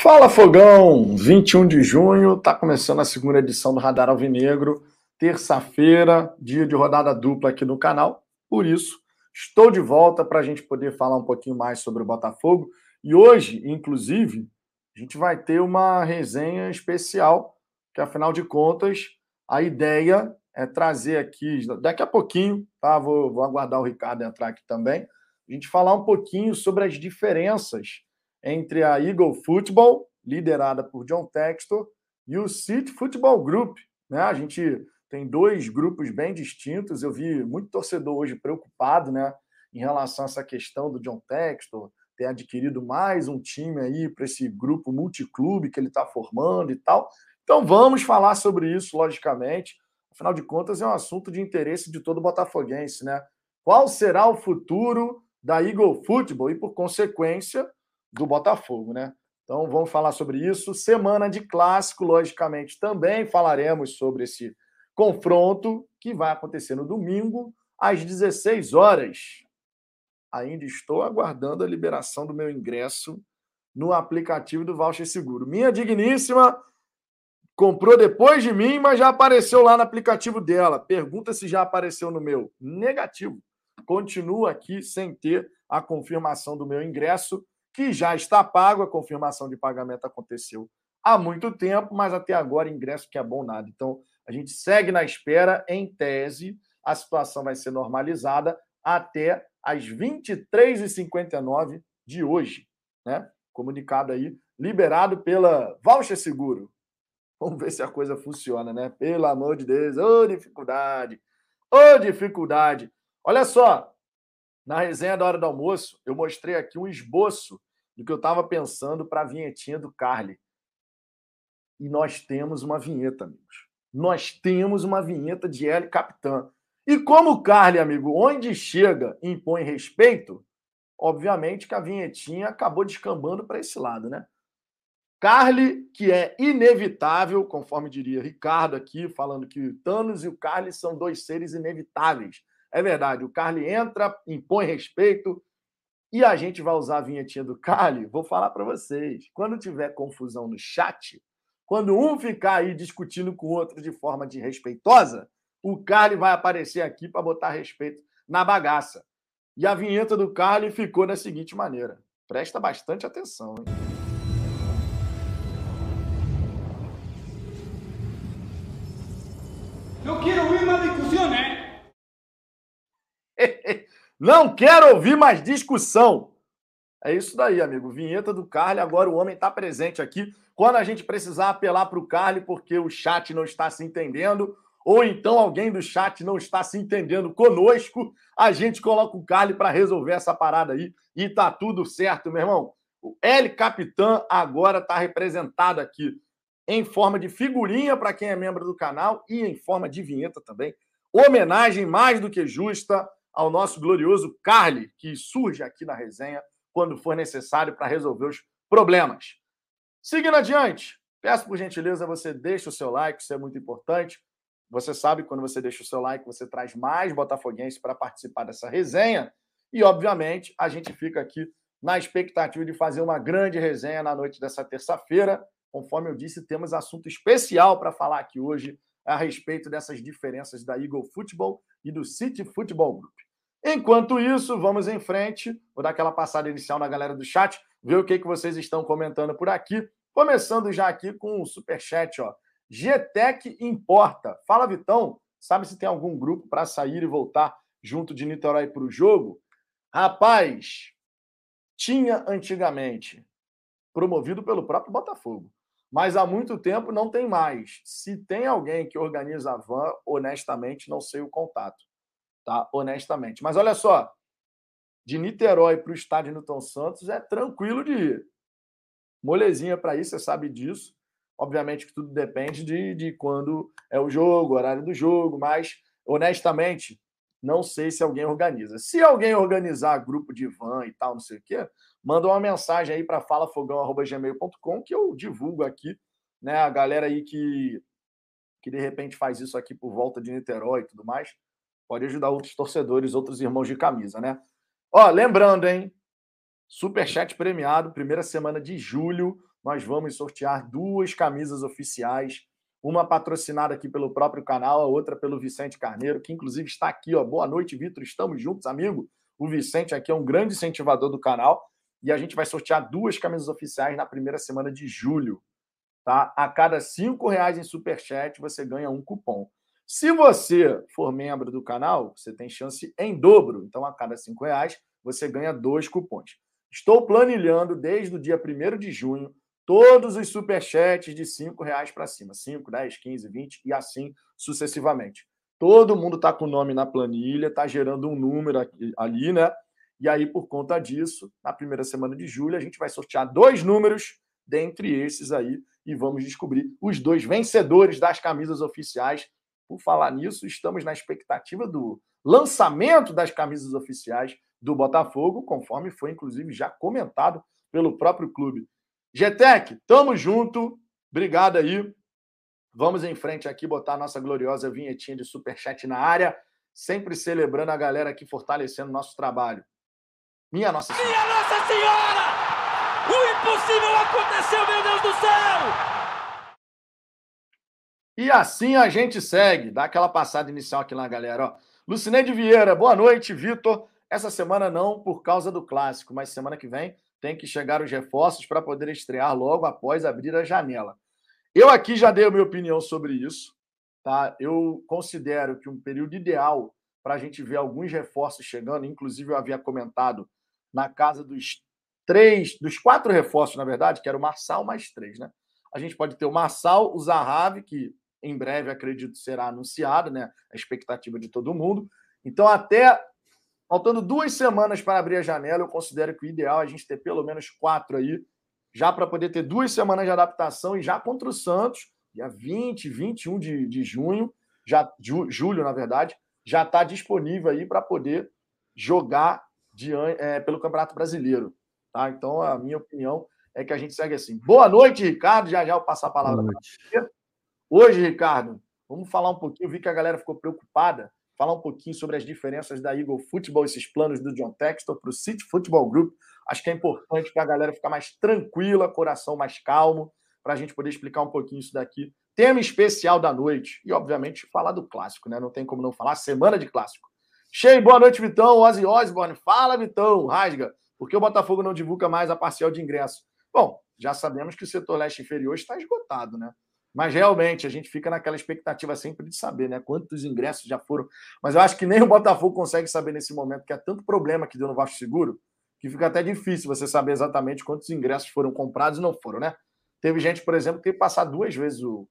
Fala Fogão, 21 de junho, está começando a segunda edição do Radar Alvinegro, terça-feira, dia de rodada dupla aqui no canal. Por isso, estou de volta para a gente poder falar um pouquinho mais sobre o Botafogo. E hoje, inclusive, a gente vai ter uma resenha especial, que afinal de contas, a ideia é trazer aqui, daqui a pouquinho, tá? Vou, vou aguardar o Ricardo entrar aqui também, a gente falar um pouquinho sobre as diferenças entre a Eagle Football, liderada por John Textor, e o City Football Group. Né? A gente tem dois grupos bem distintos. Eu vi muito torcedor hoje preocupado né, em relação a essa questão do John Textor ter adquirido mais um time aí para esse grupo multiclube que ele está formando e tal. Então vamos falar sobre isso, logicamente. Afinal de contas, é um assunto de interesse de todo botafoguense, né? Qual será o futuro da Eagle Football e, por consequência, do Botafogo, né? Então vamos falar sobre isso. Semana de clássico, logicamente, também falaremos sobre esse confronto que vai acontecer no domingo às 16 horas. Ainda estou aguardando a liberação do meu ingresso no aplicativo do Voucher Seguro. Minha digníssima comprou depois de mim, mas já apareceu lá no aplicativo dela. Pergunta se já apareceu no meu. Negativo. Continua aqui sem ter a confirmação do meu ingresso que já está pago, a confirmação de pagamento aconteceu há muito tempo, mas até agora ingresso que é bom nada. Então, a gente segue na espera, em tese, a situação vai ser normalizada até às 23h59 de hoje, né? Comunicado aí, liberado pela Voucher Seguro. Vamos ver se a coisa funciona, né? Pelo amor de Deus, ô oh, dificuldade, ô oh, dificuldade. Olha só, na resenha da hora do almoço, eu mostrei aqui um esboço do que eu estava pensando para a vinhetinha do Carly. E nós temos uma vinheta, amigos. Nós temos uma vinheta de L Capitã. E como o Carly, amigo, onde chega impõe respeito, obviamente que a vinhetinha acabou descambando para esse lado, né? Carly, que é inevitável, conforme diria Ricardo aqui, falando que o Thanos e o Carly são dois seres inevitáveis. É verdade, o Carly entra, impõe respeito, e a gente vai usar a vinhetinha do Cali. Vou falar para vocês. Quando tiver confusão no chat, quando um ficar aí discutindo com o outro de forma desrespeitosa, o Carly vai aparecer aqui para botar respeito na bagaça. E a vinheta do Carly ficou da seguinte maneira. Presta bastante atenção, hein? Não quero ouvir mais discussão, né? Não quero ouvir mais discussão. É isso daí, amigo. Vinheta do Carly. Agora o homem está presente aqui. Quando a gente precisar apelar para o Carly porque o chat não está se entendendo, ou então alguém do chat não está se entendendo conosco, a gente coloca o Carly para resolver essa parada aí e tá tudo certo, meu irmão. O L Capitã agora está representado aqui em forma de figurinha para quem é membro do canal e em forma de vinheta também. Homenagem mais do que justa ao nosso glorioso Carly, que surge aqui na resenha quando for necessário para resolver os problemas. Seguindo adiante, peço por gentileza você deixe o seu like, isso é muito importante. Você sabe quando você deixa o seu like, você traz mais botafoguenses para participar dessa resenha. E, obviamente, a gente fica aqui na expectativa de fazer uma grande resenha na noite dessa terça-feira. Conforme eu disse, temos assunto especial para falar aqui hoje a respeito dessas diferenças da Eagle Football e do City Football Group. Enquanto isso, vamos em frente. Vou dar aquela passada inicial na galera do chat, ver o que, que vocês estão comentando por aqui. Começando já aqui com o superchat, ó. GTEC importa. Fala, Vitão. Sabe se tem algum grupo para sair e voltar junto de Niterói para o jogo? Rapaz, tinha antigamente, promovido pelo próprio Botafogo. Mas há muito tempo não tem mais. Se tem alguém que organiza a van, honestamente, não sei o contato tá? Honestamente. Mas olha só, de Niterói para o estádio Newton Santos é tranquilo de ir. Molezinha para isso, você sabe disso. Obviamente que tudo depende de, de quando é o jogo, horário do jogo, mas honestamente, não sei se alguém organiza. Se alguém organizar grupo de van e tal, não sei o quê, manda uma mensagem aí para falafogão.gmail.com que eu divulgo aqui, né? A galera aí que, que de repente faz isso aqui por volta de Niterói e tudo mais pode ajudar outros torcedores, outros irmãos de camisa, né? Ó, lembrando, hein? Superchat premiado, primeira semana de julho. nós vamos sortear duas camisas oficiais, uma patrocinada aqui pelo próprio canal, a outra pelo Vicente Carneiro, que inclusive está aqui, ó. Boa noite, Vitor. Estamos juntos, amigo. O Vicente aqui é um grande incentivador do canal e a gente vai sortear duas camisas oficiais na primeira semana de julho. Tá? A cada cinco reais em superchat você ganha um cupom. Se você for membro do canal, você tem chance em dobro. Então, a cada cinco reais você ganha dois cupons. Estou planilhando desde o dia 1 de junho todos os superchats de cinco reais para cima. 5, 10, 15, 20 e assim sucessivamente. Todo mundo está com o nome na planilha, está gerando um número aqui, ali, né? E aí, por conta disso, na primeira semana de julho, a gente vai sortear dois números dentre esses aí e vamos descobrir os dois vencedores das camisas oficiais. Por falar nisso, estamos na expectativa do lançamento das camisas oficiais do Botafogo, conforme foi inclusive já comentado pelo próprio clube. GTEC, tamo junto. Obrigado aí. Vamos em frente aqui, botar a nossa gloriosa vinhetinha de superchat na área, sempre celebrando a galera aqui, fortalecendo nosso trabalho. Minha Nossa Senhora! Minha Nossa Senhora! O impossível aconteceu, meu Deus do céu! E assim a gente segue. Dá aquela passada inicial aqui na galera. Ó. Lucineide Vieira, boa noite, Vitor. Essa semana não por causa do clássico, mas semana que vem tem que chegar os reforços para poder estrear logo após abrir a janela. Eu aqui já dei a minha opinião sobre isso. Tá? Eu considero que um período ideal para a gente ver alguns reforços chegando, inclusive eu havia comentado na casa dos três, dos quatro reforços, na verdade, que era o Marçal mais três, né? A gente pode ter o Marçal, o Zahavi, que em breve acredito será anunciado, né? A expectativa de todo mundo. Então, até Faltando duas semanas para abrir a janela, eu considero que o ideal é a gente ter pelo menos quatro aí, já para poder ter duas semanas de adaptação e já contra o Santos, dia 20, 21 de, de junho, já ju, julho, na verdade, já está disponível aí para poder jogar de, é, pelo Campeonato Brasileiro. Tá? Então, a minha opinião é que a gente segue assim. Boa noite, Ricardo. Já já eu passo a palavra para você. Hoje, Ricardo, vamos falar um pouquinho. Vi que a galera ficou preocupada falar um pouquinho sobre as diferenças da Eagle Football, esses planos do John Textor para o City Football Group. Acho que é importante para a galera ficar mais tranquila, coração mais calmo, para a gente poder explicar um pouquinho isso daqui. Tema especial da noite e, obviamente, falar do clássico, né? Não tem como não falar. Semana de clássico. Cheio, boa noite, Vitão. Ozzy Osbourne. Fala, Vitão. Rasga. Por que o Botafogo não divulga mais a parcial de ingresso? Bom, já sabemos que o setor leste inferior está esgotado, né? Mas realmente a gente fica naquela expectativa sempre de saber, né? Quantos ingressos já foram. Mas eu acho que nem o Botafogo consegue saber nesse momento, que é tanto problema que deu no Vasco Seguro, que fica até difícil você saber exatamente quantos ingressos foram comprados e não foram, né? Teve gente, por exemplo, que teve que passar duas vezes o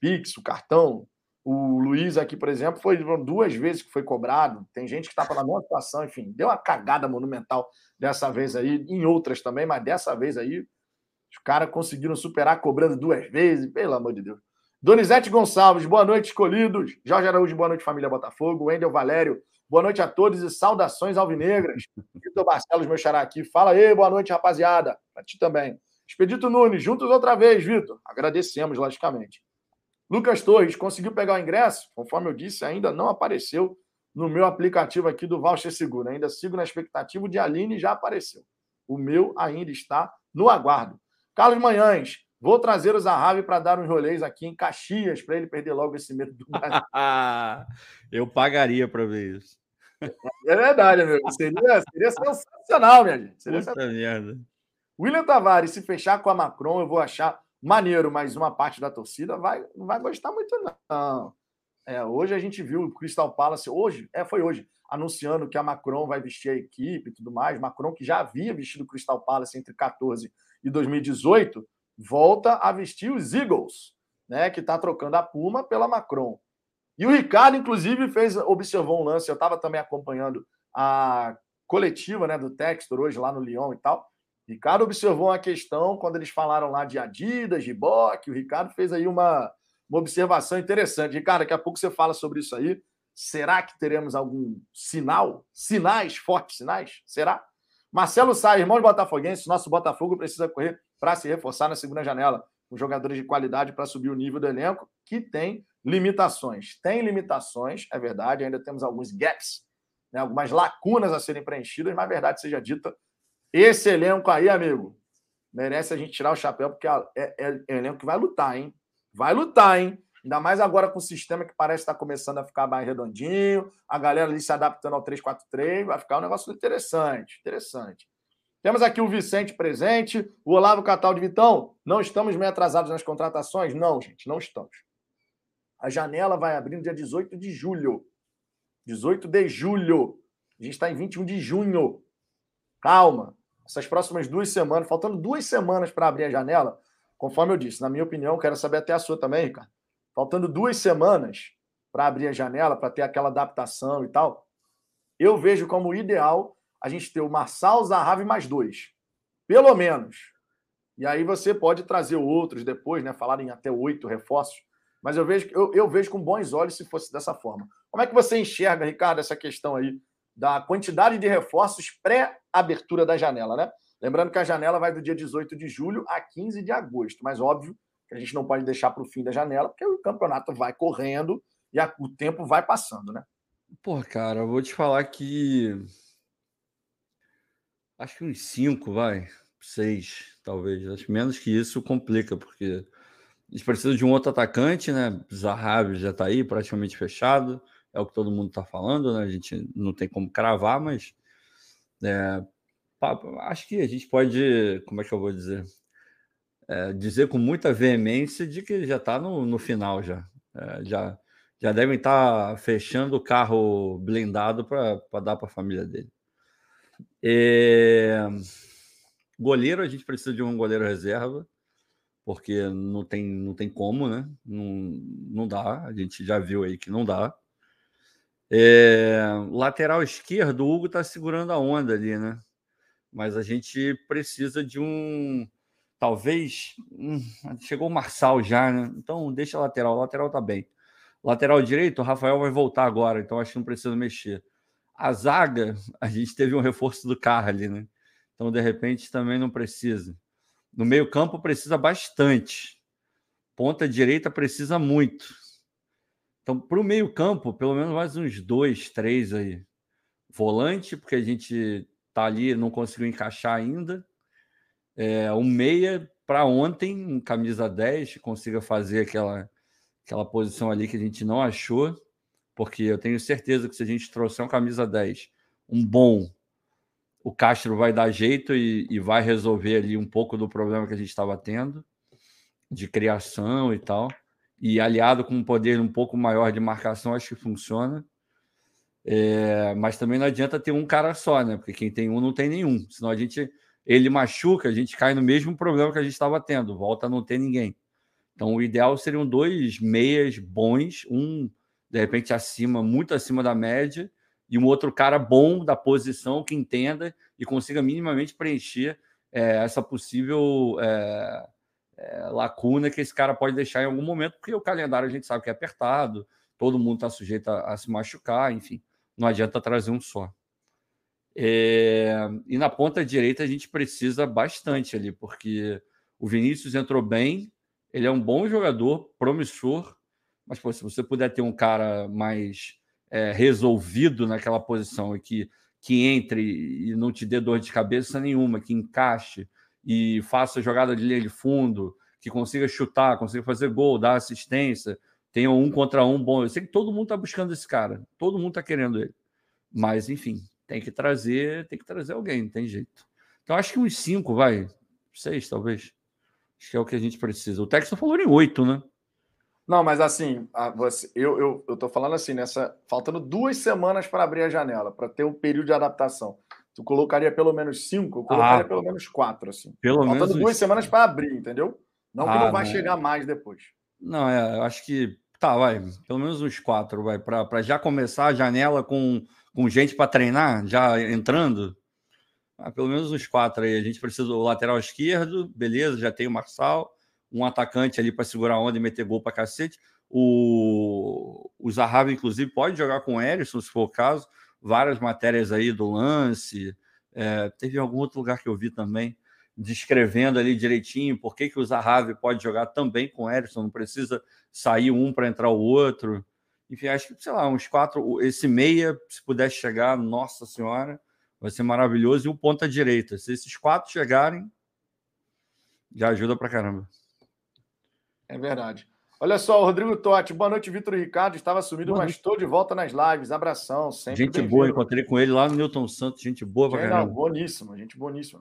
Pix, o cartão. O Luiz aqui, por exemplo, foi duas vezes que foi cobrado. Tem gente que está na mesma situação, enfim, deu uma cagada monumental dessa vez aí, em outras também, mas dessa vez aí os caras conseguiram superar cobrando duas vezes, pelo amor de Deus. Donizete Gonçalves, boa noite, escolhidos. Jorge Araújo, boa noite, família Botafogo. Wendel Valério, boa noite a todos e saudações alvinegras. Vitor Barcelos, meu xará aqui. Fala aí, boa noite, rapaziada. Para ti também. Expedito Nunes, juntos outra vez, Vitor. Agradecemos, logicamente. Lucas Torres, conseguiu pegar o ingresso? Conforme eu disse, ainda não apareceu no meu aplicativo aqui do Voucher Seguro. Ainda sigo na expectativa de Aline já apareceu. O meu ainda está no aguardo. Carlos Manhães, vou trazer o Zahavi para dar uns rolês aqui em Caxias, para ele perder logo esse medo do Brasil. Eu pagaria para ver isso. É verdade, meu. Seria, seria sensacional, minha gente. Seria Puta merda. William Tavares, se fechar com a Macron, eu vou achar maneiro, mas uma parte da torcida vai, não vai gostar muito, não. É, hoje a gente viu o Crystal Palace, hoje, é, foi hoje, anunciando que a Macron vai vestir a equipe e tudo mais. Macron, que já havia vestido o Crystal Palace entre 14 e 2018, volta a vestir os Eagles, né? Que está trocando a Puma pela Macron. E o Ricardo, inclusive, fez, observou um lance. Eu estava também acompanhando a coletiva né, do Textor hoje lá no Lyon e tal. Ricardo observou uma questão quando eles falaram lá de Adidas, de Bock. O Ricardo fez aí uma, uma observação interessante. Ricardo, daqui a pouco você fala sobre isso aí. Será que teremos algum sinal? Sinais, fortes sinais? Será? Marcelo Sá, irmão de Botafoguense, nosso Botafogo precisa correr para se reforçar na segunda janela, com jogadores de qualidade para subir o nível do elenco, que tem limitações. Tem limitações, é verdade, ainda temos alguns gaps, né, algumas lacunas a serem preenchidas, mas a verdade seja dita, esse elenco aí, amigo, merece a gente tirar o chapéu, porque é, é, é elenco que vai lutar, hein? Vai lutar, hein? Ainda mais agora com o sistema que parece estar começando a ficar mais redondinho, a galera ali se adaptando ao 3-4-3, vai ficar um negócio interessante, interessante. Temos aqui o Vicente presente, o Olavo Cataldi Vitão. Não estamos meio atrasados nas contratações? Não, gente, não estamos. A janela vai abrir no dia 18 de julho. 18 de julho. A gente está em 21 de junho. Calma. Essas próximas duas semanas, faltando duas semanas para abrir a janela, conforme eu disse, na minha opinião, quero saber até a sua também, Ricardo. Faltando duas semanas para abrir a janela, para ter aquela adaptação e tal, eu vejo como ideal a gente ter o Marçal, Zahavi mais dois. Pelo menos. E aí você pode trazer outros depois, né? Falar em até oito reforços. Mas eu vejo, eu, eu vejo com bons olhos se fosse dessa forma. Como é que você enxerga, Ricardo, essa questão aí da quantidade de reforços pré-abertura da janela, né? Lembrando que a janela vai do dia 18 de julho a 15 de agosto, mas óbvio que a gente não pode deixar para o fim da janela, porque o campeonato vai correndo e a, o tempo vai passando, né? Pô, cara, eu vou te falar que Acho que uns cinco, vai. Seis, talvez. Acho menos que isso complica, porque a gente precisa de um outro atacante, né? Zahavi já está aí, praticamente fechado. É o que todo mundo está falando, né? A gente não tem como cravar, mas é, acho que a gente pode, como é que eu vou dizer? É, dizer com muita veemência de que já está no, no final já. É, já. Já devem estar tá fechando o carro blindado para dar para a família dele. Goleiro, a gente precisa de um goleiro reserva, porque não tem, não tem como, né? Não, não dá, a gente já viu aí que não dá. É... Lateral esquerdo, o Hugo tá segurando a onda ali, né? Mas a gente precisa de um. Talvez. Hum, chegou o Marçal já, né? Então deixa a lateral. O lateral tá bem. Lateral direito, o Rafael vai voltar agora, então acho que não precisa mexer. A zaga, a gente teve um reforço do Carly, né? Então, de repente, também não precisa. No meio-campo precisa bastante. Ponta direita precisa muito. Então, para o meio-campo, pelo menos mais uns dois, três aí. Volante, porque a gente tá ali, não conseguiu encaixar ainda. É, um meia para ontem, um camisa 10, que consiga fazer aquela, aquela posição ali que a gente não achou porque eu tenho certeza que se a gente trouxer um camisa 10, um bom, o Castro vai dar jeito e, e vai resolver ali um pouco do problema que a gente estava tendo, de criação e tal. E aliado com um poder um pouco maior de marcação, acho que funciona. É, mas também não adianta ter um cara só, né? Porque quem tem um não tem nenhum. Senão a gente ele machuca, a gente cai no mesmo problema que a gente estava tendo, volta a não ter ninguém. Então o ideal seriam dois meias bons, um de repente acima, muito acima da média, e um outro cara bom da posição que entenda e consiga minimamente preencher é, essa possível é, é, lacuna que esse cara pode deixar em algum momento, porque o calendário a gente sabe que é apertado, todo mundo está sujeito a, a, se machucar, enfim, não adianta trazer um só. É, e na ponta direita a gente precisa bastante ali, porque o Vinícius entrou bem, ele é um bom jogador, promissor, mas pô, se você puder ter um cara mais é, resolvido naquela posição e que, que entre e não te dê dor de cabeça nenhuma, que encaixe e faça jogada de linha de fundo, que consiga chutar, consiga fazer gol, dar assistência, tenha um contra um bom. Eu sei que todo mundo está buscando esse cara, todo mundo está querendo ele. Mas, enfim, tem que trazer, tem que trazer alguém, não tem jeito. Então, acho que uns cinco, vai. Seis, talvez. Acho que é o que a gente precisa. O Texas falou em oito, né? Não, mas assim, você, eu, eu, eu tô falando assim, nessa. Faltando duas semanas para abrir a janela, para ter um período de adaptação. Tu colocaria pelo menos cinco, eu colocaria ah, pelo menos quatro, assim. Pelo Faltando menos duas semanas para abrir, entendeu? Não que ah, não vai não. chegar mais depois. Não, é, eu acho que. Tá, vai. Pelo menos uns quatro, vai. Para já começar a janela com, com gente para treinar, já entrando. Ah, pelo menos uns quatro aí. A gente precisa do lateral esquerdo, beleza, já tem o Marçal um atacante ali para segurar a onda e meter gol para cacete. O, o Zahavi, inclusive, pode jogar com o Erisson, se for o caso. Várias matérias aí do lance. É, teve algum outro lugar que eu vi também, descrevendo ali direitinho por que, que o Zahavi pode jogar também com o Erisson, não precisa sair um para entrar o outro. Enfim, acho que, sei lá, uns quatro. Esse meia, se pudesse chegar, nossa senhora, vai ser maravilhoso. E o ponta direita. Se esses quatro chegarem, Já ajuda pra caramba. É verdade. Olha só, o Rodrigo Totti. Boa noite, Vitor e Ricardo. Estava sumido, mas estou de volta nas lives. Abração. Sempre gente boa, encontrei com ele lá no Newton Santos. Gente boa pra caramba. Não, boníssimo, gente boníssima.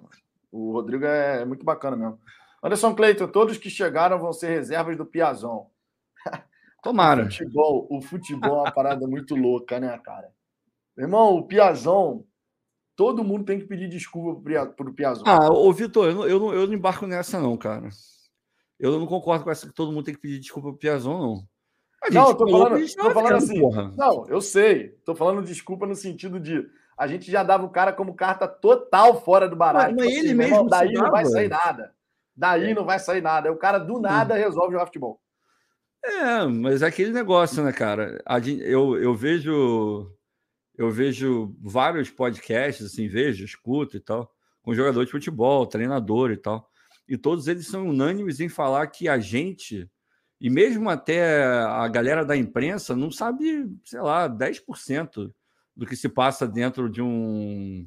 O Rodrigo é muito bacana mesmo. Anderson Cleiton, todos que chegaram vão ser reservas do Piazon. Tomara. O futebol, o futebol é uma parada muito louca, né, cara? Irmão, o Piazon, todo mundo tem que pedir desculpa pro Piazon. Ah, ô Vitor, eu, eu, não, eu não embarco nessa, não, cara. Eu não concordo com essa que todo mundo tem que pedir desculpa pro Piazon, não. A não, eu tô falando, tô falando assim. Porra. Não, eu sei. Tô falando desculpa no sentido de a gente já dava o cara como carta total fora do baralho. Mas, mas tipo ele assim, mesmo. Irmão, daí não vai sair nada. Daí é. não vai sair nada. O cara do nada resolve jogar futebol. É, mas é aquele negócio, né, cara? Eu, eu vejo eu vejo vários podcasts, assim, vejo, escuto e tal, com jogador de futebol, treinador e tal. E todos eles são unânimes em falar que a gente, e mesmo até a galera da imprensa, não sabe, sei lá, 10% do que se passa dentro de um,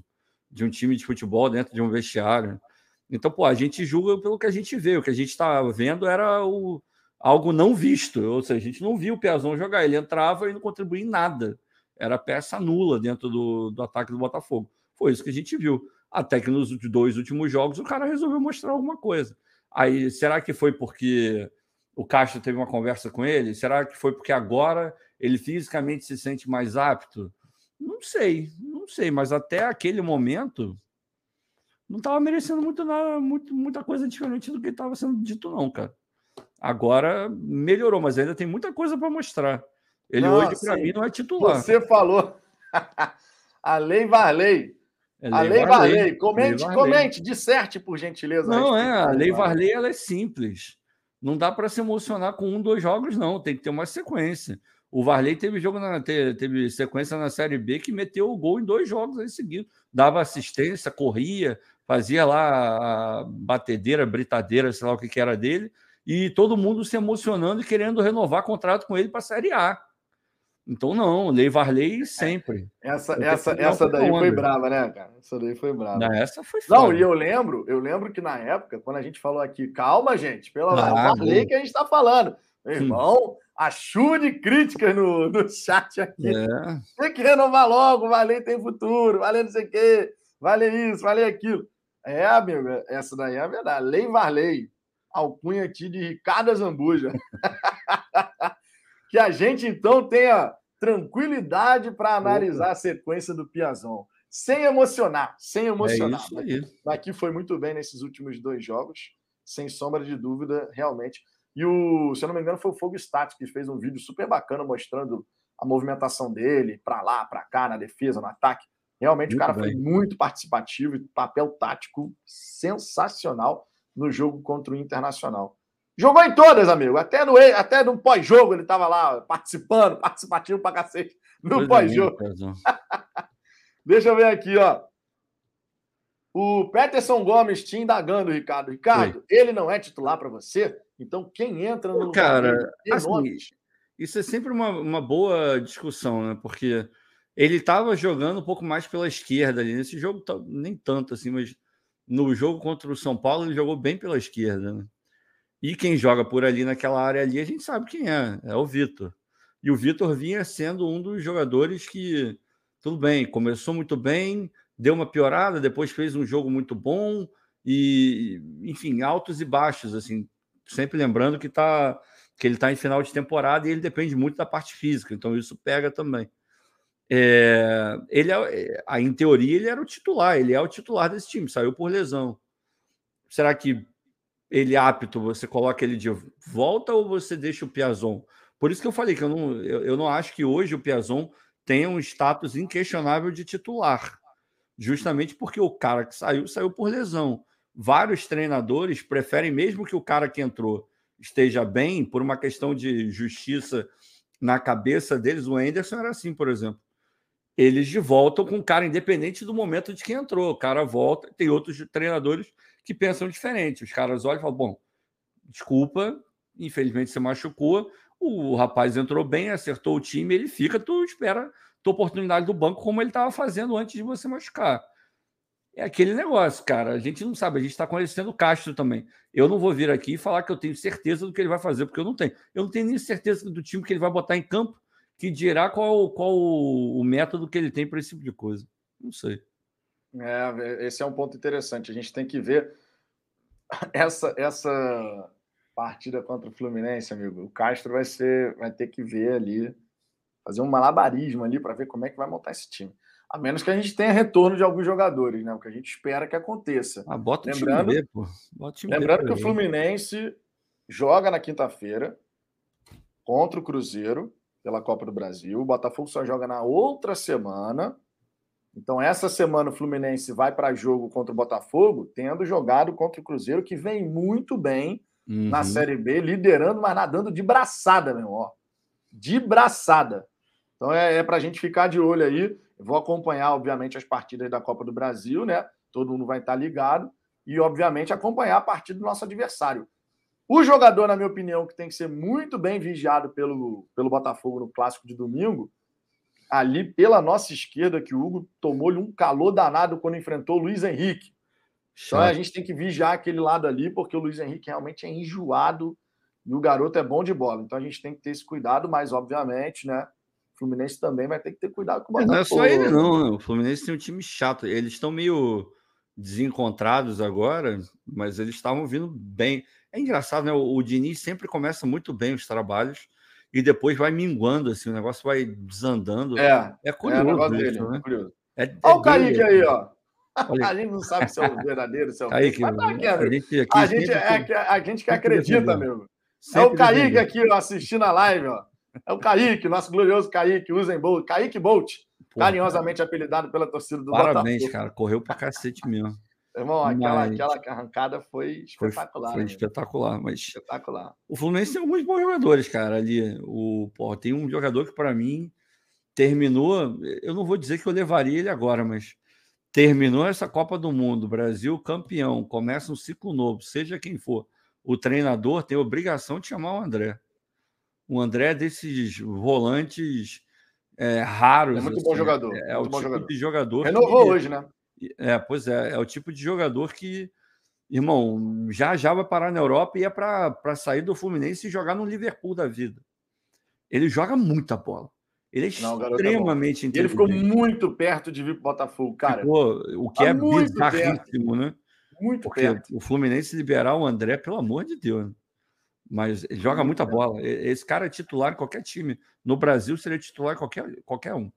de um time de futebol, dentro de um vestiário. Então, pô, a gente julga pelo que a gente vê. O que a gente estava vendo era o, algo não visto, ou seja, a gente não viu o Piazon jogar, ele entrava e não contribuía em nada. Era peça nula dentro do, do ataque do Botafogo. Foi isso que a gente viu. Até que nos dois últimos jogos o cara resolveu mostrar alguma coisa. Aí, será que foi porque o Castro teve uma conversa com ele? Será que foi porque agora ele fisicamente se sente mais apto? Não sei, não sei, mas até aquele momento não estava merecendo muito nada, muito, muita coisa diferente do que estava sendo dito, não, cara. Agora melhorou, mas ainda tem muita coisa para mostrar. Ele não, hoje, para mim, não é titular. Você falou. a lei Varley. É a lei Varley. Varley. Comente, lei comente, disserte, por gentileza. Não, é, a lei Varley ela é simples. Não dá para se emocionar com um, dois jogos, não. Tem que ter uma sequência. O Varley teve jogo na, teve, teve sequência na Série B que meteu o gol em dois jogos aí seguidos. Dava assistência, corria, fazia lá a batedeira, britadeira, sei lá o que, que era dele e todo mundo se emocionando e querendo renovar contrato com ele para a Série A. Então, não, Lei Varley sempre. Essa, essa, essa daí foi brava, né, cara? Essa daí foi brava. Não, essa foi foda. Não, e eu lembro, eu lembro que na época, quando a gente falou aqui, calma, gente, pela ah, Varley que a gente está falando. Meu irmão, a de críticas no, no chat aqui. É. Tem que renovar logo, Varley tem futuro, Varley não sei o quê, Varley isso, Varley aquilo. É, amigo, essa daí é a verdade. Lei Varley alcunha aqui de Ricardo Zambuja. que a gente, então, tenha tranquilidade para analisar Opa. a sequência do Piazão. Sem emocionar, sem emocionar. É isso aí. Aqui foi muito bem nesses últimos dois jogos, sem sombra de dúvida, realmente. E o, se eu não me engano, foi o Fogo Estático que fez um vídeo super bacana mostrando a movimentação dele para lá, para cá, na defesa, no ataque. Realmente muito o cara bem. foi muito participativo, papel tático sensacional no jogo contra o Internacional. Jogou em todas, amigo. Até no, até no pós-jogo ele estava lá participando, participativo pra cacete no pós-jogo. Deixa eu ver aqui, ó. O Peterson Gomes te indagando, Ricardo. Ricardo, Oi. ele não é titular para você? Então quem entra no Cara, assim, isso é sempre uma, uma boa discussão, né? Porque ele estava jogando um pouco mais pela esquerda ali. Nesse jogo, nem tanto assim, mas no jogo contra o São Paulo, ele jogou bem pela esquerda. Né? E quem joga por ali naquela área ali, a gente sabe quem é, é o Vitor. E o Vitor vinha sendo um dos jogadores que, tudo bem, começou muito bem, deu uma piorada, depois fez um jogo muito bom, e, enfim, altos e baixos, assim, sempre lembrando que, tá, que ele está em final de temporada e ele depende muito da parte física, então isso pega também. É, ele é, é em teoria, ele era o titular, ele é o titular desse time, saiu por lesão. Será que ele é apto, você coloca ele de volta ou você deixa o Piazon? Por isso que eu falei que eu não, eu, eu não acho que hoje o Piazon tenha um status inquestionável de titular, justamente porque o cara que saiu, saiu por lesão. Vários treinadores preferem, mesmo que o cara que entrou esteja bem, por uma questão de justiça na cabeça deles, o Anderson era assim, por exemplo eles de volta com o cara independente do momento de quem entrou. O cara volta, tem outros treinadores que pensam diferente. Os caras olham e falam: bom, desculpa, infelizmente você machucou. O rapaz entrou bem, acertou o time, ele fica, tu espera tua oportunidade do banco, como ele estava fazendo antes de você machucar. é aquele negócio, cara. A gente não sabe, a gente está conhecendo o Castro também. Eu não vou vir aqui e falar que eu tenho certeza do que ele vai fazer, porque eu não tenho. Eu não tenho nem certeza do time que ele vai botar em campo, que dirá qual, qual o método que ele tem para esse tipo de coisa. Não sei. É, esse é um ponto interessante. A gente tem que ver essa, essa partida contra o Fluminense, amigo. O Castro vai ser, vai ter que ver ali, fazer um malabarismo ali para ver como é que vai montar esse time. A menos que a gente tenha retorno de alguns jogadores, né? O que a gente espera que aconteça. Ah, bota o lembrando, time B, pô. Bota o time lembrando B, que o Fluminense joga na quinta-feira contra o Cruzeiro pela Copa do Brasil. O Botafogo só joga na outra semana. Então, essa semana o Fluminense vai para jogo contra o Botafogo, tendo jogado contra o Cruzeiro, que vem muito bem uhum. na Série B, liderando, mas nadando de braçada, meu ó. De braçada. Então é, é para a gente ficar de olho aí. vou acompanhar, obviamente, as partidas da Copa do Brasil, né? Todo mundo vai estar ligado. E, obviamente, acompanhar a partida do nosso adversário. O jogador, na minha opinião, que tem que ser muito bem vigiado pelo, pelo Botafogo no clássico de domingo, ali pela nossa esquerda, que o Hugo tomou-lhe um calor danado quando enfrentou o Luiz Henrique. Então a gente tem que vigiar aquele lado ali, porque o Luiz Henrique realmente é enjoado e o garoto é bom de bola. Então a gente tem que ter esse cuidado, mas obviamente, né? Fluminense também vai ter que ter cuidado com o Botafogo. Não é só ele, não. Né? O Fluminense tem um time chato. Eles estão meio desencontrados agora, mas eles estavam vindo bem. É engraçado, né? O, o Diniz sempre começa muito bem os trabalhos e depois vai minguando, assim, o negócio vai desandando. É, é curioso. É, isso, dele, né? curioso. É, é Olha o Kaique aí, ó. A gente não sabe se é o verdadeiro, se é o Kaique, mas tá aqui, a gente, aqui a, gente é, a gente que acredita, meu. É o Kaique aqui ó, assistindo a live, ó. É o Kaique, nosso glorioso Kaique, Usain Bolt, Kaique Bolt, carinhosamente apelidado pela torcida do Parabéns, Botafogo. cara, correu pra cacete mesmo. Irmão, aquela, mas... aquela arrancada foi espetacular. Foi, foi espetacular, mas. Espetacular. O Fluminense tem alguns bons jogadores, cara, ali. O, porra, tem um jogador que, para mim, terminou. Eu não vou dizer que eu levaria ele agora, mas terminou essa Copa do Mundo, Brasil campeão, começa um ciclo novo, seja quem for. O treinador tem obrigação de chamar o André. O André é desses volantes é, raros. É muito assim, bom jogador. É, é o tipo jogador. de jogador. Renovou que, hoje, né? É, pois é. É o tipo de jogador que, irmão, já já vai parar na Europa e é para sair do Fluminense e jogar no Liverpool da vida. Ele joga muita bola. Ele é Não, é extremamente é. Ele ficou muito perto de vir para o Botafogo, cara. Ficou, o que tá é bizarríssimo, né? Muito Porque perto. o Fluminense liberar o André, pelo amor de Deus. Mas ele joga muita bola. Esse cara é titular em qualquer time. No Brasil seria titular em qualquer, qualquer um.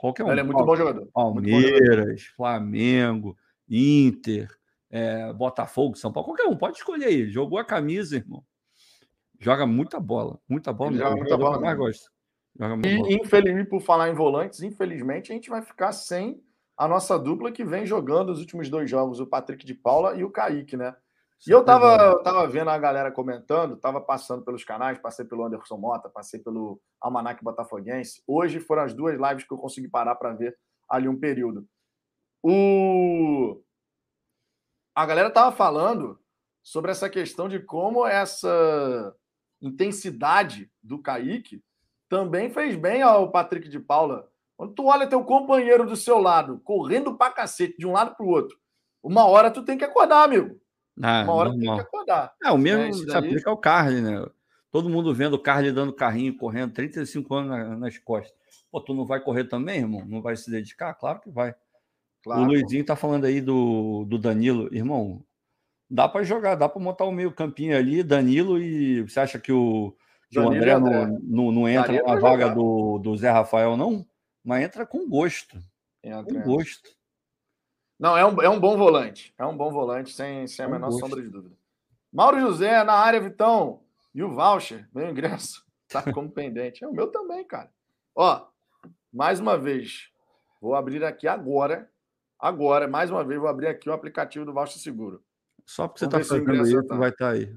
Qualquer um. Ele é muito bom jogador. Palmeiras, Flamengo, Inter, é, Botafogo, São Paulo, qualquer um, pode escolher aí. Jogou a camisa, irmão. Joga muita bola, muita bola. Ele joga muita bola. Mais gosta. Joga e, infelizmente, por falar em volantes, infelizmente, a gente vai ficar sem a nossa dupla que vem jogando os últimos dois jogos, o Patrick de Paula e o Kaique, né? E eu tava, tava vendo a galera comentando, tava passando pelos canais, passei pelo Anderson Mota, passei pelo Almanac Botafoguense. Hoje foram as duas lives que eu consegui parar para ver ali um período. O... A galera tava falando sobre essa questão de como essa intensidade do Kaique também fez bem ao Patrick de Paula. Quando tu olha teu companheiro do seu lado, correndo pra cacete de um lado pro outro, uma hora tu tem que acordar, amigo. Ah, Uma hora normal. tem que acordar. É, o mesmo né? se daí... aplica ao Carly, né? Todo mundo vendo o Carly dando carrinho, correndo, 35 anos na, nas costas. Pô, tu não vai correr também, irmão? Não vai se dedicar? Claro que vai. Claro. O Luizinho tá falando aí do, do Danilo. Irmão, dá para jogar, dá para montar o meio campinho ali, Danilo, e você acha que o, que o André, André. Não, não, não, entra na vaga do, do Zé Rafael, não? Mas entra com gosto. Entra, com gosto. Não, é um, é um bom volante. É um bom volante, sem, sem a menor gosto. sombra de dúvida. Mauro José, na área, Vitão. E o voucher, meu ingresso, tá como pendente. É o meu também, cara. Ó, mais uma vez, vou abrir aqui agora. Agora, mais uma vez, vou abrir aqui o aplicativo do Voucher Seguro. Só porque Vamos você está fazendo isso, tá. vai estar tá aí.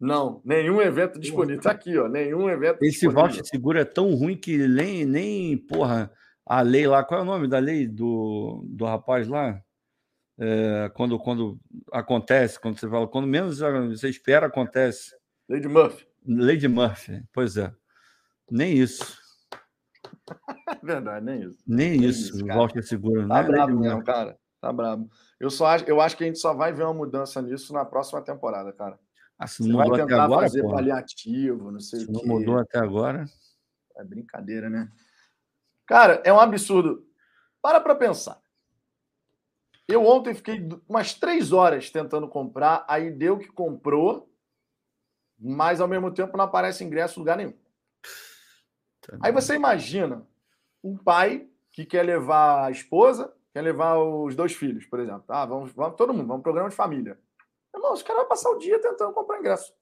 Não, nenhum evento disponível. Tá aqui, ó. Nenhum evento Esse disponível. voucher seguro é tão ruim que nem, nem, porra, a lei lá. Qual é o nome da lei do, do rapaz lá? É, quando, quando acontece, quando você fala, quando menos você espera, acontece. Lady Murphy. Lady Murphy, pois é. Nem isso. Verdade, nem isso. Nem, nem isso, isso Walter segura. Tá né? bravo mesmo, cara. Tá brabo. Eu, só acho, eu acho que a gente só vai ver uma mudança nisso na próxima temporada, cara. Ah, se não mudou vai até tentar agora, fazer porra. paliativo, não sei Se o não mudou até agora. É brincadeira, né? Cara, é um absurdo. Para pra pensar. Eu ontem fiquei umas três horas tentando comprar, aí deu que comprou, mas ao mesmo tempo não aparece ingresso em lugar nenhum. Tá Aí você imagina um pai que quer levar a esposa, quer levar os dois filhos, por exemplo. Ah, vamos, vamos todo mundo, vamos um programa de família. Irmão, os caras vão passar o dia tentando comprar ingresso.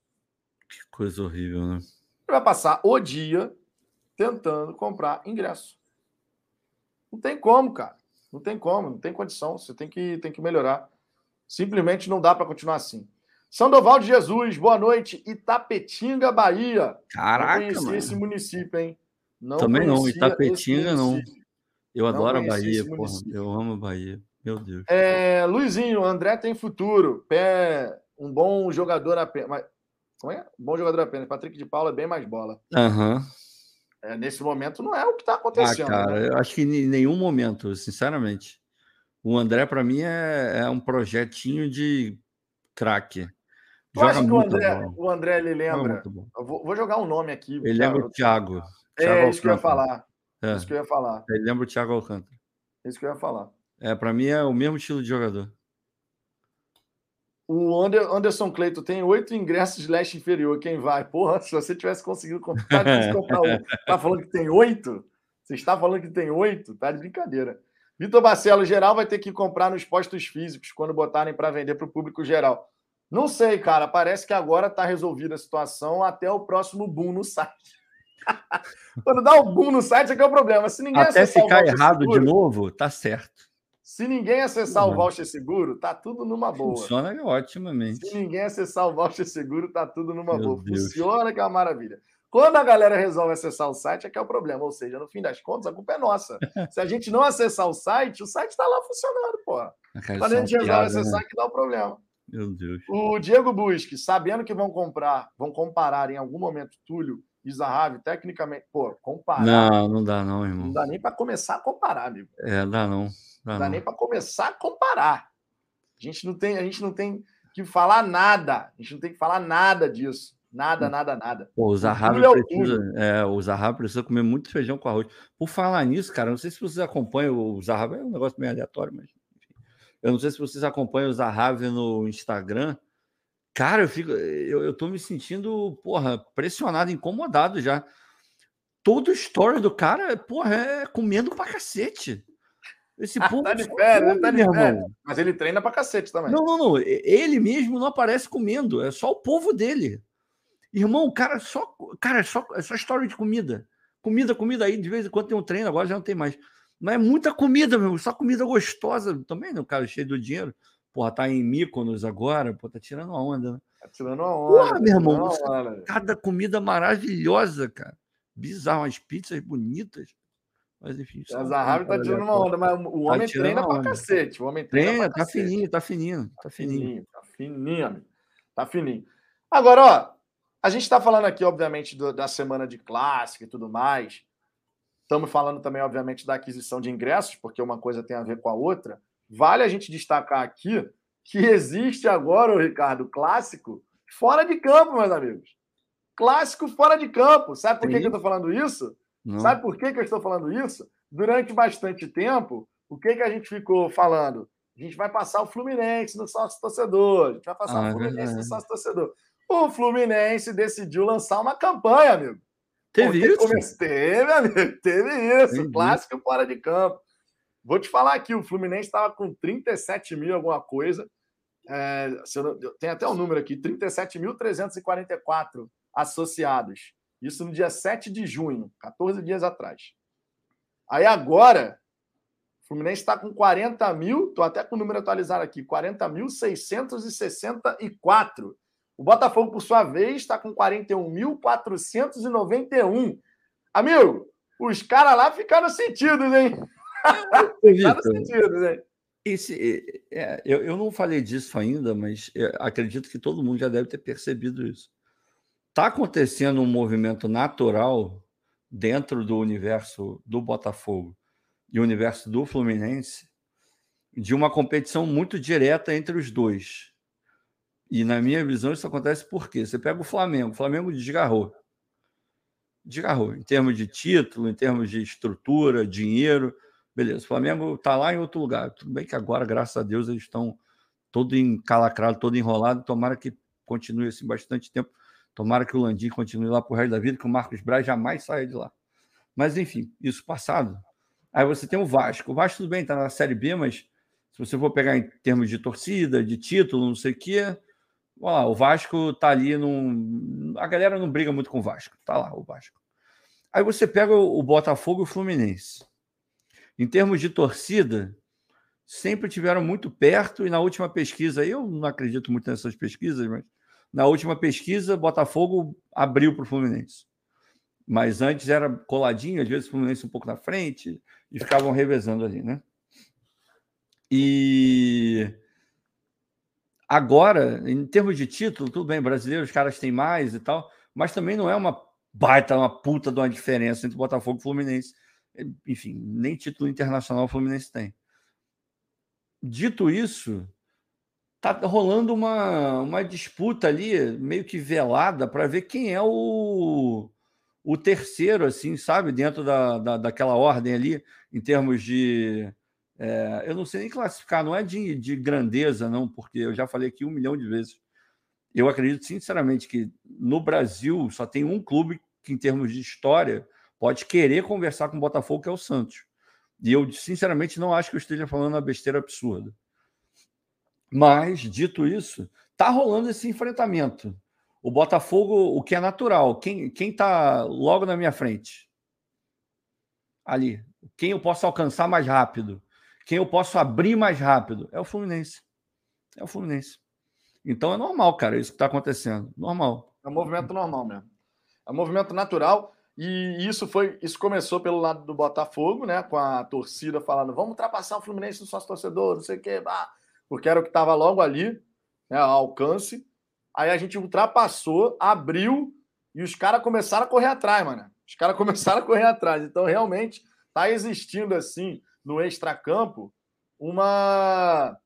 Que coisa horrível, né? Ele vai passar o dia tentando comprar ingresso. Não tem como, cara. Não tem como, não tem condição. Você tem que, tem que melhorar. Simplesmente não dá para continuar assim. Sandoval de Jesus, boa noite. Itapetinga, Bahia. não Caraca, conhecia mano. esse município, hein? Não Também não, Itapetinga não. Eu Não adoro a Bahia, porra. Eu amo a Bahia. Meu Deus. É, Luizinho, André tem futuro. Pé, um bom jogador apenas. Mas, como é? Um bom jogador apenas. Patrick de Paula é bem mais bola. Aham. É, nesse momento não é o que está Ah, acontecendo. cara, né? eu acho que em nenhum momento, sinceramente. O André, pra mim, é, é um projetinho de craque. Tu acha que o André, o André ele lembra? Eu vou, vou jogar um nome aqui. Ele Thiago. lembra o Thiago. É Thiago isso que eu ia falar. É, Isso que eu ia falar. ele lembra o Thiago Alcântara. Isso que eu ia falar. É, pra mim é o mesmo estilo de jogador. O Ander- Anderson Cleito tem oito ingressos de leste inferior. Quem vai? Porra, se você tivesse conseguido comprar, tá comprar um. Tá falando que tem oito? Você está falando que tem oito? Tá de brincadeira. Vitor Barcelo, geral vai ter que comprar nos postos físicos quando botarem para vender para o público geral. Não sei, cara. Parece que agora está resolvida a situação até o próximo boom no site. quando dá o boom no site é que é o problema. Se ninguém Até ficar errado de seguro- novo, tá certo. Se ninguém acessar o Uhum. voucher seguro, tá tudo numa boa. Funciona otimamente. Se ninguém acessar o voucher seguro, tá tudo numa Meu boa. Deus. Funciona que é uma maravilha. Quando a galera resolve acessar o site, é que é o problema. Ou seja, no fim das contas, a culpa é nossa. Se a gente não acessar o site, o site está lá funcionando, cara, Quando a gente resolve piada, acessar, né? que dá o problema. Meu Deus. O Diego Busque, sabendo que vão comprar, vão comparar em algum momento Túlio e Zahavi, tecnicamente, pô, comparar. Não, não dá não, Não irmão. dá nem para começar a comparar, amigo. É, dá não. Não dá nem para começar a comparar. A gente não tem, a gente não tem que falar nada. A gente não tem que falar nada disso. Nada, nada, nada. Pô, o Zahavi é precisa, é, o Zahavi precisa comer muito feijão com arroz. Por falar nisso, cara, não sei se vocês acompanham o Zahavi, é um negócio meio aleatório, mas enfim. Eu não sei se vocês acompanham o Zahavi no Instagram. Cara, eu fico, eu, eu tô me sentindo, porra, pressionado, incomodado já. Todo story do cara, porra, é comendo pra cacete. Esse povo tá de férias, tá de férias. Mas ele treina pra cacete também. Não, não, não. Ele mesmo não aparece comendo. É só o povo dele. Irmão, o cara só, cara, é só, é só história de comida. Comida, comida aí, de vez em quando tem um treino, agora já não tem mais. Mas é muita comida, meu. Só comida gostosa. Também, né? O cara cheio do dinheiro. Porra, tá em Mykonos agora. Pô, tá tirando a onda, né? Tá tirando uma onda. Porra, tá meu irmão. Cada comida maravilhosa, cara. Bizarro, umas pizzas bonitas. Mas enfim. um Zahavi tá tirando uma onda, mas o homem tirando treina pra onda. cacete. O homem treina, Treina, tá cacete. fininho, tá fininho, tá fininho. Fininho, tá fininho, amigo. Tá fininho. Agora, ó, a gente tá falando aqui, obviamente, do- da semana de clássico e tudo mais. Estamos falando também, obviamente, da aquisição de ingressos, porque uma coisa tem a ver com a outra. Vale a gente destacar aqui que existe agora, o Ricardo, clássico fora de campo, meus amigos. Clássico fora de campo. Sabe por que, que eu tô falando isso? Não. Sabe por que, que eu estou falando isso? Durante bastante tempo, o que, que a gente ficou falando? A gente vai passar o Fluminense no sócio torcedor. A gente vai passar Ah, o é Fluminense no verdade. sócio torcedor. O Fluminense decidiu lançar uma campanha, amigo. Teve Porque isso? Teve, amigo. Teve isso. Entendi. Clássico fora de campo. Vou te falar aqui, o Fluminense estava com 37 mil alguma coisa. É, tem até o número aqui, 37.344 associados. Isso no dia 7 de junho, 14 dias atrás. Aí agora, o Fluminense está com 40 mil, estou até com o número atualizado aqui, 40.664. O Botafogo, por sua vez, está com 41.491. Amigo, os caras lá ficaram sentidos, hein? Ficaram sentidos, hein? Esse, é, é, eu, eu não falei disso ainda, mas é, acredito que todo mundo já deve ter percebido isso. Está acontecendo um movimento natural dentro do universo do Botafogo e o universo do Fluminense de uma competição muito direta entre os dois. E na minha visão isso acontece porque você pega o Flamengo, o Flamengo desgarrou. Desgarrou em termos de título, em termos de estrutura, dinheiro. Beleza, o Flamengo está lá em outro lugar. Tudo bem que agora, graças a Deus, eles estão todo encalacrado, todo enrolado. Tomara que continue assim bastante tempo. Tomara que o Landim continue lá por resto da vida, que o Marcos Braz jamais saia de lá. Mas, enfim, isso passado. Aí você tem o Vasco. O Vasco, tudo bem, está na Série B, mas se você for pegar em termos de torcida, de título, não sei o quê, o Vasco está ali num. A galera não briga muito com o Vasco. Está lá o Vasco. Aí você pega o Botafogo e o Fluminense. Em termos de torcida, sempre tiveram muito perto, e na última pesquisa, eu não acredito muito nessas pesquisas, mas na última pesquisa, Botafogo abriu para o Fluminense. Mas antes era coladinho, às vezes o Fluminense um pouco na frente, e ficavam revezando ali, né? E agora, em termos de título, tudo bem, brasileiros, os caras têm mais e tal, mas também não é uma baita, uma puta de uma diferença entre Botafogo e Fluminense. Enfim, nem título internacional o Fluminense tem. Dito isso, tá rolando uma, uma disputa ali, meio que velada, para ver quem é o, o terceiro, assim, sabe, dentro da, da, daquela ordem ali, em termos de. É, eu não sei nem classificar, não é de, de grandeza, não, porque eu já falei aqui um milhão de vezes. Eu acredito, sinceramente, que no Brasil só tem um clube que, em termos de história, pode querer conversar com o Botafogo, que é o Santos. E eu, sinceramente, não acho que eu esteja falando uma besteira absurda. Mas, dito isso, tá rolando esse enfrentamento. O Botafogo, o que é natural, quem está logo na minha frente? Ali. Quem eu posso alcançar mais rápido? Quem eu posso abrir mais rápido? É o Fluminense. É o Fluminense. Então é normal, cara, isso que está acontecendo. Normal. É um movimento normal mesmo. É um movimento natural. E isso foi, isso começou pelo lado do Botafogo, né? Com a torcida falando: vamos ultrapassar o Fluminense no sócio torcedor, não sei o quê. Ah, porque era o que estava logo ali, né, ao alcance. Aí a gente ultrapassou, abriu e os caras começaram a correr atrás, mano. Os caras começaram a correr atrás. Então, realmente, está existindo, assim, no extracampo, uma...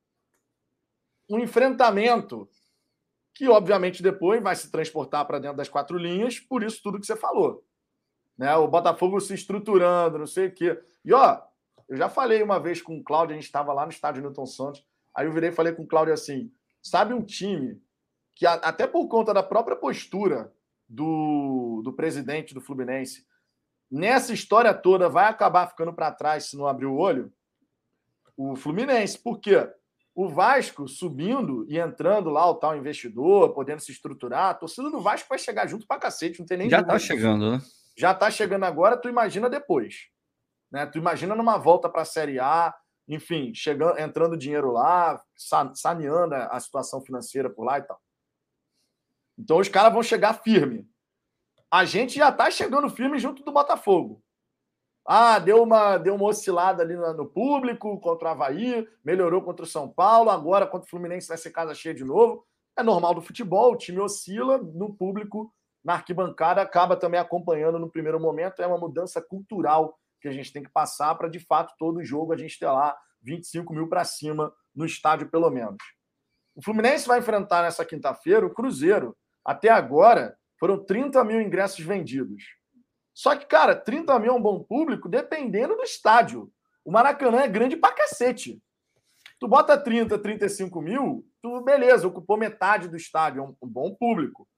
um enfrentamento que, obviamente, depois vai se transportar para dentro das quatro linhas, por isso tudo que você falou. Né? O Botafogo se estruturando, não sei o quê. E, ó, eu já falei uma vez com o Cláudio, a gente estava lá no estádio Newton Santos, Aí eu virei e falei com o Cláudio assim: sabe um time que, até por conta da própria postura do, do presidente do Fluminense, nessa história toda vai acabar ficando para trás se não abrir o olho? O Fluminense. Por quê? O Vasco subindo e entrando lá, o tal investidor, podendo se estruturar, a torcida do Vasco vai chegar junto para cacete, não tem nem. Já está chegando, né? Já está chegando agora, tu imagina depois. Né? Tu imagina numa volta para a Série A, enfim, chegando, entrando dinheiro lá, saneando a situação financeira por lá e tal. Então os caras vão chegar firme. A gente já está chegando firme junto do Botafogo. Ah, deu uma, deu uma oscilada ali no público contra o Havaí, melhorou contra o São Paulo, agora contra o Fluminense vai ser casa cheia de novo. É normal do futebol, o time oscila, no público, na arquibancada, acaba também acompanhando no primeiro momento. É uma mudança cultural que a gente tem que passar para, de fato, todo jogo a gente ter lá 25 mil para cima no estádio, pelo menos. O Fluminense vai enfrentar nessa quinta-feira o Cruzeiro. Até agora, foram 30 mil ingressos vendidos. Só que, cara, 30 mil é um bom público dependendo do estádio. O Maracanã é grande pra cacete. Tu bota 30, 35 mil, tu, beleza, ocupou metade do estádio, é um, um bom público.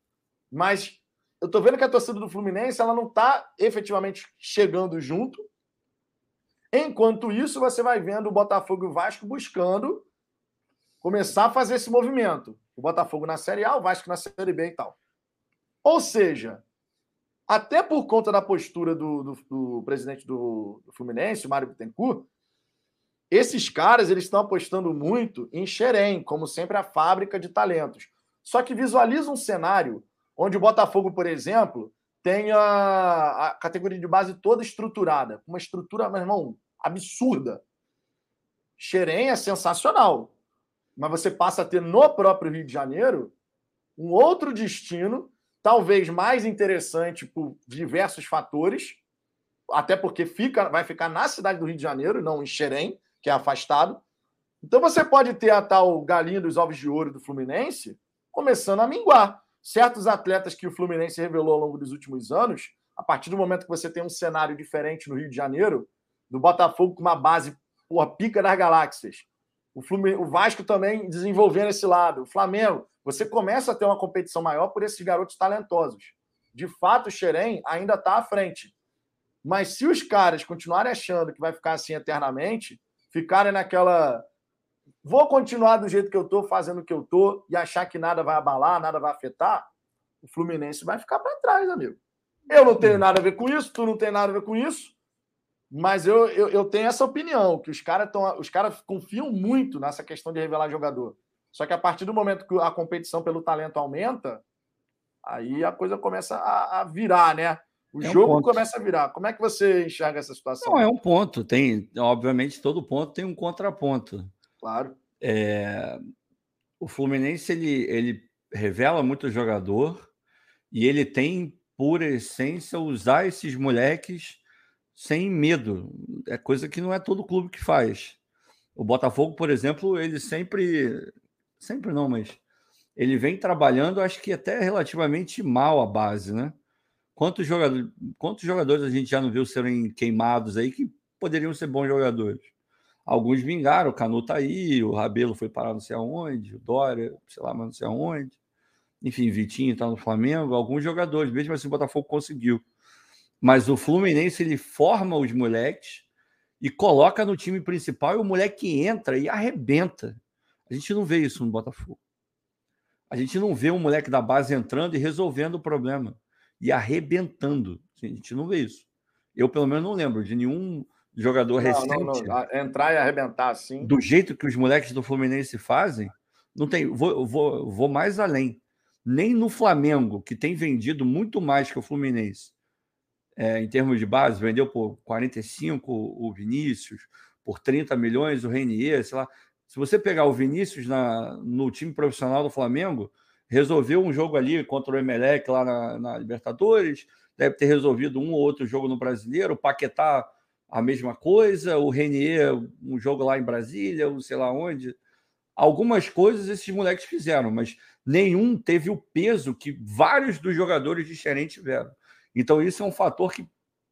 Mas eu tô vendo que a torcida do Fluminense ela não tá efetivamente chegando junto. Enquanto isso, você vai vendo o Botafogo e o Vasco buscando começar a fazer esse movimento. O Botafogo na Série A, o Vasco na Série B e tal. Ou seja, até por conta da postura do, do, do presidente do, do, Fluminense, Mário Bittencourt, esses caras eles estão apostando muito em Xerém, como sempre a fábrica de talentos. Só que visualiza um cenário onde o Botafogo, por exemplo, tem a, a categoria de base toda estruturada. Uma estrutura, meu irmão, absurda. Xerém é sensacional. Mas você passa a ter no próprio Rio de Janeiro um outro destino, talvez mais interessante por diversos fatores, até porque fica, vai ficar na cidade do Rio de Janeiro, não em Xerém, que é afastado. Então você pode ter a tal galinha dos ovos de ouro do Fluminense começando a minguar. Certos atletas que o Fluminense revelou ao longo dos últimos anos, a partir do momento que você tem um cenário diferente no Rio de Janeiro, do Botafogo com uma base porra, pica das galáxias, o, Fluminense, o Vasco também desenvolvendo esse lado, o Flamengo, você começa a ter uma competição maior por esses garotos talentosos. De fato, o Xerém ainda está à frente. Mas se os caras continuarem achando que vai ficar assim eternamente, ficarem naquela vou continuar do jeito que eu estou, fazendo o que eu estou, e achar que nada vai abalar, nada vai afetar, o Fluminense vai ficar para trás, amigo. Eu não tenho nada a ver com isso, tu não tem nada a ver com isso, mas eu, eu, eu tenho essa opinião, que os caras os caras confiam muito nessa questão de revelar jogador. Só que a partir do momento que a competição pelo talento aumenta, aí a coisa começa a, a virar, né? O é jogo um começa a virar. Como é que você enxerga essa situação? Não, é um ponto. Tem, obviamente, todo ponto tem um contraponto. Claro. É, o Fluminense ele, ele revela muito jogador e ele tem, por essência, usar esses moleques sem medo. É coisa que não é todo clube que faz. O Botafogo, por exemplo, ele sempre. Sempre não, mas ele vem trabalhando, acho que até relativamente mal a base, né? Quantos jogadores, quantos jogadores a gente já não viu serem queimados aí que poderiam ser bons jogadores? Alguns vingaram, o Canu tá aí, o Rabelo foi parar não sei aonde, o Dória, sei lá, mas não sei aonde. Enfim, Vitinho tá no Flamengo, alguns jogadores, mesmo assim o Botafogo conseguiu. Mas o Fluminense ele forma os moleques e coloca no time principal e o moleque entra e arrebenta. A gente não vê isso no Botafogo. A gente não vê um moleque da base entrando e resolvendo o problema e arrebentando. A gente não vê isso. Eu, pelo menos, não lembro de nenhum jogador não, recente. Não, não. Entrar e arrebentar assim. Do jeito que os moleques do Fluminense fazem, não tem. Vou, vou, vou mais além. Nem no Flamengo, que tem vendido muito mais que o Fluminense, é, em termos de base, vendeu por 45 o Vinícius, por 30 milhões o Renier, sei lá. Se você pegar o Vinícius na, no time profissional do Flamengo, resolveu um jogo ali contra o Emelec lá na, na Libertadores, deve ter resolvido um ou outro jogo no Brasileiro, o Paquetá a mesma coisa, o Renier, um jogo lá em Brasília, não sei lá onde. Algumas coisas esses moleques fizeram, mas nenhum teve o peso que vários dos jogadores diferentes tiveram. Então, isso é um fator que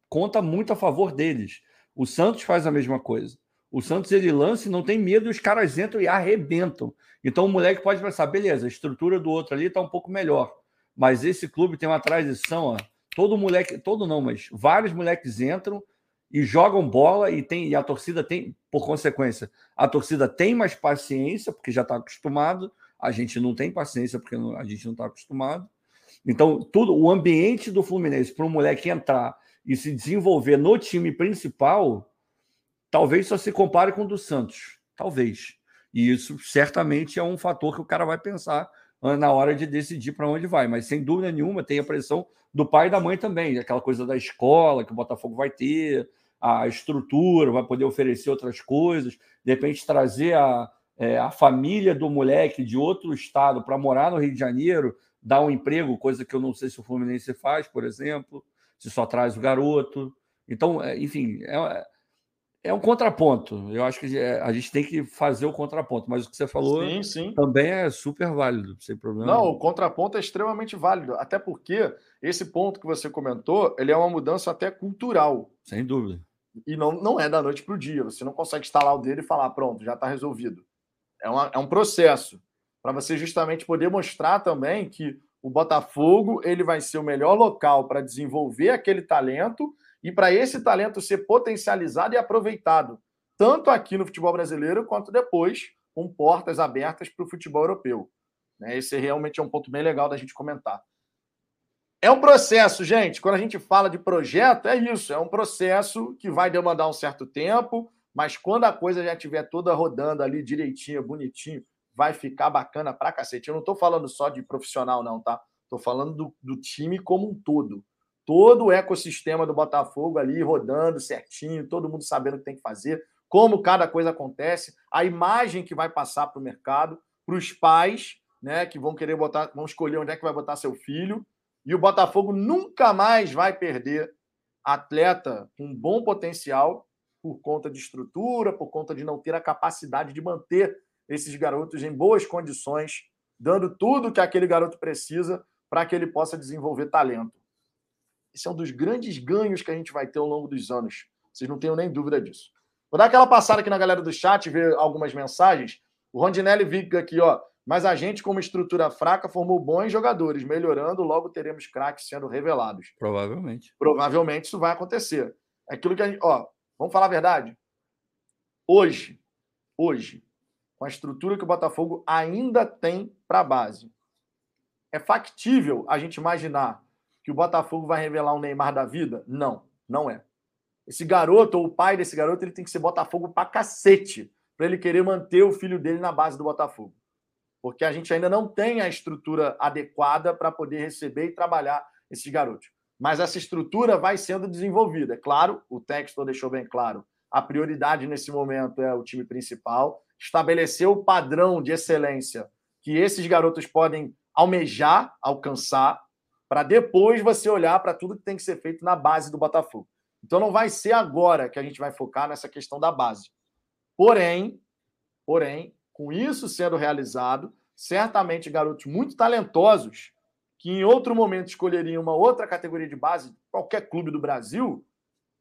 conta muito a favor deles. O Santos faz a mesma coisa. O Santos ele lança e não tem medo, e os caras entram e arrebentam. Então o moleque pode pensar, beleza, a estrutura do outro ali está um pouco melhor. Mas esse clube tem uma tradição, ó, todo moleque, todo não, mas vários moleques entram, e jogam bola e tem e a torcida tem, por consequência, a torcida tem mais paciência porque já está acostumado. A gente não tem paciência porque a gente não está acostumado. Então, tudo o ambiente do Fluminense para um moleque entrar e se desenvolver no time principal, talvez só se compare com o do Santos, talvez. E isso certamente é um fator que o cara vai pensar na hora de decidir para onde vai. Mas sem dúvida nenhuma tem a pressão do pai e da mãe também, aquela coisa da escola que o Botafogo vai ter, a estrutura, vai poder oferecer outras coisas, de repente trazer a, é, a família do moleque de outro estado para morar no Rio de Janeiro, dar um emprego, coisa que eu não sei se o Fluminense faz, por exemplo, se só traz o garoto. Então, é, enfim, é, é um contraponto. Eu acho que a gente tem que fazer o contraponto, mas o que você falou sim, sim. também é super válido, sem problema. Não, o contraponto é extremamente válido, até porque esse ponto que você comentou, ele é uma mudança até cultural. Sem dúvida. E não, não é da noite para o dia. Você não consegue instalar o dedo e falar, pronto, já está resolvido. É, uma, é um processo para você justamente poder mostrar também que o Botafogo ele vai ser o melhor local para desenvolver aquele talento e para esse talento ser potencializado e aproveitado, tanto aqui no futebol brasileiro quanto depois com portas abertas para o futebol europeu. Né? Esse realmente é um ponto bem legal da gente comentar. É um processo, gente. Quando a gente fala de projeto, é isso. É um processo que vai demandar um certo tempo, mas quando a coisa já estiver toda rodando ali direitinho, bonitinho, vai ficar bacana pra cacete. Eu não estou falando só de profissional, não, tá? Estou falando do, do, time como um todo. Todo o ecossistema do Botafogo ali rodando certinho, todo mundo sabendo o que tem que fazer, como cada coisa acontece, a imagem que vai passar para o mercado, para os pais, né, que vão querer botar, vão escolher onde é que vai botar seu filho e o Botafogo nunca mais vai perder atleta com bom potencial por conta de estrutura, por conta de não ter a capacidade de manter esses garotos em boas condições, dando tudo que aquele garoto precisa para que ele possa desenvolver talento. Esse é um dos grandes ganhos que a gente vai ter ao longo dos anos. Vocês não tenham nem dúvida disso. Vou dar aquela passada aqui na galera do chat, ver algumas mensagens. O Rondinelli Viga aqui, ó. Mas a gente, como estrutura fraca, formou bons jogadores. Melhorando, logo teremos craques sendo revelados. Provavelmente. Provavelmente isso vai acontecer. É aquilo que a gente. Ó, vamos falar a verdade? Hoje, hoje, com a estrutura que o Botafogo ainda tem para a base, é factível a gente imaginar que o Botafogo vai revelar um Neymar da vida? Não, não é. Esse garoto, ou o pai desse garoto, ele tem que ser Botafogo pra cacete, para ele querer manter o filho dele na base do Botafogo. Porque a gente ainda não tem a estrutura adequada para poder receber e trabalhar esses garotos. Mas essa estrutura vai sendo desenvolvida. É claro, o texto deixou bem claro. A prioridade nesse momento é o time principal, estabelecer o padrão de excelência que esses garotos podem almejar, alcançar, para depois você olhar para tudo que tem que ser feito na base do Botafogo. Então não vai ser agora que a gente vai focar nessa questão da base. Porém, porém, com isso sendo realizado, certamente garotos muito talentosos que em outro momento escolheriam uma outra categoria de base, qualquer clube do Brasil,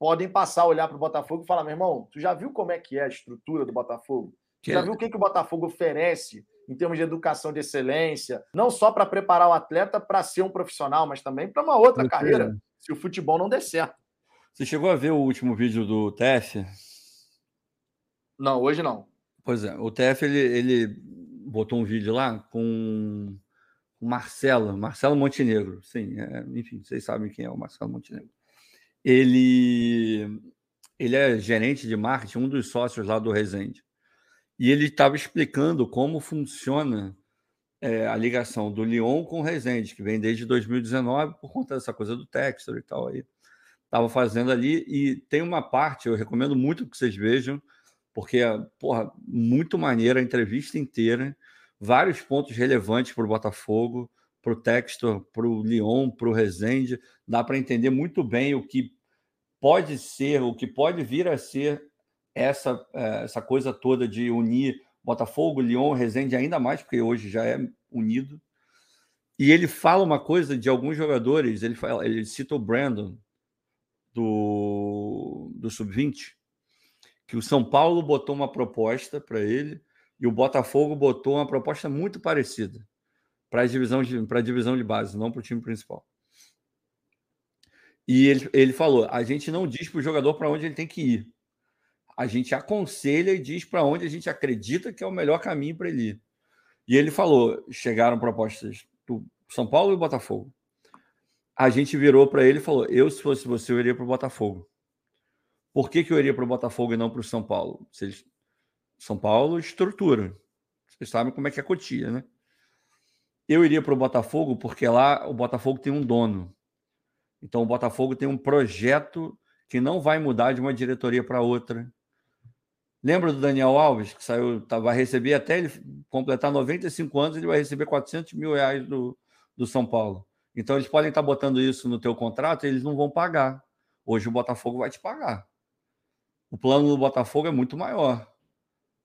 podem passar a olhar para o Botafogo e falar: meu irmão, tu já viu como é que é a estrutura do Botafogo? Tu já viu o que, que o Botafogo oferece em termos de educação de excelência, não só para preparar o atleta para ser um profissional, mas também para uma outra carreira, se o futebol não der certo. Você chegou a ver o último vídeo do TF? Não, hoje não. Pois é, o TF ele, ele botou um vídeo lá com o Marcelo, Marcelo Montenegro. Sim, é, enfim, vocês sabem quem é o Marcelo Montenegro. Ele, ele é gerente de marketing, um dos sócios lá do Resende e ele estava explicando como funciona é, a ligação do Lyon com o Resende, que vem desde 2019 por conta dessa coisa do Textor e tal aí. Estava fazendo ali e tem uma parte, eu recomendo muito que vocês vejam, porque porra, muito maneira a entrevista inteira, vários pontos relevantes para o Botafogo, para o Textor, para o Lyon, para o Resende. Dá para entender muito bem o que pode ser, o que pode vir a ser essa, é, essa coisa toda de unir Botafogo, Lyon, Resende ainda mais, porque hoje já é unido. E ele fala uma coisa de alguns jogadores, ele, fala, ele cita o Brandon do, do Sub-20, que o São Paulo botou uma proposta para ele e o Botafogo botou uma proposta muito parecida para a divisão de, a divisão de base, não para o time principal. E ele, ele falou: a gente não diz para o jogador para onde ele tem que ir a gente aconselha e diz para onde a gente acredita que é o melhor caminho para ele ir. E ele falou: chegaram propostas do São Paulo e Botafogo. A gente virou para ele e falou: eu, se fosse você, eu iria para o Botafogo. Por que, que eu iria para o Botafogo e não para o São Paulo? Vocês... São Paulo, estrutura. Vocês sabem como é que é a Cotia, né? Eu iria para o Botafogo porque lá o Botafogo tem um dono. Então o Botafogo tem um projeto que não vai mudar de uma diretoria para outra. Lembra do Daniel Alves, que saiu, tá, vai receber até ele completar 95 anos, ele vai receber 400 mil reais do, do São Paulo. Então eles podem estar botando isso no teu contrato e eles não vão pagar. Hoje o Botafogo vai te pagar. O plano do Botafogo é muito maior.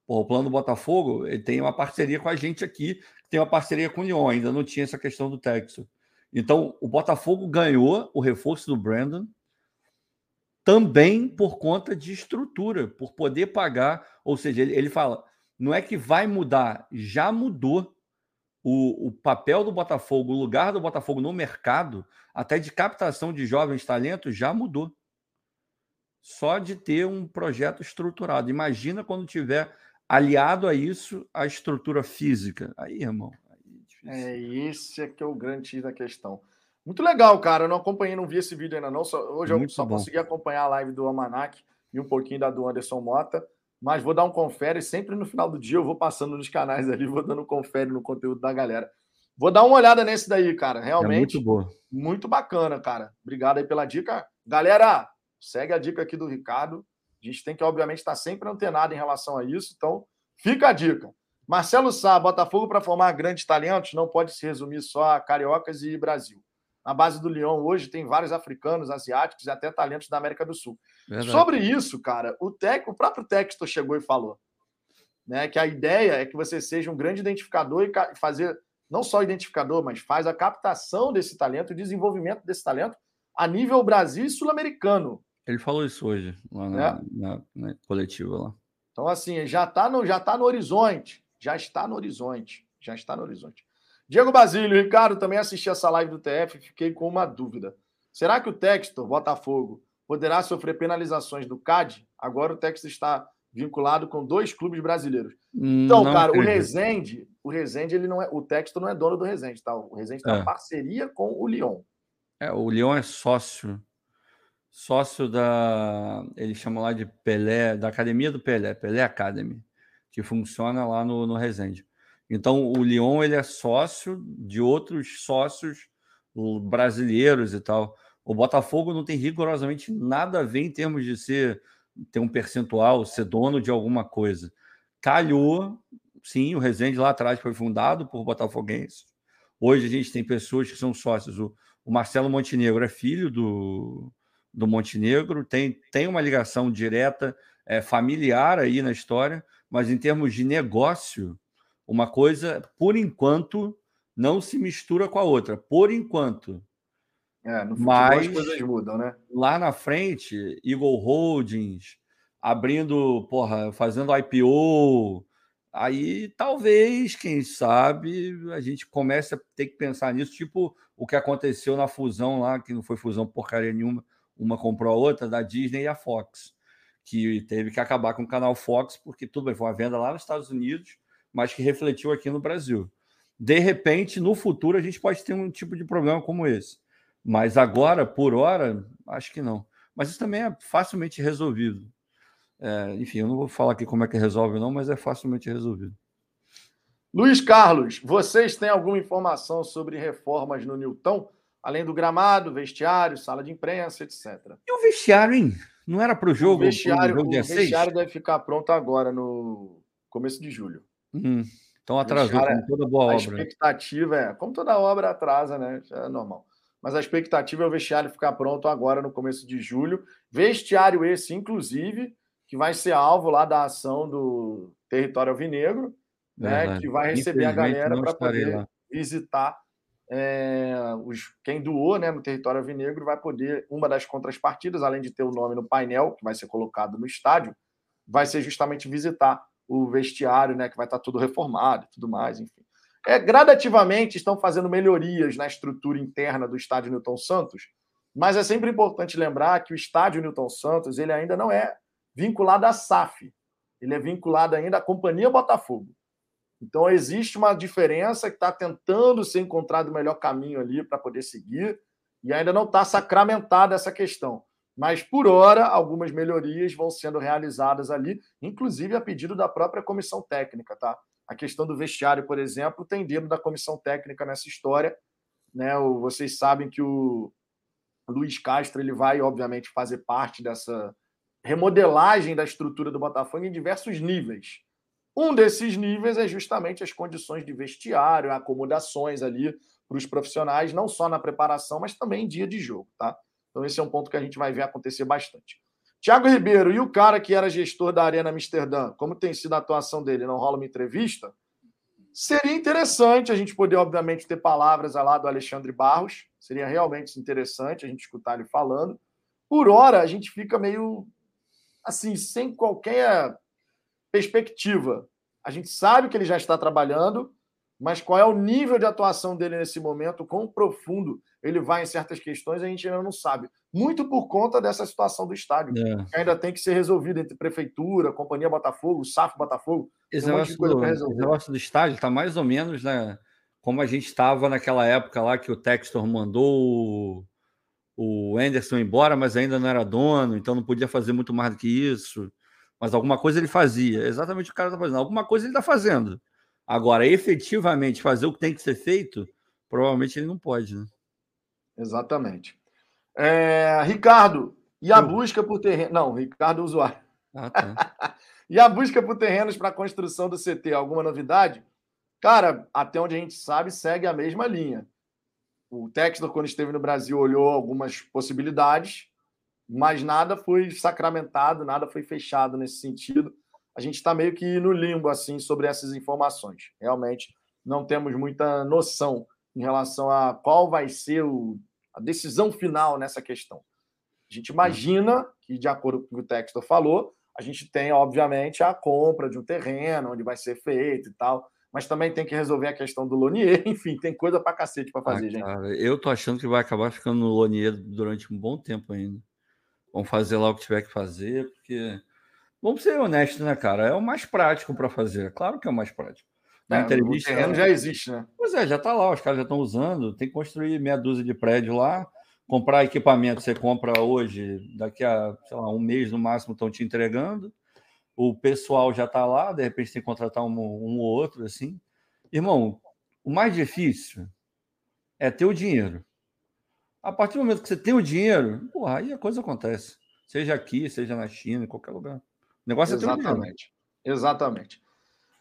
Pô, o plano do Botafogo ele tem uma parceria com a gente aqui, tem uma parceria com o Lyon, ainda não tinha essa questão do Texas. Então, o Botafogo ganhou o reforço do Brandon, também por conta de estrutura, por poder pagar. Ou seja, ele, ele fala: não é que vai mudar, já mudou o, o papel do Botafogo, o lugar do Botafogo no mercado, até de captação de jovens talentos, já mudou. Só de ter um projeto estruturado. Imagina quando tiver aliado a isso a estrutura física. Aí, irmão. Aí é, é esse é que é o grande da questão. Muito legal, cara. Eu não acompanhei, não vi esse vídeo ainda não. Só, hoje Muito eu só bom. consegui acompanhar a live do Almanac e um pouquinho da do Anderson Mota. Mas vou dar um confere. Sempre no final do dia eu vou passando nos canais ali, vou dando confere no conteúdo da galera. Vou dar uma olhada nesse daí, cara. Realmente. É muito boa. Muito bacana, cara. Obrigado aí pela dica. Galera, segue a dica aqui do Ricardo. A gente tem que, obviamente, estar sempre antenado em relação a isso. Então, fica a dica. Marcelo Sá, Botafogo para formar grandes talentos não pode se resumir só a cariocas e Brasil. Na base do Lyon hoje tem vários africanos, asiáticos e até talentos da América do Sul. Verdade. Sobre isso, cara, o, tec, o próprio Texto chegou e falou né, que a ideia é que você seja um grande identificador e fazer não só identificador, mas faz a captação desse talento, o desenvolvimento desse talento a nível Brasil e sul-americano. Ele falou isso hoje, lá na, é. na, na coletiva lá. Então, assim, já está no, já tá no horizonte. Já está no horizonte. Já está no horizonte. Diego Basílio, Ricardo, também assisti essa live do TF e fiquei com uma dúvida. Será que o Textor, Botafogo, poderá sofrer penalizações do CAD? Agora o Textor está vinculado com dois clubes brasileiros. Então, não cara, acredito. o Rezende, o Rezende, ele não é, o Textor não é dono do Rezende, tá? O Rezende é. uma parceria com o Lyon. É, o Lyon é sócio sócio da. Eles chamam lá de Pelé, da academia do Pelé, Pelé Academy, que funciona lá no, no Resende. Então, o Lyon ele é sócio de outros sócios brasileiros e tal. O Botafogo não tem rigorosamente nada a ver em termos de ser ter um percentual, ser dono de alguma coisa. Calhou, sim, o Resende lá atrás foi fundado por botafoguenses. Hoje a gente tem pessoas que são sócios. O, o Marcelo Montenegro é filho do, do Montenegro, tem, tem uma ligação direta, é, familiar aí na história, mas em termos de negócio, uma coisa, por enquanto, não se mistura com a outra. Por enquanto. É, no mas, as coisas mudam, né? Lá na frente, Eagle Holdings, abrindo, porra, fazendo IPO, aí talvez, quem sabe, a gente comece a ter que pensar nisso, tipo o que aconteceu na fusão lá, que não foi fusão porcaria nenhuma, uma comprou a outra, da Disney e a Fox, que teve que acabar com o canal Fox, porque tudo bem, foi uma venda lá nos Estados Unidos, mas que refletiu aqui no Brasil. De repente, no futuro, a gente pode ter um tipo de problema como esse. Mas agora, por hora, acho que não. Mas isso também é facilmente resolvido. É, enfim, eu não vou falar aqui como é que resolve, não, mas é facilmente resolvido. Luiz Carlos, vocês têm alguma informação sobre reformas no Newton? Além do gramado, vestiário, sala de imprensa, etc. E o vestiário, hein? Não era para o jogo? O vestiário, o vestiário deve ficar pronto agora, no começo de julho. Hum, então atrasou, como toda boa a obra. A expectativa é, como toda obra atrasa, né? É normal. Mas a expectativa é o vestiário ficar pronto agora no começo de julho. Vestiário esse, inclusive, que vai ser alvo lá da ação do Território Alvinegro, né? Que vai receber a galera para poder lá. visitar é, os, quem doou né, no território alvinegro vai poder, uma das contrapartidas, além de ter o nome no painel, que vai ser colocado no estádio, vai ser justamente visitar o vestiário, né, que vai estar tudo reformado e tudo mais, enfim. É, gradativamente estão fazendo melhorias na estrutura interna do estádio Newton Santos, mas é sempre importante lembrar que o estádio Newton Santos ele ainda não é vinculado à SAF, ele é vinculado ainda à Companhia Botafogo. Então, existe uma diferença que está tentando ser encontrado o melhor caminho ali para poder seguir, e ainda não está sacramentada essa questão. Mas, por hora, algumas melhorias vão sendo realizadas ali, inclusive a pedido da própria comissão técnica. Tá? A questão do vestiário, por exemplo, tem dedo da comissão técnica nessa história. Né? Vocês sabem que o Luiz Castro ele vai, obviamente, fazer parte dessa remodelagem da estrutura do Botafogo em diversos níveis. Um desses níveis é justamente as condições de vestiário, acomodações ali para os profissionais, não só na preparação, mas também em dia de jogo, tá? Então, esse é um ponto que a gente vai ver acontecer bastante. Tiago Ribeiro, e o cara que era gestor da Arena Amsterdã, como tem sido a atuação dele? Não rola uma entrevista? Seria interessante a gente poder, obviamente, ter palavras lá do Alexandre Barros. Seria realmente interessante a gente escutar ele falando. Por hora, a gente fica meio assim, sem qualquer perspectiva. A gente sabe que ele já está trabalhando, mas qual é o nível de atuação dele nesse momento, quão profundo ele vai em certas questões, a gente ainda não sabe. Muito por conta dessa situação do estádio, é. que ainda tem que ser resolvida entre prefeitura, Companhia Botafogo, SAF Botafogo. Esse negócio, um do, esse negócio do estádio está mais ou menos né, como a gente estava naquela época lá que o Textor mandou o Anderson embora, mas ainda não era dono, então não podia fazer muito mais do que isso mas alguma coisa ele fazia. Exatamente o cara está fazendo. Alguma coisa ele está fazendo. Agora, efetivamente fazer o que tem que ser feito, provavelmente ele não pode, né? Exatamente. É, Ricardo, e a Eu... busca por terreno. Não, Ricardo é usuário. Ah, tá. e a busca por terrenos para a construção do CT, alguma novidade? Cara, até onde a gente sabe, segue a mesma linha. o Textor, quando esteve no Brasil, olhou algumas possibilidades, mas nada foi sacramentado, nada foi fechado nesse sentido. A gente está meio que no limbo assim sobre essas informações. Realmente não temos muita noção em relação a qual vai ser o, a decisão final nessa questão. A gente imagina que, de acordo com o que o Textor falou, a gente tem, obviamente, a compra de um terreno onde vai ser feito e tal mas também tem que resolver a questão do Lonier. Enfim, tem coisa para cacete para fazer, ah, gente. Cara, eu tô achando que vai acabar ficando no Lonier durante um bom tempo ainda. Vamos fazer lá o que tiver que fazer, porque vamos ser honestos, né, cara? É o mais prático para fazer. Claro que é o mais prático. Na é, entrevista, o terreno já existe, né? Pois é, já está lá, os caras já estão usando. Tem que construir meia dúzia de prédio lá, comprar equipamento. Você compra hoje, daqui a sei lá, um mês no máximo estão te entregando o pessoal já está lá, de repente tem que contratar um, um ou outro, assim. Irmão, o mais difícil é ter o dinheiro. A partir do momento que você tem o dinheiro, porra, aí a coisa acontece. Seja aqui, seja na China, em qualquer lugar. O negócio Exatamente. é ter. Exatamente.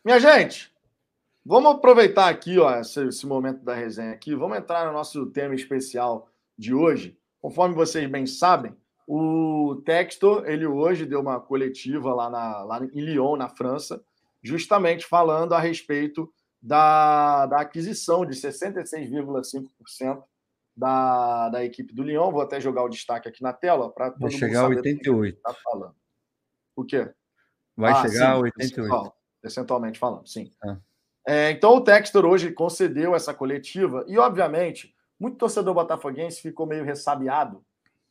Minha gente, vamos aproveitar aqui ó, esse, esse momento da resenha aqui. Vamos entrar no nosso tema especial de hoje. Conforme vocês bem sabem, o Textor, ele hoje deu uma coletiva lá, na, lá em Lyon, na França, justamente falando a respeito da, da aquisição de 66,5% da, da equipe do Lyon. Vou até jogar o destaque aqui na tela para todo Vai chegar a 88. Tá falando. O quê? Vai ah, chegar sim, a 88. Percentualmente falando, sim. Ah. É, então o Textor hoje concedeu essa coletiva e, obviamente, muito torcedor botafoguense ficou meio ressabiado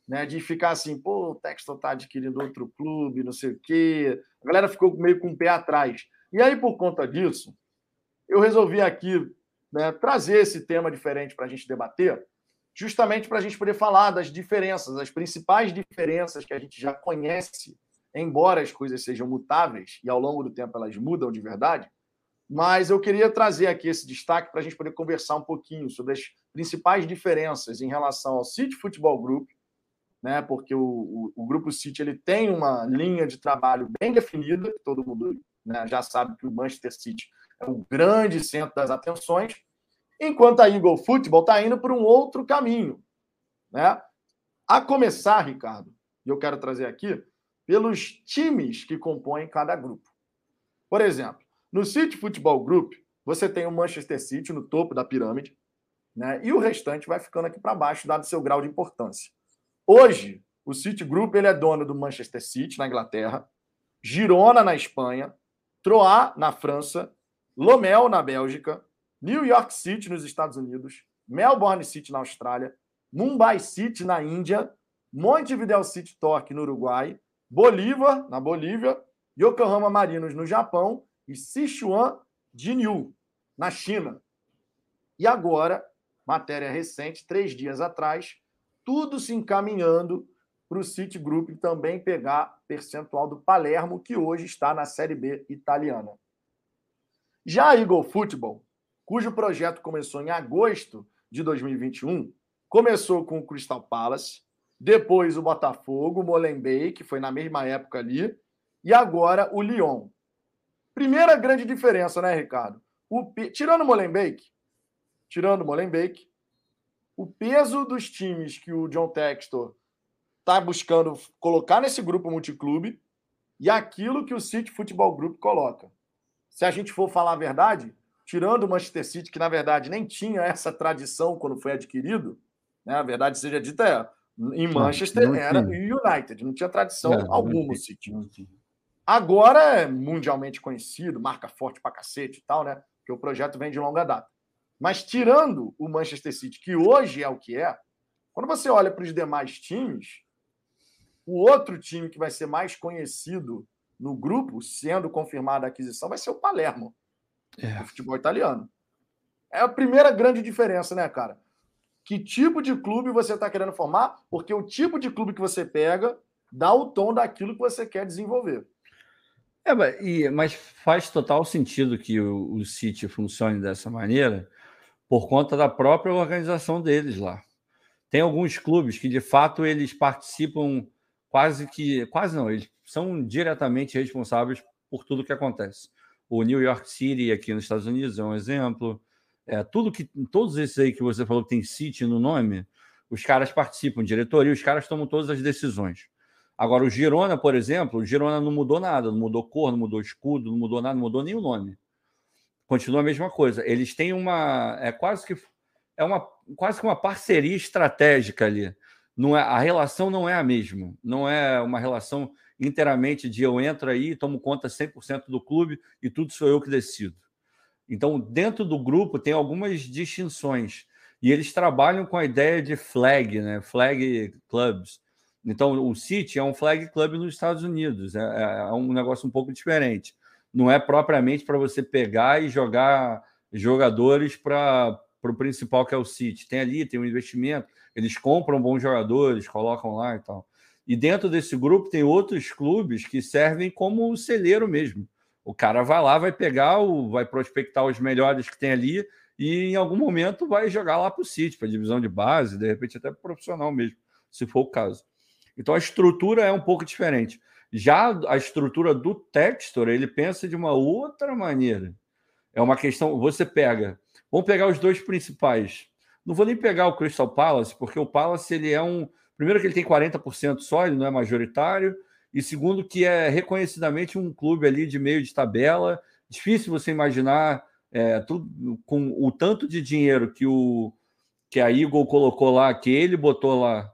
né? De ficar assim, pô, o Texton tá adquirindo outro clube, não sei o quê. A galera ficou meio com o pé atrás. E aí, por conta disso, eu resolvi aqui né, trazer esse tema diferente para a gente debater, justamente para a gente poder falar das diferenças, as principais diferenças que a gente já conhece, embora as coisas sejam mutáveis e ao longo do tempo elas mudam de verdade. Mas eu queria trazer aqui esse destaque para a gente poder conversar um pouquinho sobre as principais diferenças em relação ao City Futebol Group né? Porque o, o, o, Grupo City ele tem uma linha de trabalho bem definida, todo mundo né, já sabe que o Manchester City é o grande centro das atenções, enquanto a Eagle Football está indo por um outro caminho, né? A começar, Ricardo, e eu quero trazer aqui, pelos times que compõem cada grupo. Por exemplo, no City Football Group, você tem o Manchester City no topo da pirâmide, né? E o restante vai ficando aqui para baixo, dado seu grau de importância. Hoje, o City Group ele é dono do Manchester City, na Inglaterra, Girona, na Espanha, Troyes, na França, Lomel, na Bélgica, New York City, nos Estados Unidos, Melbourne City, na Austrália, Mumbai City, na Índia, Montevideo City Torque, no Uruguai, Bolívar, na Bolívia, Yokohama Marinos, no Japão e Sichuan Jinyu, na China. E agora, matéria recente, três dias atrás, tudo se encaminhando para o City Group também pegar percentual do Palermo, que hoje está na Série B italiana. Já a Eagle Football, cujo projeto começou em agosto de 2021, começou com o Crystal Palace, depois o Botafogo, o Molenbeek, que foi na mesma época ali, e agora o Lyon. Primeira grande diferença, né, Ricardo? O, tirando o Molenbeek, tirando o Molenbeek, o peso dos times que o John Textor está buscando colocar nesse grupo multiclube e aquilo que o City Futebol Group coloca. Se a gente for falar a verdade, tirando o Manchester City, que na verdade nem tinha essa tradição quando foi adquirido, né? a verdade seja dita é, em Manchester não, não era United, não tinha tradição é, alguma o City. Agora é mundialmente conhecido, marca forte pra cacete e tal, né? Porque o projeto vem de longa data. Mas tirando o Manchester City, que hoje é o que é, quando você olha para os demais times, o outro time que vai ser mais conhecido no grupo, sendo confirmada a aquisição, vai ser o Palermo, é. do futebol italiano. É a primeira grande diferença, né, cara? Que tipo de clube você está querendo formar? Porque o tipo de clube que você pega dá o tom daquilo que você quer desenvolver. É, mas faz total sentido que o, o City funcione dessa maneira, por conta da própria organização deles lá. Tem alguns clubes que, de fato, eles participam quase que. Quase não, eles são diretamente responsáveis por tudo que acontece. O New York City, aqui nos Estados Unidos, é um exemplo. É, tudo que todos esses aí que você falou que tem City no nome, os caras participam, diretoria, os caras tomam todas as decisões. Agora, o Girona, por exemplo, o Girona não mudou nada, não mudou cor, não mudou escudo, não mudou nada, não mudou nem o nome. Continua a mesma coisa. Eles têm uma. É quase que é uma quase que uma parceria estratégica ali. Não é, a relação não é a mesma. Não é uma relação inteiramente de eu entro aí, tomo conta 100% do clube e tudo sou eu que decido. Então, dentro do grupo tem algumas distinções. E eles trabalham com a ideia de flag, né? Flag clubs. Então, o City é um flag club nos Estados Unidos. É, é, é um negócio um pouco diferente. Não é propriamente para você pegar e jogar jogadores para o principal que é o City. Tem ali, tem um investimento. Eles compram bons jogadores, colocam lá e tal. E dentro desse grupo tem outros clubes que servem como um celeiro mesmo. O cara vai lá, vai pegar, o, vai prospectar os melhores que tem ali e em algum momento vai jogar lá para o City, para a divisão de base, de repente até para profissional mesmo, se for o caso. Então a estrutura é um pouco diferente. Já a estrutura do Textor, ele pensa de uma outra maneira. É uma questão. Você pega. Vamos pegar os dois principais. Não vou nem pegar o Crystal Palace, porque o Palace ele é um. Primeiro, que ele tem 40% só, ele não é majoritário. E segundo, que é reconhecidamente um clube ali de meio de tabela. Difícil você imaginar é, tudo, com o tanto de dinheiro que, o, que a Eagle colocou lá, que ele botou lá.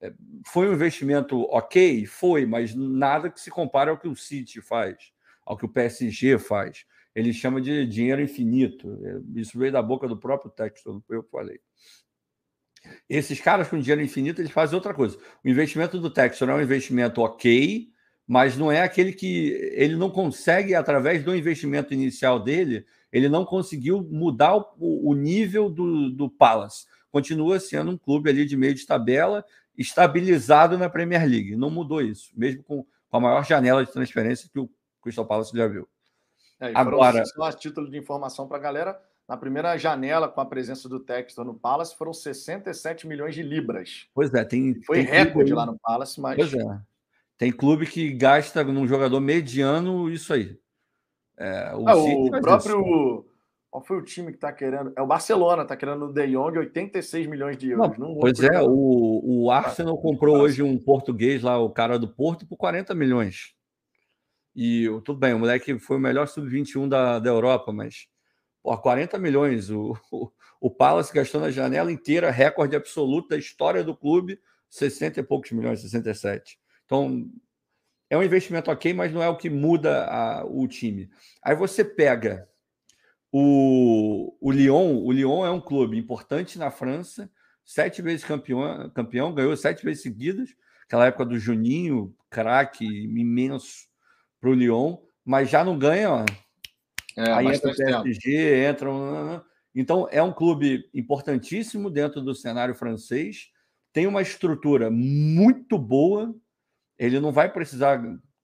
É, foi um investimento ok? Foi, mas nada que se compare ao que o City faz, ao que o PSG faz. Ele chama de dinheiro infinito. É, isso veio da boca do próprio texto, eu falei. Esses caras com dinheiro infinito, eles fazem outra coisa. O investimento do Textor é um investimento ok, mas não é aquele que ele não consegue, através do investimento inicial dele, ele não conseguiu mudar o, o nível do, do Palace. Continua sendo um clube ali de meio de tabela, estabilizado na Premier League. Não mudou isso, mesmo com, com a maior janela de transferência que o Crystal Palace já viu. É, Agora, só a título de informação para a galera, na primeira janela, com a presença do Textor no Palace, foram 67 milhões de libras. Pois é, tem. Foi tem recorde lá no Palace, mas. Pois é. Tem clube que gasta num jogador mediano isso aí. É, o, ah, o próprio. Isso. Qual foi o time que está querendo? É o Barcelona, está querendo o De Jong 86 milhões de euros. Não, pois é, o, o Arsenal comprou hoje um português lá, o cara do Porto, por 40 milhões. E tudo bem, o moleque foi o melhor sub-21 da, da Europa, mas por 40 milhões. O, o, o Palace gastou na janela inteira, recorde absoluto da história do clube, 60 e poucos milhões, 67. Então, é um investimento ok, mas não é o que muda a, o time. Aí você pega o, o Lyon. O Lyon é um clube importante na França, sete vezes campeão, campeão ganhou sete vezes seguidas. Aquela época do Juninho, craque imenso para o Lyon, mas já não ganha ó, é, aí entra o PSG, entra. Então, é um clube importantíssimo dentro do cenário francês, tem uma estrutura muito boa. Ele não vai precisar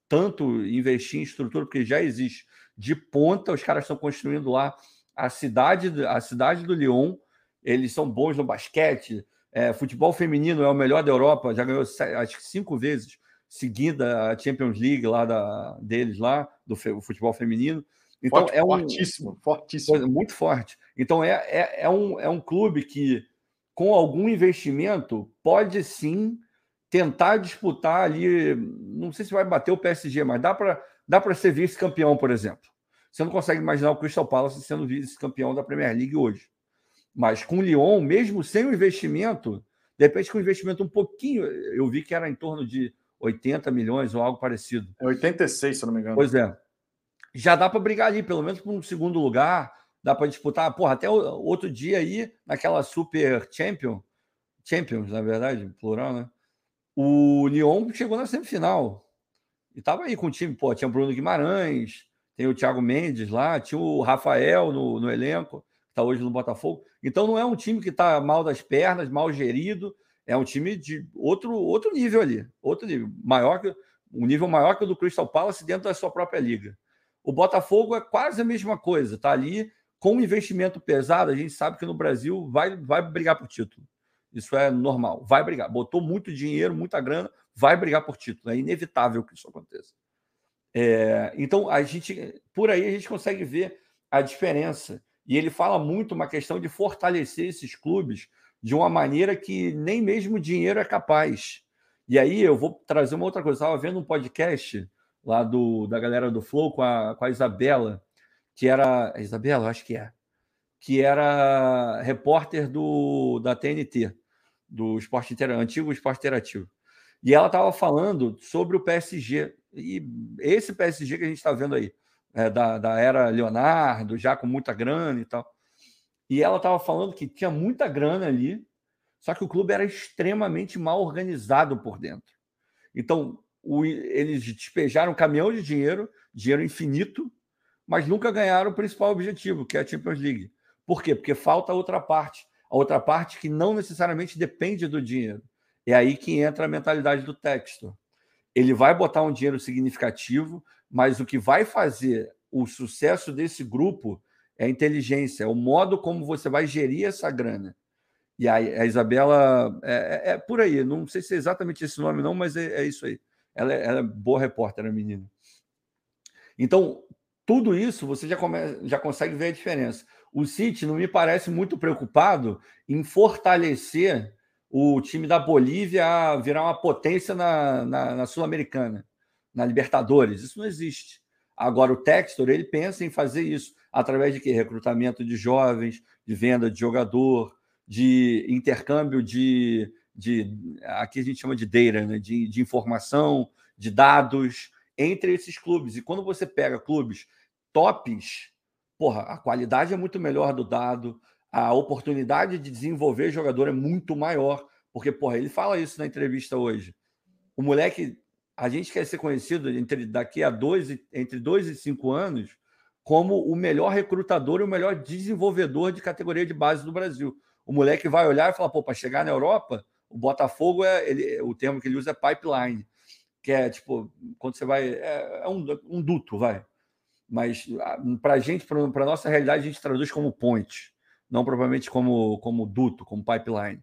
tanto investir em estrutura, porque já existe de ponta. Os caras estão construindo lá a cidade, a cidade do Lyon. Eles são bons no basquete. É, futebol feminino é o melhor da Europa, já ganhou acho que cinco vezes seguida a Champions League lá da, deles lá, do futebol feminino. Então Forte, é um fortíssimo, fortíssimo. Muito forte. Então é, é, é, um, é um clube que, com algum investimento, pode sim tentar disputar ali. Não sei se vai bater o PSG, mas dá para dá ser vice-campeão, por exemplo. Você não consegue imaginar o Crystal Palace sendo vice-campeão da Premier League hoje. Mas com o Lyon, mesmo sem o investimento, de repente com o investimento um pouquinho, eu vi que era em torno de 80 milhões ou algo parecido. É 86, se eu não me engano. Pois é já dá para brigar ali, pelo menos por um segundo lugar, dá para disputar. Porra, até outro dia aí, naquela Super Champion, Champions, na verdade, plural, né? O Lyon chegou na semifinal. E tava aí com o time, pô, tinha Bruno Guimarães, tem o Thiago Mendes lá, tinha o Rafael no, no elenco, que tá hoje no Botafogo. Então não é um time que está mal das pernas, mal gerido, é um time de outro, outro nível ali, outro nível, maior que um nível maior que o do Crystal Palace dentro da sua própria liga. O Botafogo é quase a mesma coisa, tá ali com um investimento pesado. A gente sabe que no Brasil vai, vai brigar por título. Isso é normal, vai brigar. Botou muito dinheiro, muita grana, vai brigar por título. É inevitável que isso aconteça. É, então, a gente, por aí, a gente consegue ver a diferença E ele fala muito uma questão de fortalecer esses clubes de uma maneira que nem mesmo o dinheiro é capaz. E aí eu vou trazer uma outra coisa. Eu estava vendo um podcast lá do, da galera do Flow com a, com a Isabela, que era. A Isabela, acho que é. Que era repórter do, da TNT, do esporte interativo, antigo esporte interativo. E ela estava falando sobre o PSG. E esse PSG que a gente está vendo aí, é, da, da era Leonardo, já com muita grana e tal. E ela estava falando que tinha muita grana ali, só que o clube era extremamente mal organizado por dentro. Então, o, eles despejaram um caminhão de dinheiro, dinheiro infinito, mas nunca ganharam o principal objetivo, que é a Champions League. Por quê? Porque falta a outra parte. A outra parte que não necessariamente depende do dinheiro. É aí que entra a mentalidade do texto. Ele vai botar um dinheiro significativo, mas o que vai fazer o sucesso desse grupo é a inteligência, é o modo como você vai gerir essa grana. E a, a Isabela é, é, é, por aí, não sei se é exatamente esse nome, não, mas é, é isso aí. Ela, é, ela é boa repórter, a menina. Então, tudo isso você já, come, já consegue ver a diferença. O City não me parece muito preocupado em fortalecer o time da Bolívia a virar uma potência na, na, na Sul-Americana, na Libertadores. Isso não existe. Agora, o Textor, ele pensa em fazer isso através de quê? Recrutamento de jovens, de venda de jogador, de intercâmbio de, de aqui a gente chama de data, né? de, de informação, de dados entre esses clubes. E quando você pega clubes tops, porra, a qualidade é muito melhor do dado, a oportunidade de desenvolver jogador é muito maior, porque, porra, ele fala isso na entrevista hoje. O moleque, a gente quer ser conhecido entre daqui a dois, entre dois e cinco anos como o melhor recrutador e o melhor desenvolvedor de categoria de base do Brasil o moleque vai olhar e falar, pô, para chegar na Europa, o Botafogo é ele, o termo que ele usa é pipeline, que é tipo, quando você vai. É, é um, um duto, vai. Mas para gente, para nossa realidade, a gente traduz como ponte, não propriamente como, como duto, como pipeline.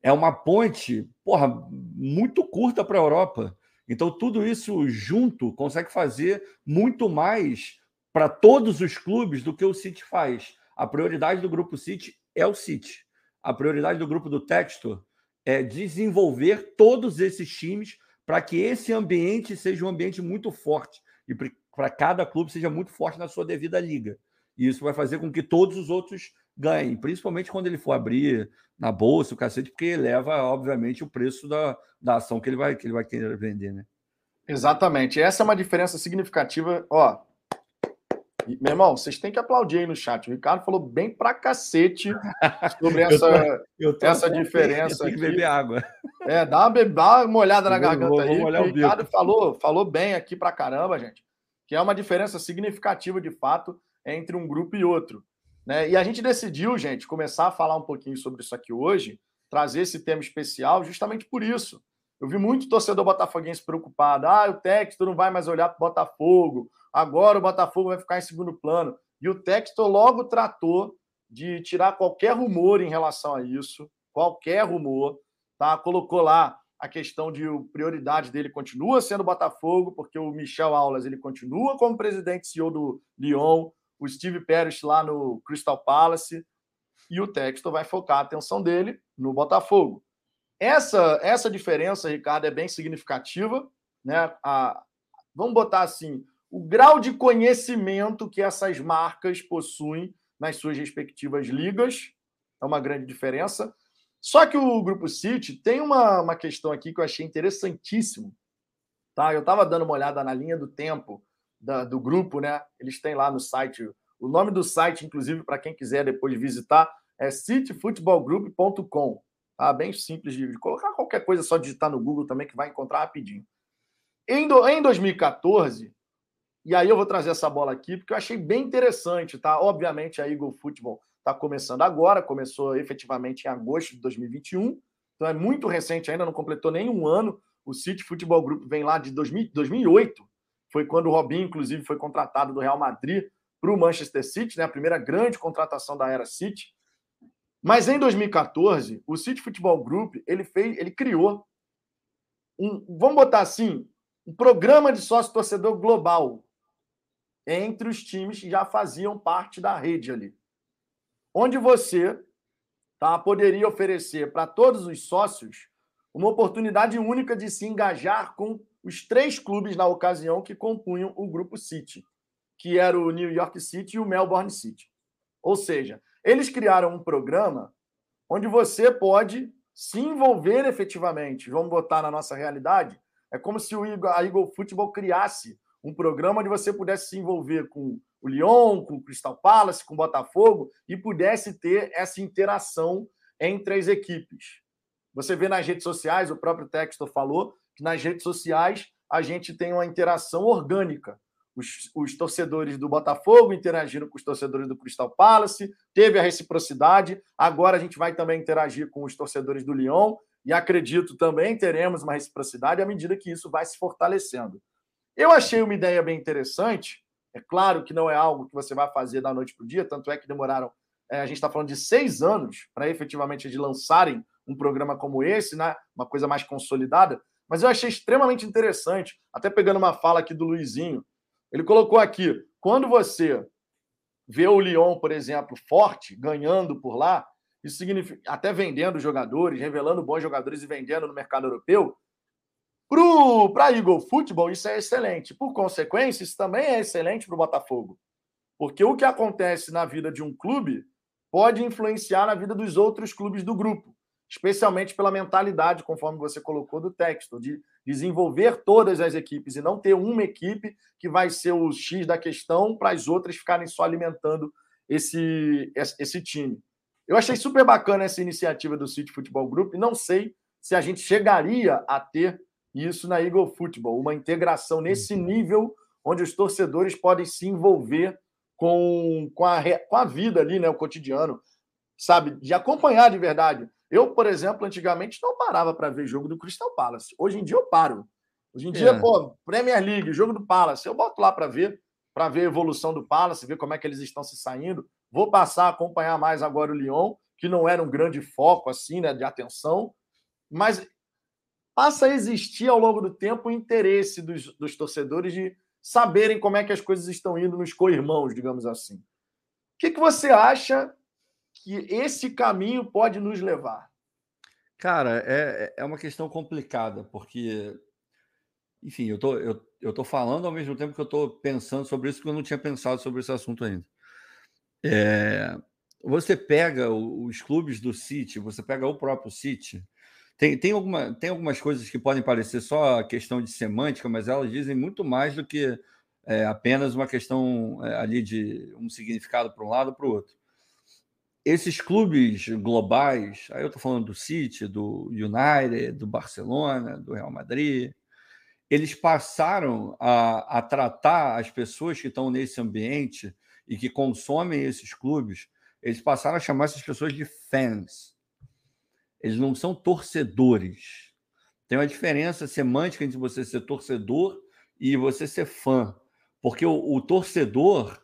É uma ponte, porra, muito curta para a Europa. Então, tudo isso junto consegue fazer muito mais para todos os clubes do que o City faz. A prioridade do grupo City é o City a prioridade do grupo do Textor é desenvolver todos esses times para que esse ambiente seja um ambiente muito forte e para cada clube seja muito forte na sua devida liga. E isso vai fazer com que todos os outros ganhem, principalmente quando ele for abrir na bolsa, o cacete, porque eleva, obviamente, o preço da, da ação que ele vai, que ele vai querer vender, né? Exatamente. Essa é uma diferença significativa. Ó, meu irmão, vocês têm que aplaudir aí no chat. O Ricardo falou bem pra cacete sobre essa, eu tô, eu tô essa diferença. Tem que beber água. É, dá uma, dá uma olhada na garganta vou, aí. Vou o Ricardo falou, falou bem aqui pra caramba, gente. Que é uma diferença significativa, de fato, entre um grupo e outro. Né? E a gente decidiu, gente, começar a falar um pouquinho sobre isso aqui hoje, trazer esse tema especial justamente por isso. Eu vi muito torcedor botafoguense preocupado. Ah, o Texto não vai mais olhar para o Botafogo. Agora o Botafogo vai ficar em segundo plano. E o Textor logo tratou de tirar qualquer rumor em relação a isso, qualquer rumor, tá? Colocou lá a questão de prioridade dele continua sendo Botafogo, porque o Michel Aulas ele continua como presidente CEO do Lyon, o Steve Pérez lá no Crystal Palace, e o Textor vai focar a atenção dele no Botafogo. Essa essa diferença, Ricardo, é bem significativa, né? A, vamos botar assim, o grau de conhecimento que essas marcas possuem nas suas respectivas ligas. É uma grande diferença. Só que o Grupo City tem uma, uma questão aqui que eu achei interessantíssimo. Tá? Eu estava dando uma olhada na linha do tempo da, do grupo, né? Eles têm lá no site. O nome do site, inclusive, para quem quiser depois visitar, é cityfootballgroup.com. Tá? Bem simples de, colocar qualquer coisa, só digitar no Google também, que vai encontrar rapidinho. Em, do, em 2014, e aí eu vou trazer essa bola aqui, porque eu achei bem interessante, tá? Obviamente a Eagle Football está começando agora, começou efetivamente em agosto de 2021, então é muito recente ainda, não completou nem um ano. O City Futebol Group vem lá de 2000, 2008, foi quando o Robinho, inclusive, foi contratado do Real Madrid para o Manchester City, né? a primeira grande contratação da era City. Mas em 2014, o City Futebol Group ele fez, ele criou um, vamos botar assim, um programa de sócio torcedor global, entre os times que já faziam parte da rede ali. onde você tá, poderia oferecer para todos os sócios uma oportunidade única de se engajar com os três clubes na ocasião que compunham o grupo City, que era o New York City e o Melbourne City. Ou seja, eles criaram um programa onde você pode se envolver efetivamente. Vamos botar na nossa realidade. É como se a Eagle Football criasse um programa onde você pudesse se envolver com o Lyon, com o Crystal Palace, com o Botafogo e pudesse ter essa interação entre as equipes. Você vê nas redes sociais, o próprio Texto falou que nas redes sociais a gente tem uma interação orgânica. Os, os, torcedores do Botafogo interagiram com os torcedores do Crystal Palace, teve a reciprocidade. Agora a gente vai também interagir com os torcedores do Lyon e acredito também teremos uma reciprocidade à medida que isso vai se fortalecendo. Eu achei uma ideia bem interessante. É claro que não é algo que você vai fazer da noite para o dia, tanto é que demoraram. É, a gente está falando de seis anos para efetivamente de lançarem um programa como esse, né? uma coisa mais consolidada. Mas eu achei extremamente interessante, até pegando uma fala aqui do Luizinho. Ele colocou aqui: quando você vê o Lyon, por exemplo, forte, ganhando por lá, isso significa até vendendo jogadores, revelando bons jogadores e vendendo no mercado europeu, para Eagle Football, isso é excelente. Por consequência, isso também é excelente para o Botafogo. Porque o que acontece na vida de um clube pode influenciar na vida dos outros clubes do grupo, especialmente pela mentalidade, conforme você colocou do texto, de desenvolver todas as equipes e não ter uma equipe que vai ser o X da questão para as outras ficarem só alimentando esse, esse time. Eu achei super bacana essa iniciativa do City Futebol Group. Não sei se a gente chegaria a ter isso na Eagle Football, uma integração nesse uhum. nível onde os torcedores podem se envolver com, com, a, com a vida ali, né, o cotidiano, sabe, de acompanhar de verdade. Eu, por exemplo, antigamente não parava para ver jogo do Crystal Palace. Hoje em dia eu paro. Hoje em dia, é. pô, Premier League, jogo do Palace, eu boto lá para ver, para ver a evolução do Palace, ver como é que eles estão se saindo. Vou passar a acompanhar mais agora o Lyon, que não era um grande foco assim, né, de atenção, mas passa a existir ao longo do tempo o interesse dos, dos torcedores de saberem como é que as coisas estão indo nos co-irmãos, digamos assim. O que, que você acha que esse caminho pode nos levar? Cara, é, é uma questão complicada, porque, enfim, eu tô, eu, eu tô falando ao mesmo tempo que eu estou pensando sobre isso, porque eu não tinha pensado sobre esse assunto ainda. É, você pega os clubes do City, você pega o próprio City, tem, tem, alguma, tem algumas coisas que podem parecer só questão de semântica, mas elas dizem muito mais do que é, apenas uma questão é, ali de um significado para um lado ou para o outro. Esses clubes globais, aí eu estou falando do City, do United, do Barcelona, do Real Madrid, eles passaram a, a tratar as pessoas que estão nesse ambiente e que consomem esses clubes, eles passaram a chamar essas pessoas de fans. Eles não são torcedores. Tem uma diferença semântica entre você ser torcedor e você ser fã. Porque o, o torcedor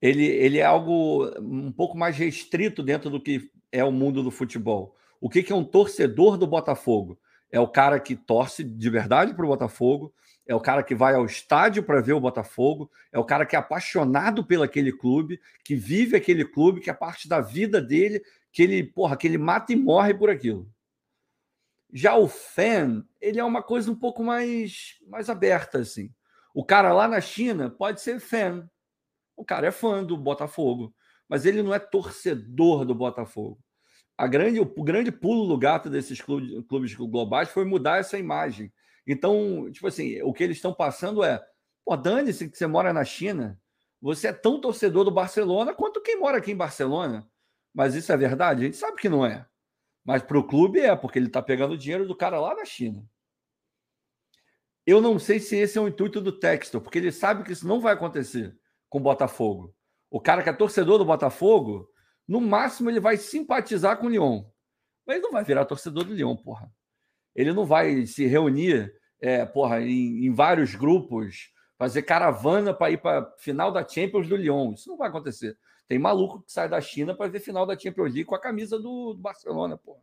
ele, ele é algo um pouco mais restrito dentro do que é o mundo do futebol. O que, que é um torcedor do Botafogo? É o cara que torce de verdade para o Botafogo, é o cara que vai ao estádio para ver o Botafogo, é o cara que é apaixonado pelo aquele clube, que vive aquele clube, que é parte da vida dele que ele, porra, que ele mata e morre por aquilo. Já o fan, ele é uma coisa um pouco mais, mais aberta, assim. O cara lá na China pode ser fan. O cara é fã do Botafogo, mas ele não é torcedor do Botafogo. A grande, o grande pulo do gato desses clubes, clubes globais foi mudar essa imagem. Então, tipo assim, o que eles estão passando é: pô, dane-se que você mora na China, você é tão torcedor do Barcelona quanto quem mora aqui em Barcelona. Mas isso é verdade? A gente sabe que não é. Mas para o clube é, porque ele está pegando dinheiro do cara lá na China. Eu não sei se esse é o intuito do texto, porque ele sabe que isso não vai acontecer com o Botafogo. O cara que é torcedor do Botafogo, no máximo ele vai simpatizar com o Lyon. Mas ele não vai virar torcedor do Lyon, porra. Ele não vai se reunir, é, porra, em, em vários grupos, fazer caravana para ir para final da Champions do Lyon. Isso não vai acontecer. Tem maluco que sai da China para ver final da Champions League com a camisa do, do Barcelona, pô.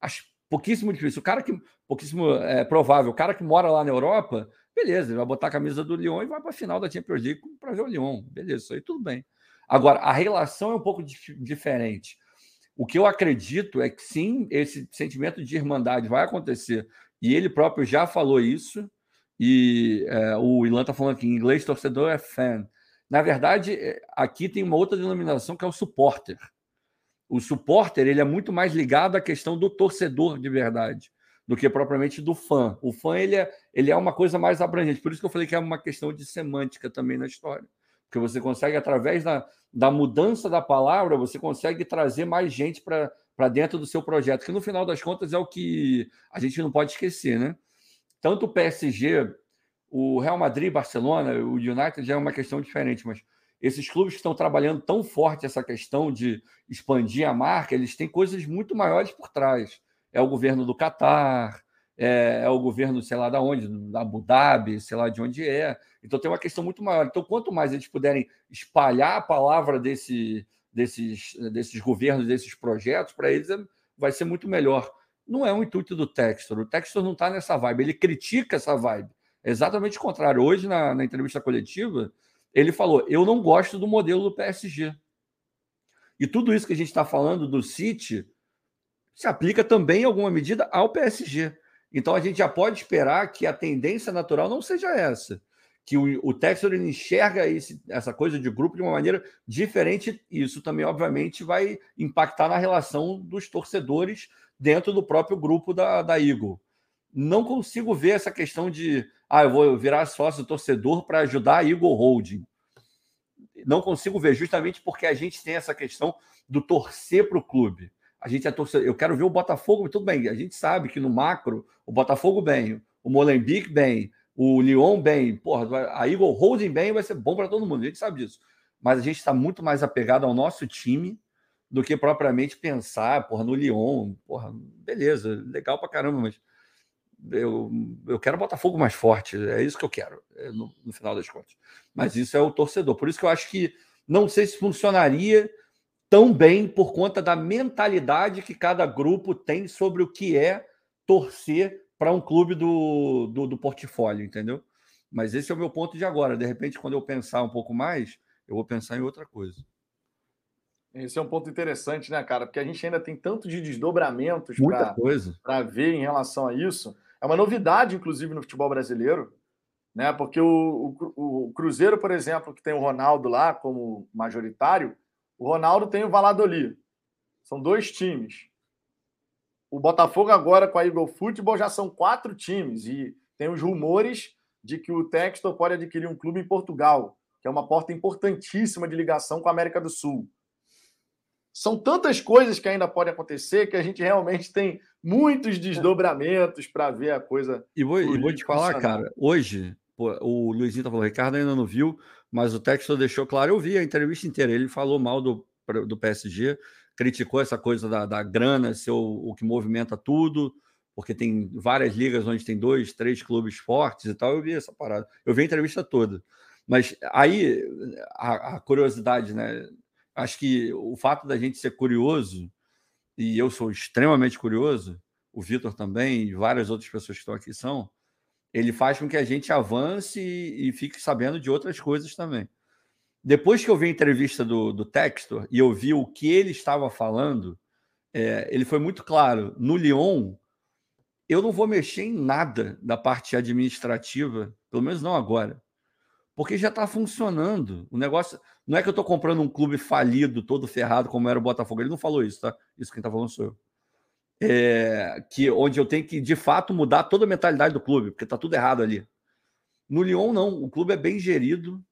Acho pouquíssimo difícil. O cara que. Pouquíssimo é, provável. O cara que mora lá na Europa, beleza, ele vai botar a camisa do Lyon e vai para a final da Champions League para ver o Lyon. Beleza, isso aí tudo bem. Agora, a relação é um pouco dif diferente. O que eu acredito é que sim, esse sentimento de irmandade vai acontecer. E ele próprio já falou isso. E é, o Ilan está falando aqui em inglês: torcedor é fan. Na verdade, é, aqui tem uma outra denominação que é o supporter. O supporter ele é muito mais ligado à questão do torcedor de verdade do que propriamente do fã. O fã ele é, ele é uma coisa mais abrangente. Por isso que eu falei que é uma questão de semântica também na história. Porque você consegue, através da, da mudança da palavra, você consegue trazer mais gente para dentro do seu projeto, que no final das contas é o que a gente não pode esquecer, né? Tanto o PSG, o Real Madrid, Barcelona, o United já é uma questão diferente, mas esses clubes que estão trabalhando tão forte essa questão de expandir a marca, eles têm coisas muito maiores por trás é o governo do Catar, é, é, o governo, sei lá, da onde, da Abu Dhabi, sei lá de onde é. Então tem uma questão muito maior. Então, quanto mais eles puderem espalhar a palavra desse, desses, desses governos, desses projetos, para eles é, vai ser muito melhor. Não é o intuito do Textor. O Textor não está nessa vibe, ele critica essa vibe. Exatamente o contrário. Hoje, na, na entrevista coletiva, ele falou: Eu não gosto do modelo do PSG. E tudo isso que a gente está falando do City se aplica também em alguma medida ao PSG. Então a gente já pode esperar que a tendência natural não seja essa, que o, o enxerga esse, essa coisa de grupo de uma maneira diferente. E isso também, obviamente, vai impactar na relação dos torcedores dentro do próprio grupo da, da Eagle. Não consigo ver essa questão de ah, eu vou virar sócio torcedor para ajudar a Eagle Holding. Não consigo ver, justamente porque a gente tem essa questão do torcer para o clube a gente é torcedor. Eu quero ver o Botafogo, tudo bem. A gente sabe que no macro, o Botafogo bem, o Molenbeek bem, o Lyon bem, porra, a Eagle Holding bem vai ser bom para todo mundo, a gente sabe disso. Mas a gente está muito mais apegado ao nosso time do que propriamente pensar, porra, no Lyon, porra, beleza, legal para caramba, mas eu, eu quero o Botafogo mais forte, é isso que eu quero, é no, no final das contas. Mas isso é o torcedor, por isso que eu acho que não sei se funcionaria tão bem por conta da mentalidade que cada grupo tem sobre o que é torcer para um clube do, do, do, portfólio, entendeu? Mas esse é o meu ponto de agora. De repente, quando eu pensar um pouco mais, eu vou pensar em outra coisa. Esse é um ponto interessante, né, cara? Porque a gente ainda tem tanto de desdobramentos para ver em relação a isso. É uma novidade, inclusive, no futebol brasileiro, né? Porque o, o, o Cruzeiro, por exemplo, que tem o Ronaldo lá como majoritário, o Ronaldo tem o Valladolid. São dois times. O Botafogo agora com a Eagle Football já são quatro times e tem os rumores de que o Textor pode adquirir um clube em Portugal, que é uma porta importantíssima de ligação com a América do Sul. São tantas coisas que ainda podem acontecer que a gente realmente tem muitos desdobramentos para ver a coisa. E vou, e vou te falar, cara, hoje, o Luizinho tá falando, o Ricardo ainda não viu, mas o Textor deixou claro, eu vi a entrevista inteira, ele falou mal do, do PSG, criticou essa coisa da, da grana ser o, o que movimenta tudo, porque tem várias ligas onde tem dois, três clubes fortes e tal. Eu vi essa parada, eu vi a entrevista toda. Mas aí a, a curiosidade, né? Acho que o fato da gente ser curioso, e eu sou extremamente curioso, o Vitor também, e várias outras pessoas que estão aqui são, ele faz com que a gente avance e, e fique sabendo de outras coisas também. Depois que eu vi a entrevista do, do Textor e eu vi o que ele estava falando, é, ele foi muito claro. No Lyon, eu não vou mexer em nada da parte administrativa, pelo menos não agora, porque já está funcionando. O negócio não é que eu estou comprando um clube falido, todo ferrado, como era o Botafogo. Ele não falou isso, tá? Isso quem está falando sou eu é, que onde eu tenho que de fato mudar toda a mentalidade do clube, porque está tudo errado ali. No Lyon, não. O clube é bem gerido.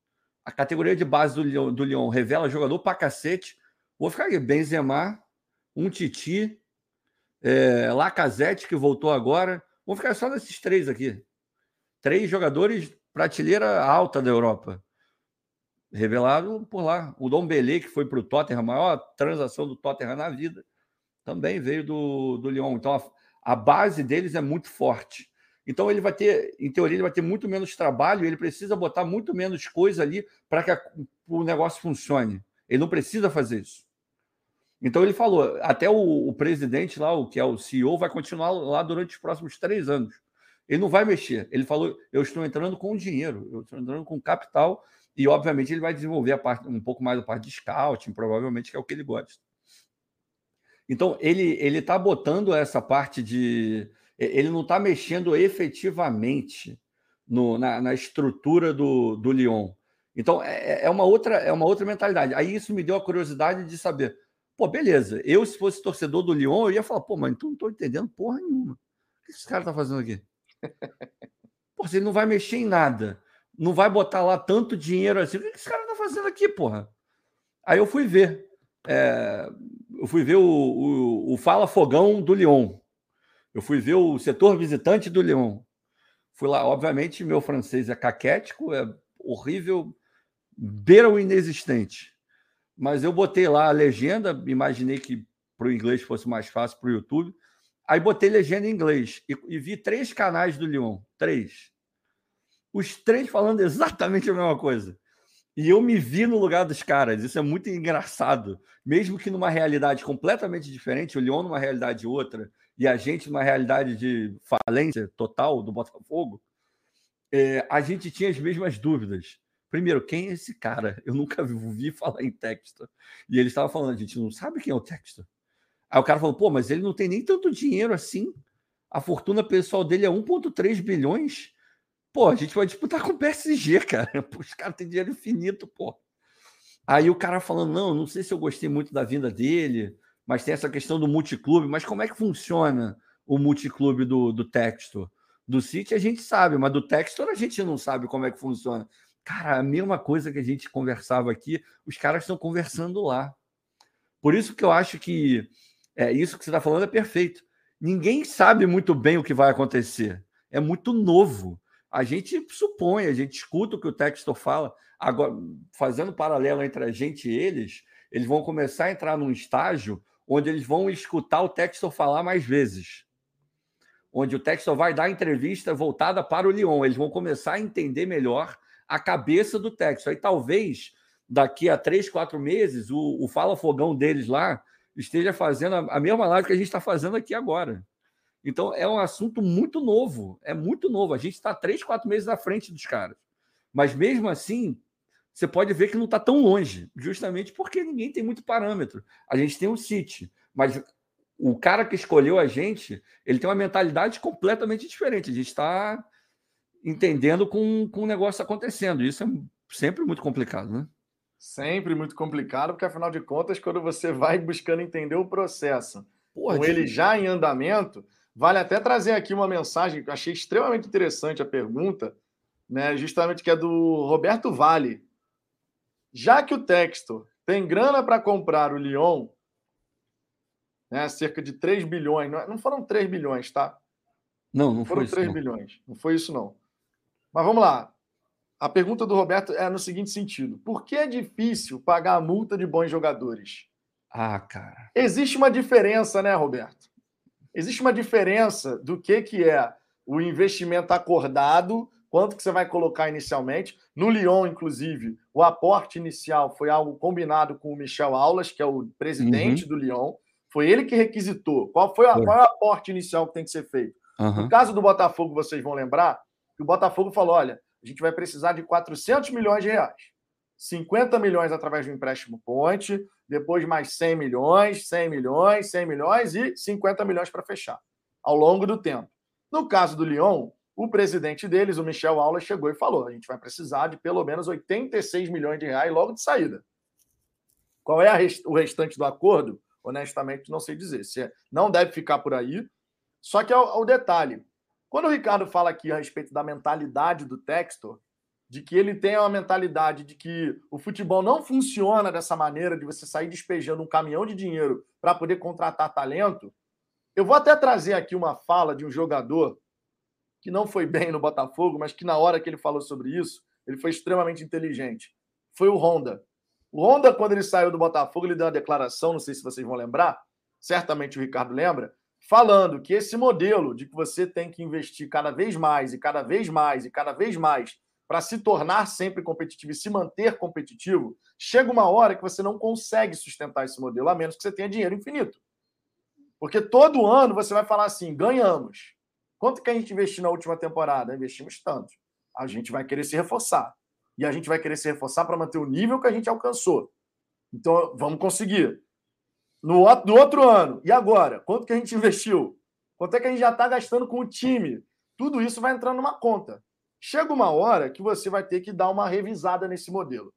A categoria de base do Lyon, do Lyon revela jogador pra cacete. Vou ficar aqui: Benzema, um Titi, é, Lacazette, que voltou agora. Vou ficar só nesses três aqui. Três jogadores prateleira alta da Europa. Revelado por lá. O Dom Belê, que foi para o Tottenham, a maior transação do Tottenham na vida também veio do, do Lyon. Então, a, a base deles é muito forte. Então, ele vai ter, em teoria, ele vai ter muito menos trabalho, ele precisa botar muito menos coisa ali para que a, o negócio funcione. Ele não precisa fazer isso. Então, ele falou: até o, o, presidente lá, o que é o CEO, vai continuar lá durante os próximos três anos. Ele não vai mexer. Ele falou: eu estou entrando com dinheiro, eu estou entrando com capital E, obviamente, ele vai desenvolver a parte, um pouco mais a parte de scouting, provavelmente, que é o que ele gosta. Então, ele ele está botando essa parte de. Ele não está mexendo efetivamente no, na, na, estrutura do, do Lyon. Então, é, é, uma outra, é uma outra mentalidade. Aí isso me deu a curiosidade de saber. Pô, beleza. Eu, se fosse torcedor do Lyon, eu ia falar, pô, mas então não estou entendendo porra nenhuma. O que esse cara está fazendo aqui? Pô, ele não vai mexer em nada, não vai botar lá tanto dinheiro assim, o que esse cara está fazendo aqui, porra? Aí eu fui ver. É, eu fui ver o, o, o, Fala Fogão do Lyon. Eu fui ver o setor visitante do Lyon. Fui lá, obviamente, meu francês é caquético, é horrível, beira o inexistente. Mas eu botei lá a legenda, imaginei que para o inglês fosse mais fácil para o YouTube. Aí botei legenda em inglês e, e, vi três canais do Lyon. Três. Os três falando exatamente a mesma coisa. E eu me vi no lugar dos caras. Isso é muito engraçado. Mesmo que numa realidade completamente diferente, o Lyon numa realidade outra, e a gente numa realidade de falência total do Botafogo, é, a gente tinha as mesmas dúvidas. Primeiro, quem é esse cara? Eu nunca vi falar em Textor. E ele estava falando, a gente não sabe quem é o Textor. Aí o cara falou, pô, mas ele não tem nem tanto dinheiro assim. A fortuna pessoal dele é 1,3 bilhões. Pô, a gente vai disputar com o PSG, cara. Os caras têm dinheiro infinito, pô. Aí o cara falando, não, não sei se eu gostei muito da vinda dele, mas tem essa questão do multiclube. Mas como é que funciona o multiclube do, do Textor? Do City a gente sabe, mas do Textor a gente não sabe como é que funciona. Cara, a mesma coisa que a gente conversava aqui, os caras estão conversando lá. Por isso que eu acho que é, isso que você está falando é perfeito. Ninguém sabe muito bem o que vai acontecer. É muito novo. A gente supõe, a gente escuta o que o Textor fala. Agora, fazendo paralelo entre a gente e eles, eles vão começar a entrar num estágio onde eles vão escutar o Textor falar mais vezes. Onde o Textor vai dar entrevista voltada para o Lyon. Eles vão começar a entender melhor a cabeça do Textor. Aí talvez daqui a três, quatro meses, o, o Fala Fogão deles lá esteja fazendo a, mesma live que a gente está fazendo aqui agora. Então, é um assunto muito novo, é muito novo. A gente está três, quatro meses à frente dos caras. Mas mesmo assim, você pode ver que não está tão longe, justamente porque ninguém tem muito parâmetro. A gente tem um City, mas o cara que escolheu a gente, ele tem uma mentalidade completamente diferente. A gente está entendendo com, com o negócio acontecendo. Isso é sempre muito complicado, né? Sempre muito complicado, porque afinal de contas, quando você vai buscando entender o processo, Porra, com ele já em andamento, vale até trazer aqui uma mensagem que eu achei extremamente interessante a pergunta, né? Justamente que é do Roberto Vale. Já que o Textor tem grana para comprar o Lyon, né, cerca de 3 bilhões, não é, foram 3 bilhões, tá? Não, não foram foi 3 isso, bilhões. Não foi isso, não. Mas vamos lá. A pergunta do Roberto é no seguinte sentido: por que é difícil pagar a multa de bons jogadores? Ah, cara. Existe uma diferença, né, Roberto? Existe uma diferença do que, que é o investimento acordado, quanto que você vai colocar inicialmente. No Lyon, inclusive, o aporte inicial foi algo combinado com o Michel Aulas, que é o presidente uhum. do Lyon. Foi ele que requisitou. Qual foi, a, qual é o aporte inicial que tem que ser feito? Uhum. No caso do Botafogo, vocês vão lembrar que o Botafogo falou: olha, a gente vai precisar de 400 milhões de reais. 50 milhões através do empréstimo ponte, depois mais 100 milhões, 100 milhões, 100 milhões e 50 milhões para fechar, ao longo do tempo. No caso do Lyon, o presidente deles, o Michel Aula, chegou e falou: a gente vai precisar de pelo menos 86 milhões de reais logo de saída. Qual é rest o restante do acordo? Honestamente, não sei dizer. Se é, não deve ficar por aí. Só que é é o detalhe: quando o Ricardo fala aqui a respeito da mentalidade do Textor, de que ele tem uma mentalidade de que o futebol não funciona dessa maneira, de você sair despejando um caminhão de dinheiro para poder contratar talento, eu vou até trazer aqui uma fala de um jogador que não foi bem no Botafogo, mas que na hora que ele falou sobre isso, ele foi extremamente inteligente. Foi o Honda. O Honda, quando ele saiu do Botafogo, ele deu uma declaração, não sei se vocês vão lembrar, certamente o Ricardo lembra, falando que esse modelo de que você tem que investir cada vez mais e cada vez mais e cada vez mais para se tornar sempre competitivo e se manter competitivo, chega uma hora que você não consegue sustentar esse modelo, a menos que você tenha dinheiro infinito. Porque todo ano você vai falar assim: ganhamos. Quanto que a gente investiu na última temporada? Investimos tanto. A gente vai querer se reforçar. e a gente vai querer se reforçar para manter o nível que a gente alcançou. Então, vamos conseguir. No outro ano, e agora? Quanto que a gente investiu? Quanto é que a gente já está gastando com o time? Tudo isso vai entrar numa conta. Chega uma hora que você vai ter que dar uma revisada nesse modelo.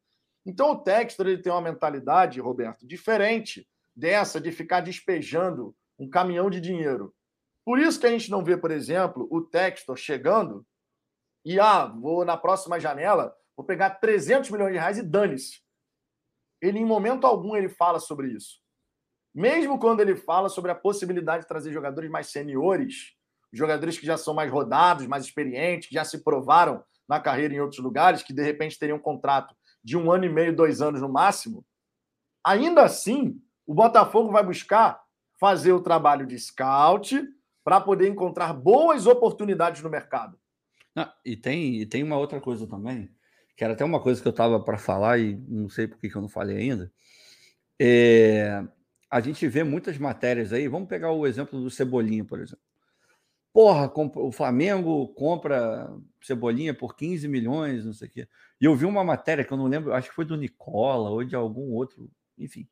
Então, o Textor ele tem uma mentalidade, Roberto, diferente dessa de ficar despejando um caminhão de dinheiro. Por isso que a gente não vê, por exemplo, o Textor chegando e, ah, vou na próxima janela, vou pegar 300 milhões de reais e dane-se. Ele, em momento algum, ele fala sobre isso. Mesmo quando ele fala sobre a possibilidade de trazer jogadores mais seniores, jogadores que já são mais rodados, mais experientes, que já se provaram na carreira em outros lugares, que de repente teriam um contrato de um ano e meio, dois anos no máximo, ainda assim, o Botafogo vai buscar fazer o trabalho de scout para poder encontrar boas oportunidades no mercado. Não, e, tem, e tem uma outra coisa também, que era até uma coisa que eu estava para falar e não sei por que, que eu não falei ainda. É, a gente vê muitas matérias aí, vamos pegar o exemplo do Cebolinha, por exemplo. Porra, o Flamengo compra Cebolinha por 15 milhões, não sei o quê. E eu vi uma matéria que eu não lembro, acho que foi do Nicola ou de algum outro, enfim,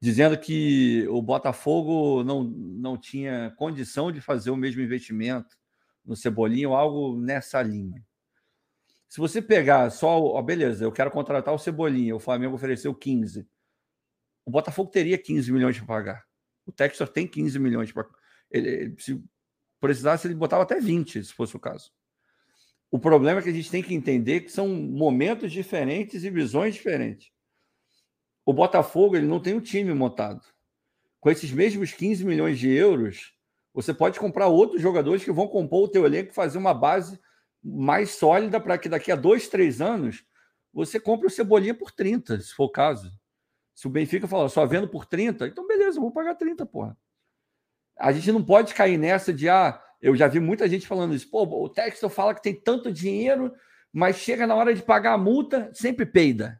dizendo que o Botafogo não, não tinha condição de fazer o mesmo investimento no Cebolinha ou algo nessa linha. Se você pegar só, ó, beleza, eu quero contratar o Cebolinha, o Flamengo ofereceu 15. O Botafogo teria 15 milhões para pagar. O Texas tem 15 milhões para. Se precisasse, ele botava até 20, se fosse o caso. O problema é que a gente tem que entender que são momentos diferentes e visões diferentes. O Botafogo ele não tem um time montado. Com esses mesmos 15 milhões de euros, você pode comprar outros jogadores que vão compor o teu elenco e fazer uma base mais sólida para que daqui a dois, três anos você compre o Cebolinha por 30, se for o caso. Se o Benfica falar só vendo por 30, então beleza, eu vou pagar 30, porra. A gente não pode cair nessa de, ah, eu já vi muita gente falando isso, pô, o Texto fala que tem tanto dinheiro, mas chega na hora de pagar a multa, sempre peida.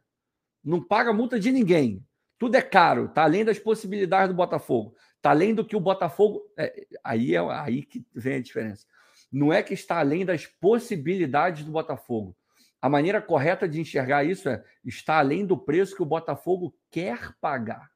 Não paga multa de ninguém. Tudo é caro, tá além das possibilidades do Botafogo. Tá além do que o Botafogo. É, aí é aí que vem a diferença. Não é que está além das possibilidades do Botafogo. A maneira correta de enxergar isso é está além do preço que o Botafogo quer pagar.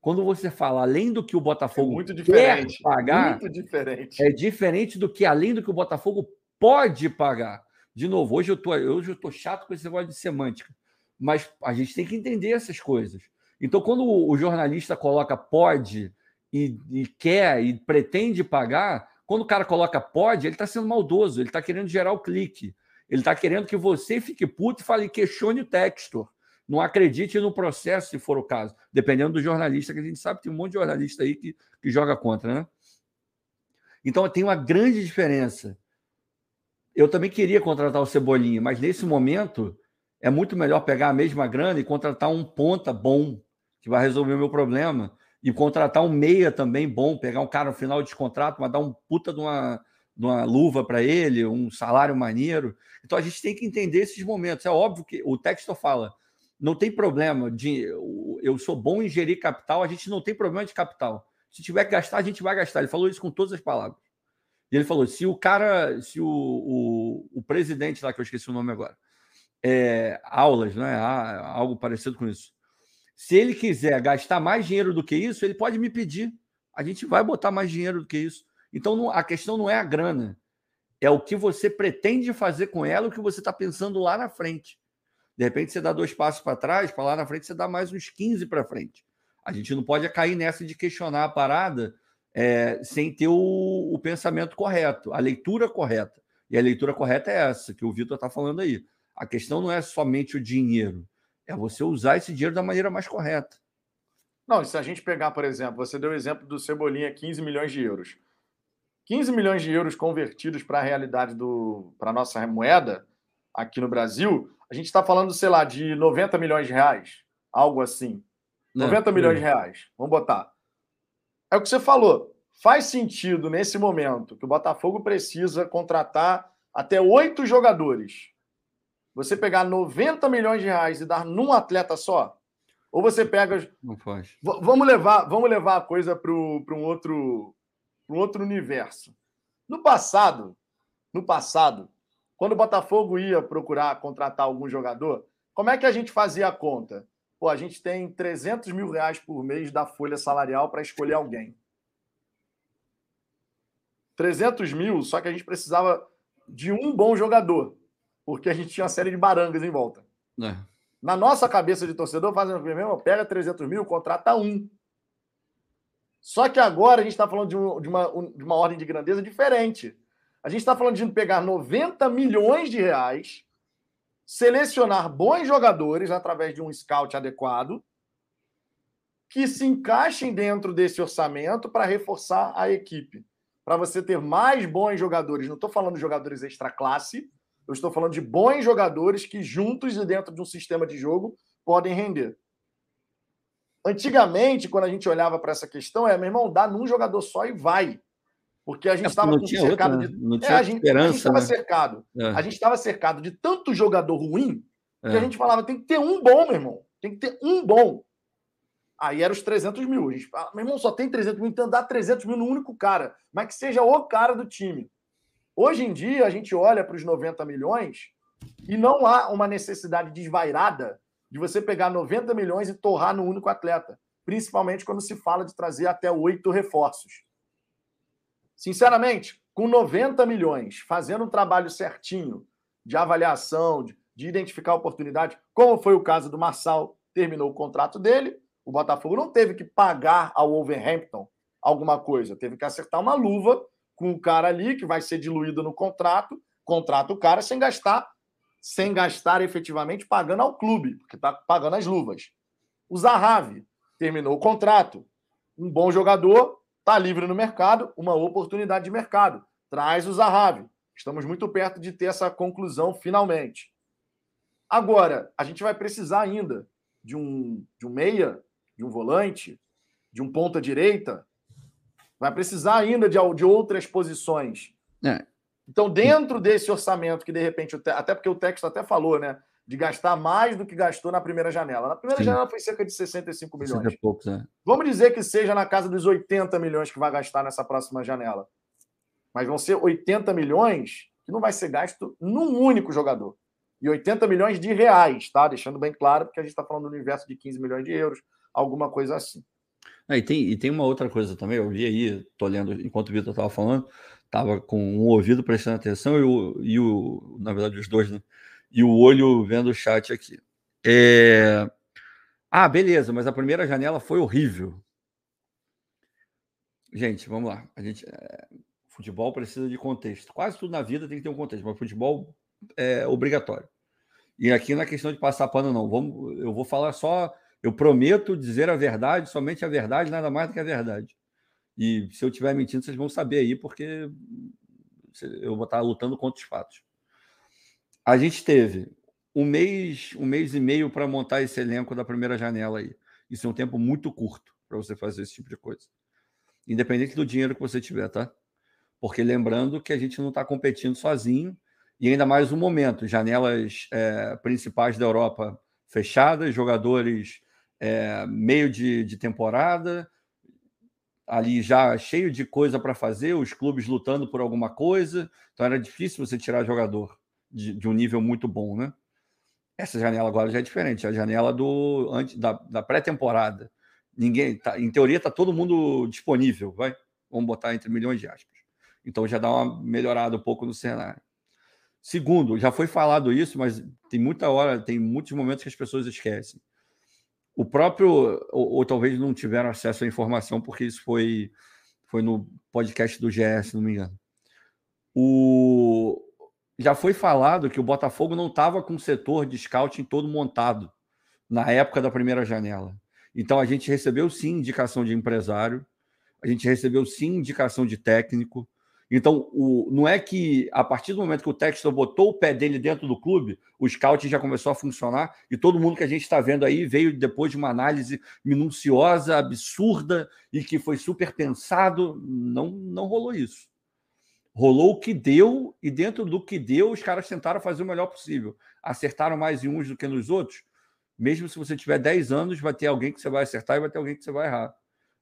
Quando você fala além do que o Botafogo é quer pagar, diferente. é diferente do que além do que o Botafogo pode pagar. De novo, hoje eu tô, hoje eu tô chato com esse negócio de semântica, mas a gente tem que entender essas coisas. Então, quando o jornalista coloca pode e, e quer e pretende pagar, quando o cara coloca pode, ele está sendo maldoso, ele está querendo gerar o clique. Ele está querendo que você fique puto e fale, questione o texto não acredite no processo, se for o caso, dependendo do jornalista, que a gente sabe que tem um monte de jornalista aí que, que joga contra, né? Então tem uma grande diferença. Eu também queria contratar o Cebolinha, mas nesse momento é muito melhor pegar a mesma grana e contratar um ponta bom, que vai resolver o meu problema, e contratar um meia também bom, pegar um cara no final de contrato, mas dar um puta de uma, uma luva para ele, um salário maneiro. Então a gente tem que entender esses momentos. É óbvio que o texto fala, não tem problema de. Eu sou bom em gerir capital, a gente não tem problema de capital. Se tiver que gastar, a gente vai gastar. Ele falou isso com todas as palavras. E ele falou: se o cara, se o, o, o presidente lá, que eu esqueci o nome agora, é, aulas, né? Algo parecido com isso. Se ele quiser gastar mais dinheiro do que isso, ele pode me pedir. A gente vai botar mais dinheiro do que isso. Então a questão não é a grana, é o que você pretende fazer com ela, o que você está pensando lá na frente. De repente você dá dois passos para trás, para lá na frente você dá mais uns 15 para frente. A gente não pode cair nessa de questionar a parada é, sem ter o, o, pensamento correto, a leitura correta. E a leitura correta é essa que o Vitor está falando aí. A questão não é somente o dinheiro, é você usar esse dinheiro da maneira mais correta. Não, se a gente pegar, por exemplo, você deu o exemplo do Cebolinha, 15 milhões de euros. 15 milhões de euros convertidos para a realidade do para a nossa moeda aqui no Brasil, a gente está falando, sei lá, de 90 milhões de reais, algo assim. Não, 90 milhões de reais, vamos botar. É o que você falou. Faz sentido nesse momento que o Botafogo precisa contratar até oito jogadores. Você pegar 90 milhões de reais e dar num atleta só? Ou você pega. Não faz. V vamos levar, vamos levar a coisa para um outro, um outro universo. No passado, no passado, quando o Botafogo ia procurar contratar algum jogador, como é que a gente fazia a conta? Pô, a gente tem 300 mil reais por mês da folha salarial para escolher alguém. 300 mil, só que a gente precisava de um bom jogador, porque a gente tinha uma série de barangas em volta. É. Na nossa cabeça de torcedor, fazendo o mesmo, pega 300 mil, contrata um. Só que agora a gente está falando de, um, de, uma, de uma ordem de grandeza diferente. A gente está falando de pegar 90 milhões de reais, selecionar bons jogadores através de um scout adequado, que se encaixem dentro desse orçamento para reforçar a equipe. Para você ter mais bons jogadores. Não estou falando de jogadores extra classe, eu estou falando de bons jogadores que, juntos e dentro de um sistema de jogo, podem render. Antigamente, quando a gente olhava para essa questão, é, meu irmão, dá num jogador só e vai. Porque a gente estava é, cercado outra, de. Não tinha é, a gente estava né? cercado. É. A gente estava cercado de tanto jogador ruim que a é. gente falava: tem que ter um bom, meu irmão. Tem que ter um bom. Aí era os 300 mil. A gente fala, meu irmão, só tem 300 mil, então dá 300 mil no único cara. Mas que seja o cara do time. Hoje em dia, a gente olha para os 90 milhões e não há uma necessidade desvairada de você pegar 90 milhões e torrar no único atleta, principalmente quando se fala de trazer até oito reforços. Sinceramente, com 90 milhões, fazendo um trabalho certinho de avaliação, de, de identificar oportunidade, como foi o caso do Marçal, terminou o contrato dele, o Botafogo não teve que pagar ao Wolverhampton alguma coisa, teve que acertar uma luva com o cara ali que vai ser diluído no contrato, contrata o cara sem gastar sem gastar efetivamente pagando ao clube, porque está pagando as luvas. O Zahavi terminou o contrato. Um bom jogador, está livre no mercado, uma oportunidade de mercado. Traz o Zahavi. Estamos muito perto de ter essa conclusão finalmente. Agora, a gente vai precisar ainda de um, de um meia, de um volante, de um ponta-direita. Vai precisar ainda de, de outras posições. É. Então, dentro desse orçamento, que de repente, até porque o texto até falou, né? De gastar mais do que gastou na primeira janela. Na primeira Sim. janela foi cerca de 65 milhões. Poucos, né? Vamos dizer que seja na casa dos 80 milhões que vai gastar nessa próxima janela. Mas vão ser 80 milhões que não vai ser gasto num único jogador. E 80 milhões de reais, tá? Deixando bem claro, porque a gente está falando do universo de 15 milhões de euros, alguma coisa assim. Ah, e, tem, e tem uma outra coisa também, eu vi aí, tô lendo enquanto o Vitor estava falando, estava com um ouvido prestando atenção e o, e o, na verdade, os dois, né? E o olho vendo o chat aqui. É... Ah, beleza, mas a primeira janela foi horrível. Gente, vamos lá. A gente, é... Futebol precisa de contexto. Quase tudo na vida tem que ter um contexto, mas futebol é obrigatório. E aqui na é questão de passar pano, não. Vamos, eu vou falar só. Eu prometo dizer a verdade, somente a verdade, nada mais do que a verdade. E se eu estiver mentindo, vocês vão saber aí, porque eu vou estar lutando contra os fatos. A gente teve um mês, um mês e meio para montar esse elenco da primeira janela aí. Isso é um tempo muito curto para você fazer esse tipo de coisa. Independente do dinheiro que você tiver, tá? Porque lembrando que a gente não está competindo sozinho, e ainda mais um momento, janelas é, principais da Europa fechadas, jogadores é, meio de, de temporada, ali já cheio de coisa para fazer, os clubes lutando por alguma coisa, então era difícil você tirar jogador de, de um nível muito bom, né? Essa janela agora já é diferente, a janela do antes da, da pré-temporada. Ninguém, tá, em teoria, está todo mundo disponível, vai? Vamos botar entre milhões de aspas. Então já dá uma melhorada um pouco no cenário. Segundo, já foi falado isso, mas tem muita hora, tem muitos momentos que as pessoas esquecem o próprio, ou, ou, talvez não tiveram acesso à informação, porque isso foi, foi no podcast do GS, se não me engano. O, já foi falado que o Botafogo não estava com o setor de scouting todo montado na época da primeira janela. Então a gente recebeu sim indicação de empresário, a gente recebeu sim indicação de técnico, então, o, não é que a partir do momento que o Textor botou o pé dele dentro do clube, o scout já começou a funcionar e todo mundo que a gente está vendo aí veio depois de uma análise minuciosa, absurda e que foi super pensado. Não, não rolou isso. Rolou o que deu e dentro do que deu, os caras tentaram fazer o melhor possível. Acertaram mais em uns do que nos outros. Mesmo se você tiver 10 anos, vai ter alguém que você vai acertar e vai ter alguém que você vai errar.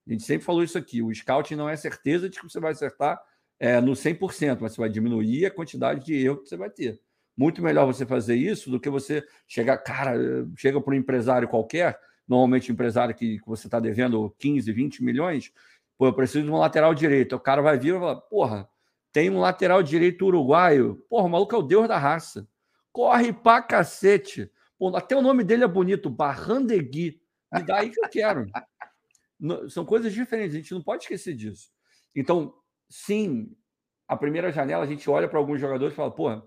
A gente sempre falou isso aqui. O scouting não é certeza de que você vai acertar é, no 100%, mas você vai diminuir a quantidade de erro que você vai ter. Muito melhor você fazer isso do que você chegar, cara, chega para um empresário qualquer, normalmente empresário que, que você está devendo 15, 20 milhões, pô, eu preciso de um lateral direito. O cara vai vir e vai falar, porra, tem um lateral direito uruguaio. Porra, o maluco é o deus da raça. Corre pra cacete. Pô, até o nome dele é bonito, Barrandegui. Me dá aí que eu quero. São coisas diferentes, a gente não pode esquecer disso. Então, sim, a primeira janela a gente olha para alguns jogadores e fala, porra,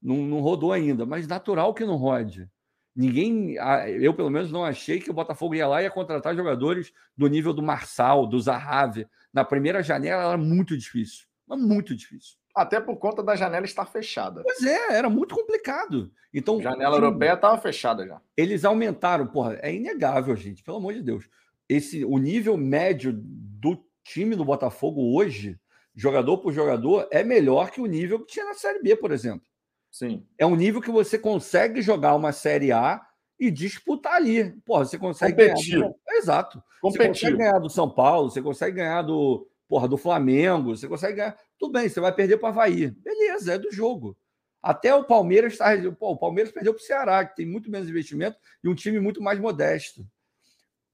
não, não rodou ainda, mas natural que não rode. Ninguém, eu pelo menos não achei que o Botafogo ia lá e ia contratar jogadores do nível do Marçal, do Zahavi. Na primeira janela era muito difícil, mas muito difícil. Até por conta da janela estar fechada. Pois é, era muito complicado. Então, a janela europeia estava fechada já. Eles aumentaram, porra, é inegável, gente, pelo amor de Deus. Esse o nível médio do time do Botafogo hoje, jogador por jogador, é melhor que o nível que tinha na Série B, por exemplo. Sim. É um nível que você consegue jogar uma Série A e disputar ali. Porra, você consegue Competir. ganhar. Do... Exato. Competir. Você consegue ganhar do São Paulo, você consegue ganhar do, porra, do Flamengo, você consegue ganhar. Tudo bem, você vai perder para o Havaí. Beleza, é do jogo. Até o Palmeiras está. Pô, o Palmeiras perdeu para o Ceará, que tem muito menos investimento e um time muito mais modesto.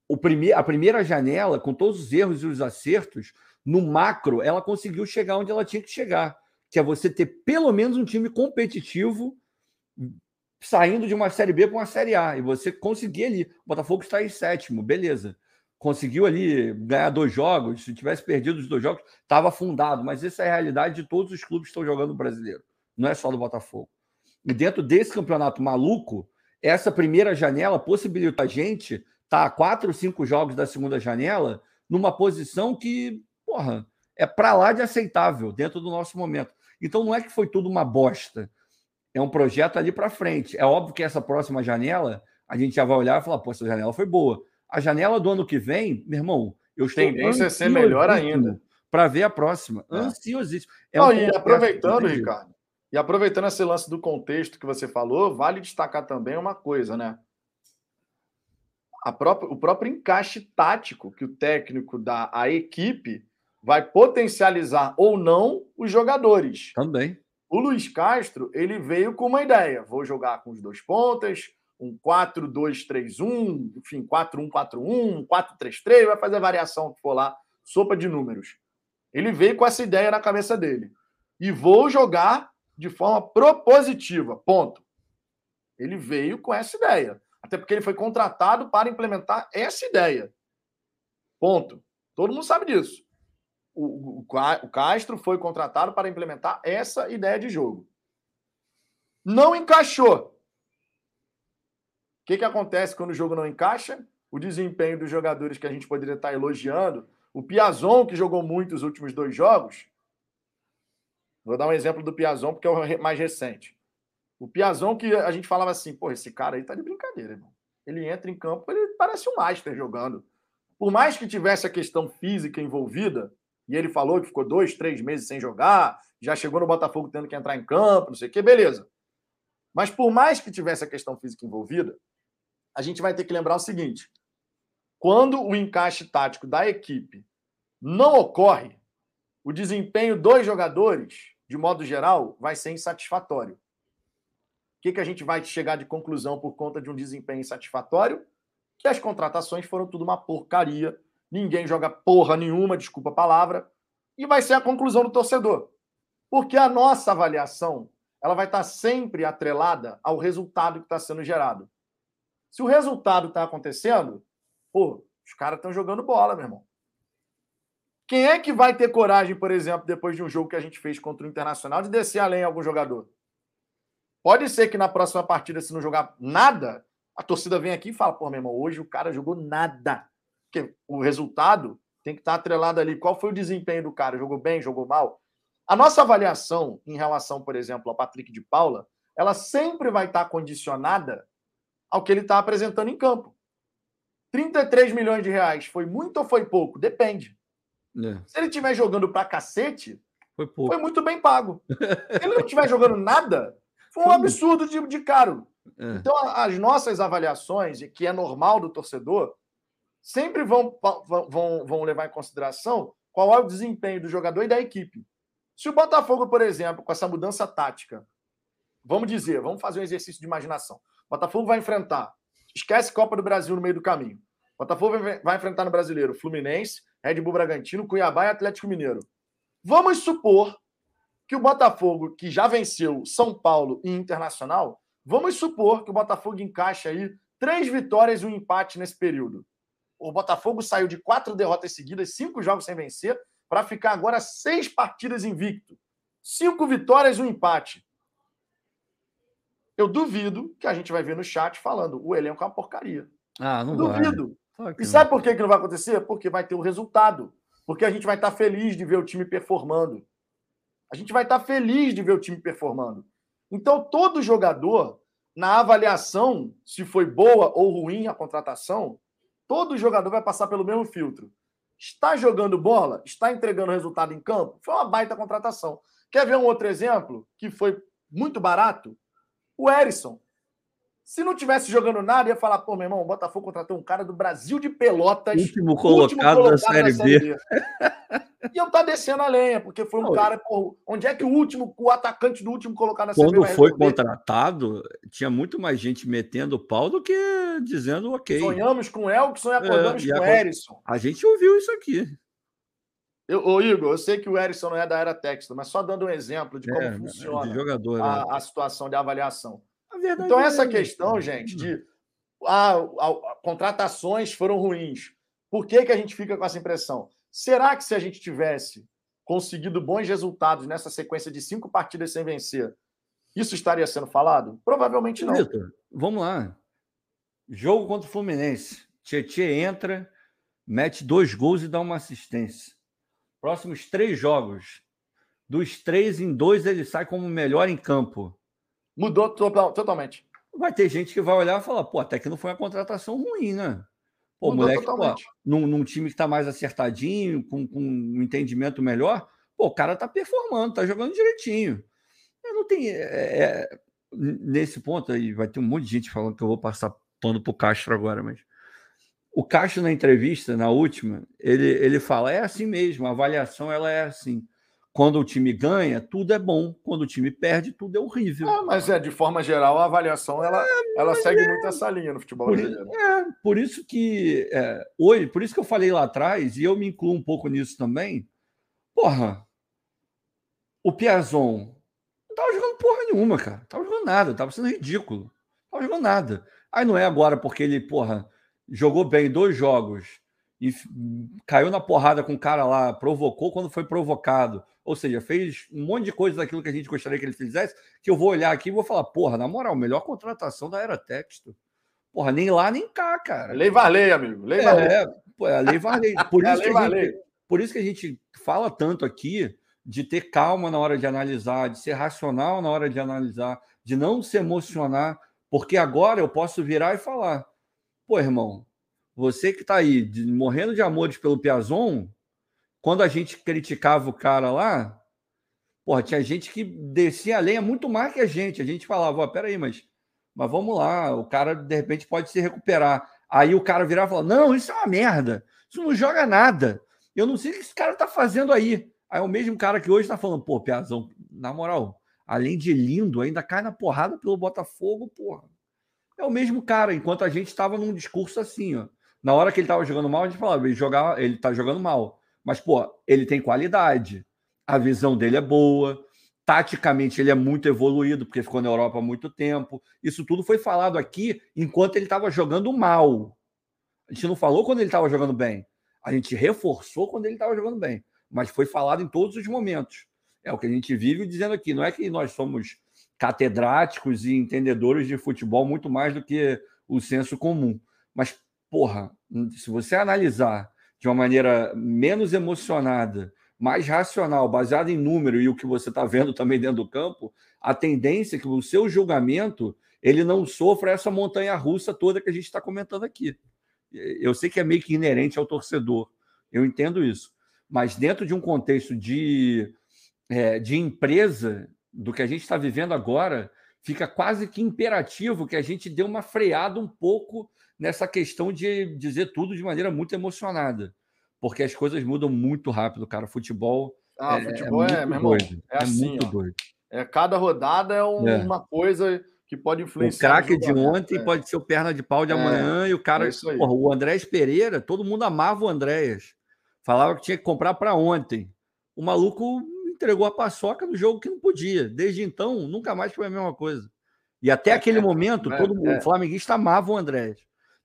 O prime... A primeira janela, com todos os erros e os acertos, no macro, ela conseguiu chegar onde ela tinha que chegar, que é você ter pelo menos um time competitivo saindo de uma Série B para uma Série A. E você conseguir ali. O Botafogo está em sétimo, beleza conseguiu ali ganhar dois jogos. Se tivesse perdido os dois jogos, estava afundado. Mas essa é a realidade de todos os clubes que estão jogando no brasileiro. Não é só do Botafogo. E dentro desse campeonato maluco, essa primeira janela possibilitou a gente estar tá a quatro, cinco jogos da segunda janela numa posição que, porra, é para lá de aceitável dentro do nosso momento. Então não é que foi tudo uma bosta. É um projeto ali para frente. É óbvio que essa próxima janela a gente já vai olhar e falar, pô, essa janela foi boa a janela do ano que vem, meu irmão, eu estou tendência a ser melhor ainda para ver a próxima. É. Ansiosíssimo. É Não, um e aproveitando, Ricardo, e aproveitando esse lance do contexto que você falou, vale destacar também uma coisa, né? A própria, o próprio encaixe tático que o técnico dá à equipe vai potencializar ou não os jogadores. Também. O Luiz Castro, ele veio com uma ideia: vou jogar com os dois pontas, um 4-2-3-1, enfim, 4-1-4-1, 4-3-3, vai fazer a variação que for lá, sopa de números. Ele veio com essa ideia na cabeça dele. E vou jogar de forma propositiva, ponto. Ele veio com essa ideia. Até porque ele foi contratado para implementar essa ideia. Ponto. Todo mundo sabe disso. O, o, Castro foi contratado para implementar essa ideia de jogo. Não encaixou. O que, que acontece quando o jogo não encaixa? O desempenho dos jogadores que a gente poderia estar elogiando. O Piazon, que jogou muito os últimos dois jogos. Vou dar um exemplo do Piazon, porque é o mais recente. O Piazon, que a gente falava assim, pô, esse cara aí tá de brincadeira, irmão. Ele entra em campo, ele parece um master jogando. Por mais que tivesse a questão física envolvida, e ele falou que ficou dois, três meses sem jogar, já chegou no Botafogo tendo que entrar em campo, não sei o quê, beleza. Mas por mais que tivesse a questão física envolvida, a gente vai ter que lembrar o seguinte: quando o encaixe tático da equipe não ocorre, o desempenho dos jogadores, de modo geral, vai ser insatisfatório. O que, que a gente vai chegar de conclusão por conta de um desempenho insatisfatório? Que as contratações foram tudo uma porcaria, ninguém joga porra nenhuma, desculpa a palavra, e vai ser a conclusão do torcedor. Porque a nossa avaliação ela vai estar sempre atrelada ao resultado que está sendo gerado. Se o resultado está acontecendo, pô, os caras estão jogando bola, meu irmão. Quem é que vai ter coragem, por exemplo, depois de um jogo que a gente fez contra o Internacional, de descer além algum jogador? Pode ser que na próxima partida, se não jogar nada, a torcida vem aqui e fala: pô, meu irmão, hoje o cara jogou nada. Porque o resultado tem que estar atrelado ali. Qual foi o desempenho do cara? Jogou bem, jogou mal? A nossa avaliação em relação, por exemplo, ao Patrick de Paula, ela sempre vai estar condicionada ao que ele está apresentando em campo. 33 milhões de reais foi muito ou foi pouco? Depende. É. Se ele estiver jogando pra cacete, foi, pouco. foi muito bem pago. Se ele não estiver jogando nada, foi um absurdo de, de caro. É. Então, as nossas avaliações, que é normal do torcedor, sempre vão, vão, vão levar em consideração qual é o desempenho do jogador e da equipe. Se o Botafogo, por exemplo, com essa mudança tática, vamos dizer, vamos fazer um exercício de imaginação. Botafogo vai enfrentar, esquece Copa do Brasil no meio do caminho. Botafogo vai enfrentar no Brasileiro Fluminense, Red Bull Bragantino, Cuiabá e Atlético Mineiro. Vamos supor que o Botafogo, que já venceu São Paulo e Internacional, vamos supor que o Botafogo encaixa aí três vitórias e um empate nesse período. O Botafogo saiu de quatro derrotas seguidas, cinco jogos sem vencer, para ficar agora seis partidas invicto. Cinco vitórias e um empate. Eu duvido que a gente vai ver no chat falando o elenco é uma porcaria. Ah, não Duvido. Vai. E sabe por que, que não vai acontecer? Porque vai ter o resultado. Porque a gente vai estar feliz de ver o time performando. A gente vai estar feliz de ver o time performando. Então, todo jogador, na avaliação, se foi boa ou ruim a contratação, todo jogador vai passar pelo mesmo filtro. Está jogando bola? Está entregando resultado em campo? Foi uma baita contratação. Quer ver um outro exemplo que foi muito barato? O Erisson. Se não tivesse jogando nada, ia falar, pô, meu irmão, o Botafogo contratou um cara do Brasil de Pelotas. Último colocado, último colocado da, Série, da série B. E eu tá descendo a lenha, porque foi um não, cara, pô, onde é que o último, o atacante do último colocado na Série B Quando foi contratado, tinha muito mais gente metendo pau do que dizendo ok. Sonhamos com o Elkson e acordamos é, com o Erisson. A gente ouviu isso aqui. Eu, ô Igor, eu sei que o Erisson não é da era texto, mas só dando um exemplo de como é, funciona jogador, a, né? a, situação de avaliação. Então, essa questão, gente, de ah, contratações foram ruins. Por que, que a gente fica com essa impressão? Será que se a gente tivesse conseguido bons resultados nessa sequência de cinco partidas sem vencer, isso estaria sendo falado? Provavelmente não. Victor, vamos lá. Jogo contra o Fluminense. Tietchan entra, mete dois gols e dá uma assistência. Próximos três jogos. Dos três em dois, ele sai como melhor em campo. Mudou totalmente. Vai ter gente que vai olhar e falar, pô, até que não foi uma contratação ruim, né? Pô, Mudou moleque, pô, num, num, time que está mais acertadinho, com, com, um entendimento melhor, pô, o cara tá performando, tá jogando direitinho. Eu não tenho. É, é, nesse ponto aí, vai ter um monte de gente falando que eu vou passar pano pro Castro agora, mas o Castro, na entrevista, na última, ele, ele fala: é assim mesmo, a avaliação ela é assim. Quando o time ganha, tudo é bom. Quando o time perde, tudo é horrível. Ah, mas é, de forma geral, a avaliação ela, é, ela segue é, muito essa linha no futebol por, brasileiro. É, por isso que é, hoje, por isso que eu falei lá atrás, e eu me incluo um pouco nisso também. Porra, o Piazon não tava jogando porra nenhuma, cara. Não tava jogando nada, tava sendo ridículo. Não tava jogando nada. Aí não é agora porque ele, porra, jogou bem dois jogos e caiu na porrada com o cara lá, provocou quando foi provocado. Ou seja, fez um monte de coisa daquilo que a gente gostaria que ele fizesse, que eu vou olhar aqui e vou falar, porra, na moral, melhor contratação da Era Texto. Porra, nem lá nem cá, cara. Lei Varley, amigo. Lei Varley. É, é a Lei Varley. Por, é isso lei Varley. Gente, por isso que a gente fala tanto aqui de ter calma na hora de analisar, de ser racional na hora de analisar, de não se emocionar, porque agora eu posso virar e falar: pô, irmão, você que está aí de, morrendo de amores pelo Piazon, quando a gente criticava o cara lá, porra, tinha gente que descia a lenha muito mais que a gente. A gente falava, ó, peraí, mas, mas vamos lá, o cara de repente pode se recuperar. Aí o cara virava e falava, não, isso é uma merda, isso não joga nada. Eu não sei o que esse cara tá fazendo aí. Aí o mesmo cara que hoje tá falando, pô, Piazão, na moral, além de lindo, ainda cai na porrada pelo Botafogo, porra. É o mesmo cara, enquanto a gente estava num discurso assim, ó. Na hora que ele estava jogando mal, a gente falava, ele, jogar, ele tá jogando mal. Mas, pô, ele tem qualidade. A visão dele é boa. Taticamente, ele é muito evoluído, porque ficou na Europa há muito tempo. Isso tudo foi falado aqui enquanto ele estava jogando mal. A gente não falou quando ele estava jogando bem. A gente reforçou quando ele estava jogando bem. Mas foi falado em todos os momentos. É o que a gente vive dizendo aqui. Não é que nós somos catedráticos e entendedores de futebol muito mais do que o senso comum. Mas porra, se você analisar de uma maneira menos emocionada, mais racional, baseada em número e o que você está vendo também dentro do campo, a tendência é que o seu julgamento ele não sofra essa montanha russa toda que a gente está comentando aqui. Eu sei que é meio que inerente ao torcedor, eu entendo isso, mas dentro de um contexto de, é, de empresa, do que a gente está vivendo agora, fica quase que imperativo que a gente dê uma freada um pouco nessa questão de dizer tudo de maneira muito emocionada, porque as coisas mudam muito rápido, cara. Futebol. Ah, é, futebol é, é, é, doido. é, assim, muito ó. doido. É, cada rodada é, um, é. uma coisa que pode influenciar. O craque de ontem é. pode ser o perna de pau de é, amanhã e o cara. É porra, o Andrés Pereira, todo mundo amava o Andrés. Falava que tinha que comprar para ontem. O maluco entregou a paçoca no jogo que não podia. Desde então, nunca mais foi a mesma coisa. E até aquele é, momento, todo o flamenguista amava o Andrés.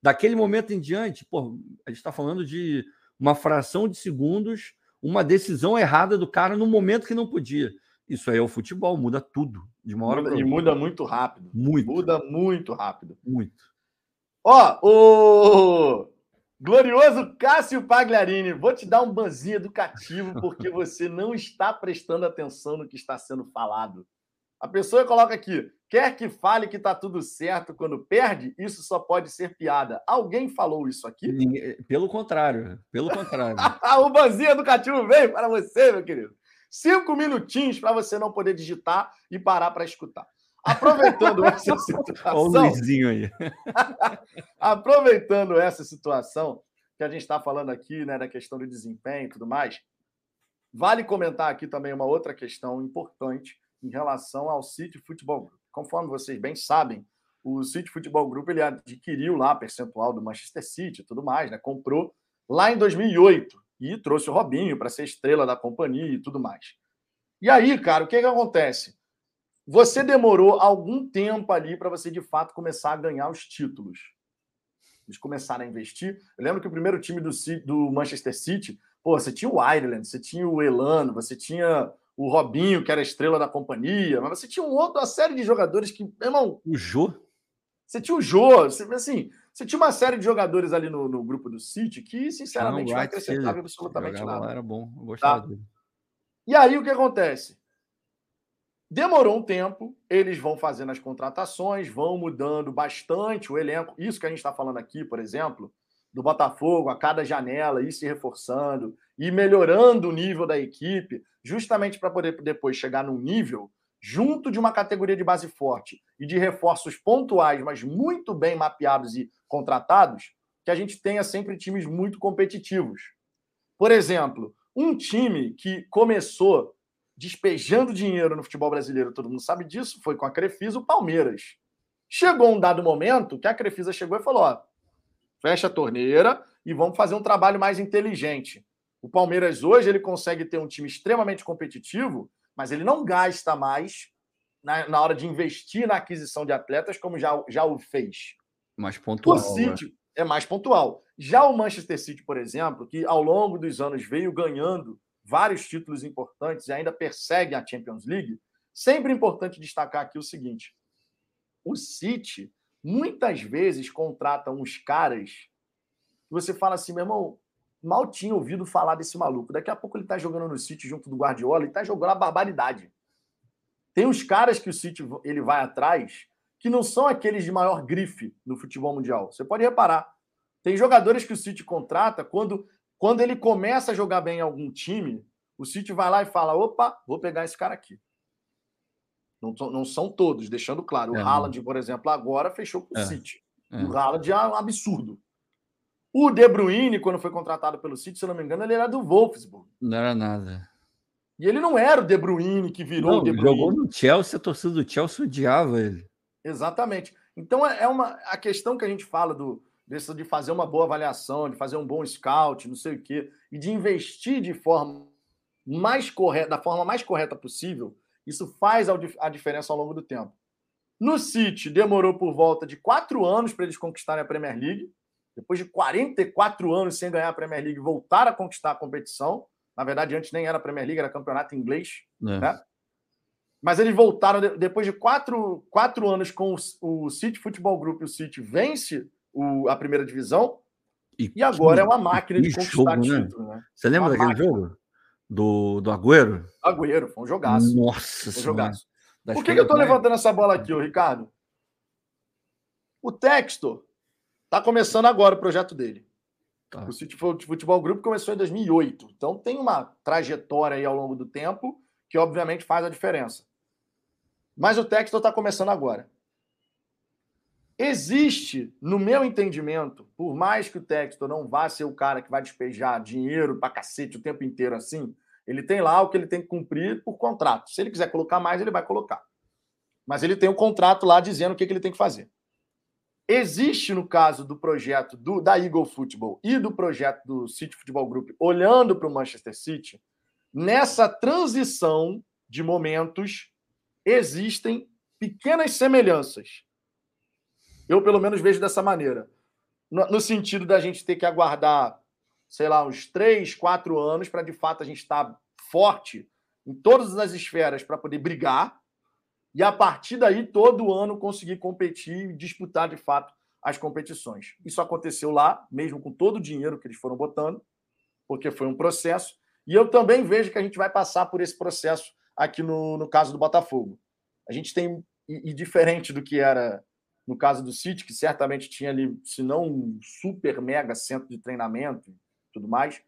Daquele momento em diante, pô, a gente está falando de uma fração de segundos, uma decisão errada do cara no momento que não podia. Isso aí é o futebol, muda tudo. De uma hora muda, e muda muito rápido. Muito. Muda muito rápido. Muito. Ó, o glorioso Cássio Pagliarini, vou te dar um banzinho educativo porque você não está prestando atenção no que está sendo falado. A pessoa coloca aqui: quer que fale que está tudo certo quando perde, isso só pode ser piada. Alguém falou isso aqui? Pelo contrário, pelo contrário. o banzinho educativo veio para você, meu querido. Cinco minutinhos para você não poder digitar e parar para escutar. Aproveitando essa situação. Olha o Luizinho aí. aproveitando essa situação que a gente está falando aqui, né, da questão do desempenho e tudo mais, vale comentar aqui também uma outra questão importante em relação ao City Futebol Group. Conforme vocês bem sabem, o City Futebol Group ele adquiriu lá percentual do Manchester City e tudo mais, né? Comprou lá em 2008 e trouxe o Robinho para ser estrela da companhia e tudo mais. E aí, cara, o que, que acontece? Você demorou algum tempo ali para você de fato começar a ganhar os títulos. Eles começaram a investir. Eu lembro que o primeiro time do, do Manchester City, pô, você tinha o Ireland, você tinha o Elano, você tinha o Robinho, que era a estrela da companhia, mas você tinha um outro, uma série de jogadores que, irmão. O Jô? Você tinha o Jô, você, assim, você tinha uma série de jogadores ali no, no grupo do City que, sinceramente, não, não acrescentava absolutamente nada. Era bom, eu gostava tá? dele. E aí o que acontece? Demorou um tempo, eles vão fazendo as contratações, vão mudando bastante o elenco. Isso que a gente está falando aqui, por exemplo, do Botafogo a cada janela, ir se reforçando, e melhorando o nível da equipe, justamente para poder depois chegar num nível junto de uma categoria de base forte e de reforços pontuais, mas muito bem mapeados e contratados, que a gente tenha sempre times muito competitivos. Por exemplo, um time que começou despejando dinheiro no futebol brasileiro, todo mundo sabe disso, foi com a Crefisa, o Palmeiras. Chegou um dado momento que a Crefisa chegou e falou: ó, fecha a torneira e vamos fazer um trabalho mais inteligente. O Palmeiras hoje ele consegue ter um time extremamente competitivo, mas ele não gasta mais na, na hora de investir na aquisição de atletas como já, já o fez. Mais pontual. O City é. é mais pontual. Já o Manchester City, por exemplo, que ao longo dos anos veio ganhando vários títulos importantes e ainda persegue a Champions League, sempre importante destacar aqui o seguinte: o City muitas vezes contrata uns caras que você fala assim, meu irmão, mal tinha ouvido falar desse maluco. Daqui a pouco ele tá jogando no City junto do Guardiola e tá jogando a barbaridade. Tem uns caras que o City ele vai atrás que não são aqueles de maior grife no futebol mundial. Você pode reparar. Tem jogadores que o City contrata quando quando ele começa a jogar bem em algum time, o City vai lá e fala: opa, vou pegar esse cara aqui. Não, não são todos, deixando claro. O é, Haaland, por exemplo, agora fechou com o é, City. É. O Haaland é um absurdo. O De Bruyne, quando foi contratado pelo City, se não me engano, ele era do Wolfsburg. Não era nada. E ele não era o De Bruyne que virou não, o De Bruyne. Jogou no Chelsea, a torcida do Chelsea odiava ele. Exatamente. Então é, é uma a questão que a gente fala do desse, de fazer uma boa avaliação, de fazer um bom scout, não sei o quê, e de investir de forma mais correta, da forma mais correta possível. Isso faz a diferença ao longo do tempo. No City demorou por volta de quatro anos para eles conquistarem a Premier League depois de 44 anos sem ganhar a Premier League, voltar a conquistar a competição. Na verdade, antes nem era Premier League, era campeonato inglês. É. Né? Mas eles voltaram, depois de quatro, quatro anos com o, o City Football Group, o City vence o, a primeira divisão. E, e agora que, é uma máquina de conquistar jogo, né? título. Né? Você lembra uma daquele máquina. jogo? Do, do Agüero? Agüero, foi um jogaço. Nossa foi um jogaço. Por que, que eu estou levantando essa bola aqui, ô, Ricardo? O Textor Está começando agora o projeto dele. Tá. O City Futebol Grupo começou em 2008. Então tem uma trajetória aí ao longo do tempo que obviamente faz a diferença. Mas o Textor está começando agora. Existe, no meu entendimento, por mais que o Textor não vá ser o cara que vai despejar dinheiro para cacete o tempo inteiro assim, Ele tem lá o que ele tem que cumprir por contrato. Se ele quiser colocar mais, ele vai colocar. Mas ele tem um contrato lá dizendo o que, que ele tem que fazer. Existe, no caso do projeto do, da Eagle Football e do projeto do City Football Group, olhando para o Manchester City, nessa transição de momentos, existem pequenas semelhanças. Eu, pelo menos, vejo dessa maneira. No, no sentido da gente ter que aguardar, sei lá, uns três, quatro anos para, de fato, a gente estar tá forte em todas as esferas para poder brigar e a partir daí todo ano conseguir competir e disputar de fato as competições. Isso aconteceu lá, mesmo com todo o dinheiro que eles foram botando, porque foi um processo. E eu também vejo que a gente vai passar por esse processo aqui no, no caso do Botafogo. A gente tem, e, e diferente do que era no caso do City, que certamente tinha ali, se não um super mega centro de treinamento e tudo mais,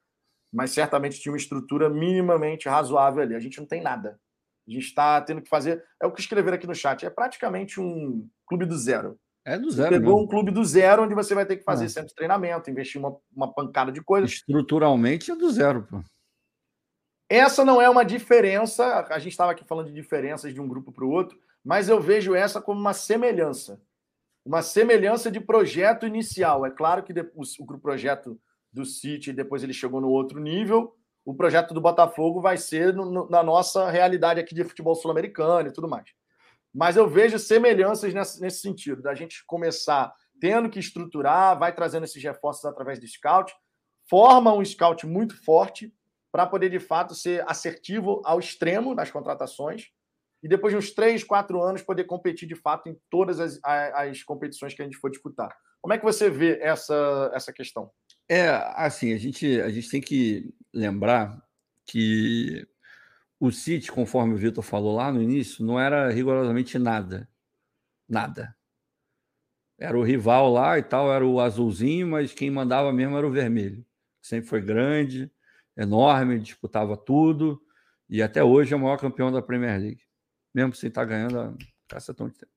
mas certamente tinha uma estrutura minimamente razoável ali. A gente não tem nada. A gente está tendo que fazer. É o que escreveram aqui no chat. É praticamente um clube do zero. É do zero. Você pegou mesmo. um clube do zero, onde você vai ter que fazer é. centro de treinamento, investir uma, uma pancada de coisas. Estruturalmente é do zero, pô. Essa não é uma diferença. A gente estava aqui falando de diferenças de um grupo para o outro, mas eu vejo essa como uma semelhança. Uma semelhança de projeto inicial. É claro que o projeto do City, depois ele chegou no outro nível, o projeto do Botafogo vai ser no, na nossa realidade aqui de futebol sul-americano e tudo mais. Mas eu vejo semelhanças nesse, nesse sentido, da gente começar tendo que estruturar, vai trazendo esses reforços através do scout, forma um scout muito forte para poder, de fato, ser assertivo ao extremo nas contratações e depois de uns três, quatro anos poder competir de fato em todas as, as competições que a gente for disputar. Como é que você vê essa, essa questão? É, assim, a gente, a gente tem que lembrar que o City, conforme o Vitor falou lá no início, não era rigorosamente nada. Nada. Era o rival lá e tal, era o azulzinho, mas quem mandava mesmo era o vermelho. Sempre foi grande, enorme, disputava tudo e até hoje é o maior campeão da Premier League, mesmo sem estar ganhando a cacetão de tempo.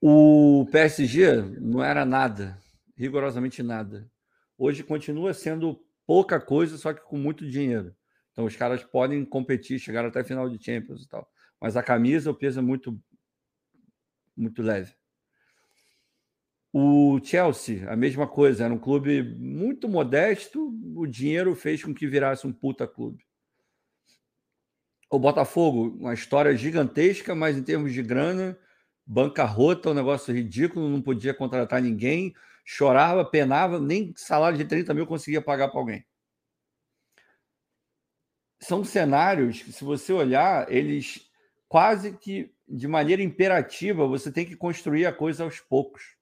O PSG não era nada, rigorosamente nada. Hoje continua sendo pouca coisa, só que com muito dinheiro. Então os caras podem competir, chegar até final de Champions e tal. Mas a camisa, o peso é muito, muito leve. O Chelsea, a mesma coisa, era um clube muito modesto, o dinheiro fez com que virasse um puta clube. O Botafogo, uma história gigantesca, mas em termos de grana, bancarrota, um negócio ridículo, não podia contratar ninguém, chorava, penava, nem salário de 30 mil conseguia pagar para alguém. São cenários que, se você olhar, eles quase que de maneira imperativa você tem que construir a coisa aos poucos.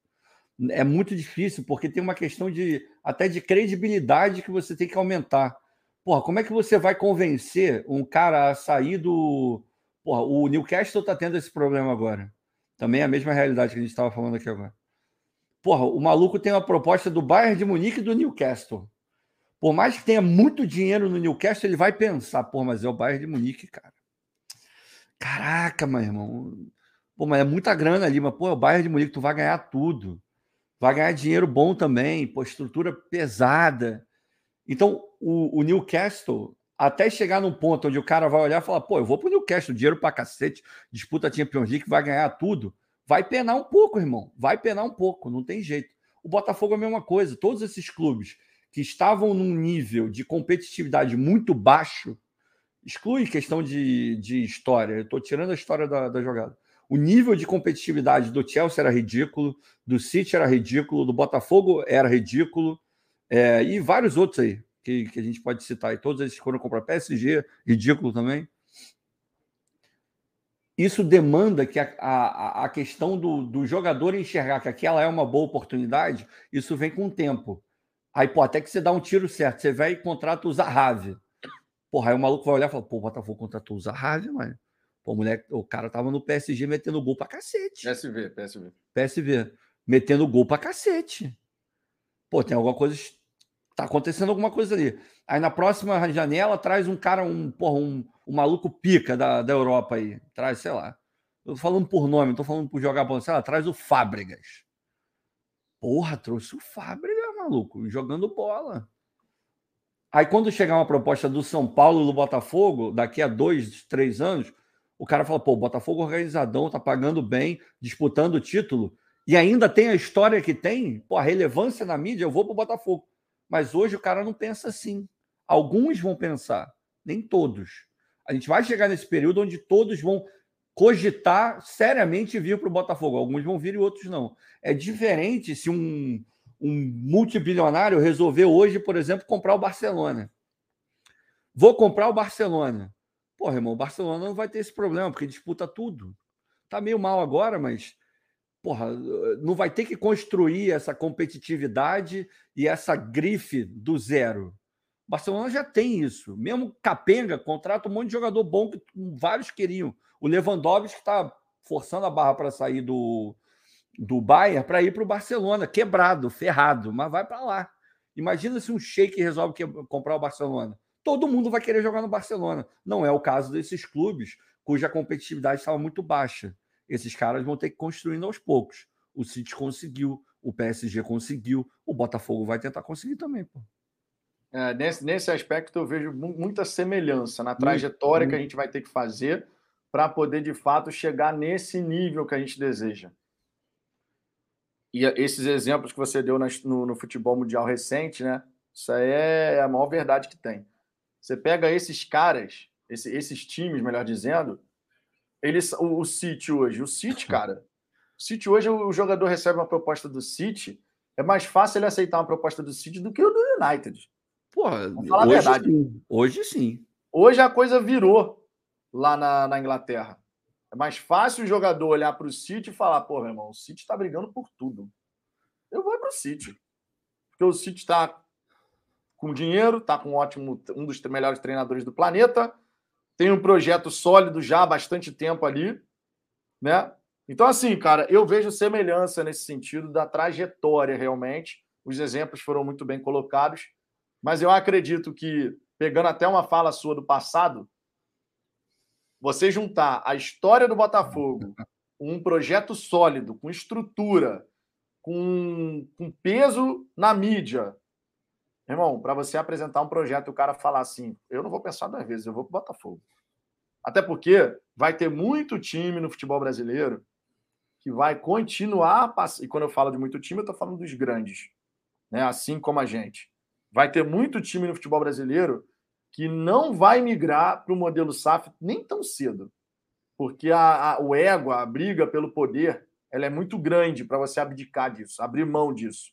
É muito difícil, porque tem uma questão de até de credibilidade que você tem que aumentar. Porra, como é que você vai convencer um cara a sair do. Porra, o Newcastle está tendo esse problema agora. Também é a mesma realidade que a gente estava falando aqui agora. Porra, o maluco tem uma proposta do Bayern de Munique e do Newcastle. Por mais que tenha muito dinheiro no Newcastle, ele vai pensar, pô, mas é o Bayern de Munique, cara. Caraca, meu irmão. Pô, mas é muita grana ali, mas pô, é o Bayern de Munique, tu vai ganhar tudo. Vai ganhar dinheiro bom também, pô, estrutura pesada. Então, o, o Newcastle, até chegar num ponto onde o cara vai olhar e falar, pô, eu vou pro Newcastle, dinheiro pra cacete, disputa a Champions League, vai ganhar tudo. Vai penar um pouco, irmão. Vai penar um pouco, não tem jeito. O Botafogo é a mesma coisa. Todos esses clubes que estavam num nível de competitividade muito baixo, exclui questão de, de história. Eu estou tirando a história da, da jogada. O nível de competitividade do Chelsea era ridículo, do City era ridículo, do Botafogo era ridículo, é, e vários outros aí que, que a gente pode citar. E todos eles foram comprar PSG, ridículo também isso demanda que a, a, a questão do, do, jogador enxergar que aquela é uma boa oportunidade, isso vem com o tempo. Aí, pô, até que você dá um tiro certo, você vai e contrata o Zahavi. Porra, aí o maluco vai olhar e fala, pô, o Botafogo contratou o Zahavi, mano. Pô, o, moleque, o cara tava no PSG metendo gol pra cacete. PSV, PSV. PSV. Metendo gol pra cacete. Pô, tem alguma coisa. Tá acontecendo alguma coisa ali. Aí na próxima janela traz um cara, um, porra, um, um maluco pica da, da Europa aí. Traz, sei lá. Eu tô falando por nome, tô falando por jogar bola, sei lá, traz o Fábricas. Porra, trouxe o Fábricas, maluco, jogando bola. Aí, quando chegar uma proposta do São Paulo do Botafogo, daqui a dois, três anos, o cara fala: pô, Botafogo organizadão, tá pagando bem, disputando o título, e ainda tem a história que tem, pô, a relevância na mídia, eu vou pro Botafogo. Mas hoje o cara não pensa assim. Alguns vão pensar, nem todos. A gente vai chegar nesse período onde todos vão cogitar seriamente vir para o Botafogo. Alguns vão vir e outros não. É diferente se um, um multibilionário resolver hoje, por exemplo, comprar o Barcelona. Vou comprar o Barcelona. Porra, irmão, o Barcelona não vai ter esse problema, porque disputa tudo. Tá meio mal agora, mas porra, não vai ter que construir essa competitividade e essa grife do zero. O Barcelona já tem isso. Mesmo Capenga contrata um monte de jogador bom que vários queriam. O Lewandowski está forçando a barra para sair do, do Bayern para ir para o Barcelona, quebrado, ferrado, mas vai para lá. Imagina se um shake resolve que, comprar o Barcelona. Todo mundo vai querer jogar no Barcelona. Não é o caso desses clubes cuja competitividade estava muito baixa. Esses caras vão ter que construindo aos poucos. O City conseguiu, o PSG conseguiu, o Botafogo vai tentar conseguir também. Pô. É, nesse, nesse aspecto, eu vejo muita semelhança na trajetória que a gente vai ter que fazer para poder, de fato, chegar nesse nível que a gente deseja. E esses exemplos que você deu no, no futebol mundial recente, né? Isso aí é a maior verdade que tem. Você pega esses caras, esse, esses times, melhor dizendo, eles, o, o City hoje, o City, cara, o City hoje, o jogador recebe uma proposta do City, é mais fácil ele aceitar uma proposta do City do que o do United. Porra, falar hoje, a verdade. Sim. hoje sim. Hoje a coisa virou lá na, na Inglaterra. É mais fácil o jogador olhar para o City e falar: pô, meu irmão, o City está brigando por tudo. Eu vou para o City. Porque o City está com dinheiro, está com um ótimo, um dos melhores treinadores do planeta, tem um projeto sólido já há bastante tempo ali, né? Então, assim, cara, eu vejo semelhança nesse sentido da trajetória realmente. Os exemplos foram muito bem colocados, mas eu acredito que, pegando até uma fala sua do passado, você juntar a história do Botafogo, um projeto sólido, com estrutura, com, com peso na mídia. Irmão, para você apresentar um projeto e o cara falar assim, eu não vou pensar duas vezes, eu vou para o Botafogo. Até porque vai ter muito time no futebol brasileiro que vai continuar E quando eu falo de muito time, eu estou falando dos grandes, né? assim como a gente. Vai ter muito time no futebol brasileiro que não vai migrar para o modelo SAF nem tão cedo, porque a, a, o ego, a briga pelo poder, ela é muito grande para você abdicar disso, abrir mão disso.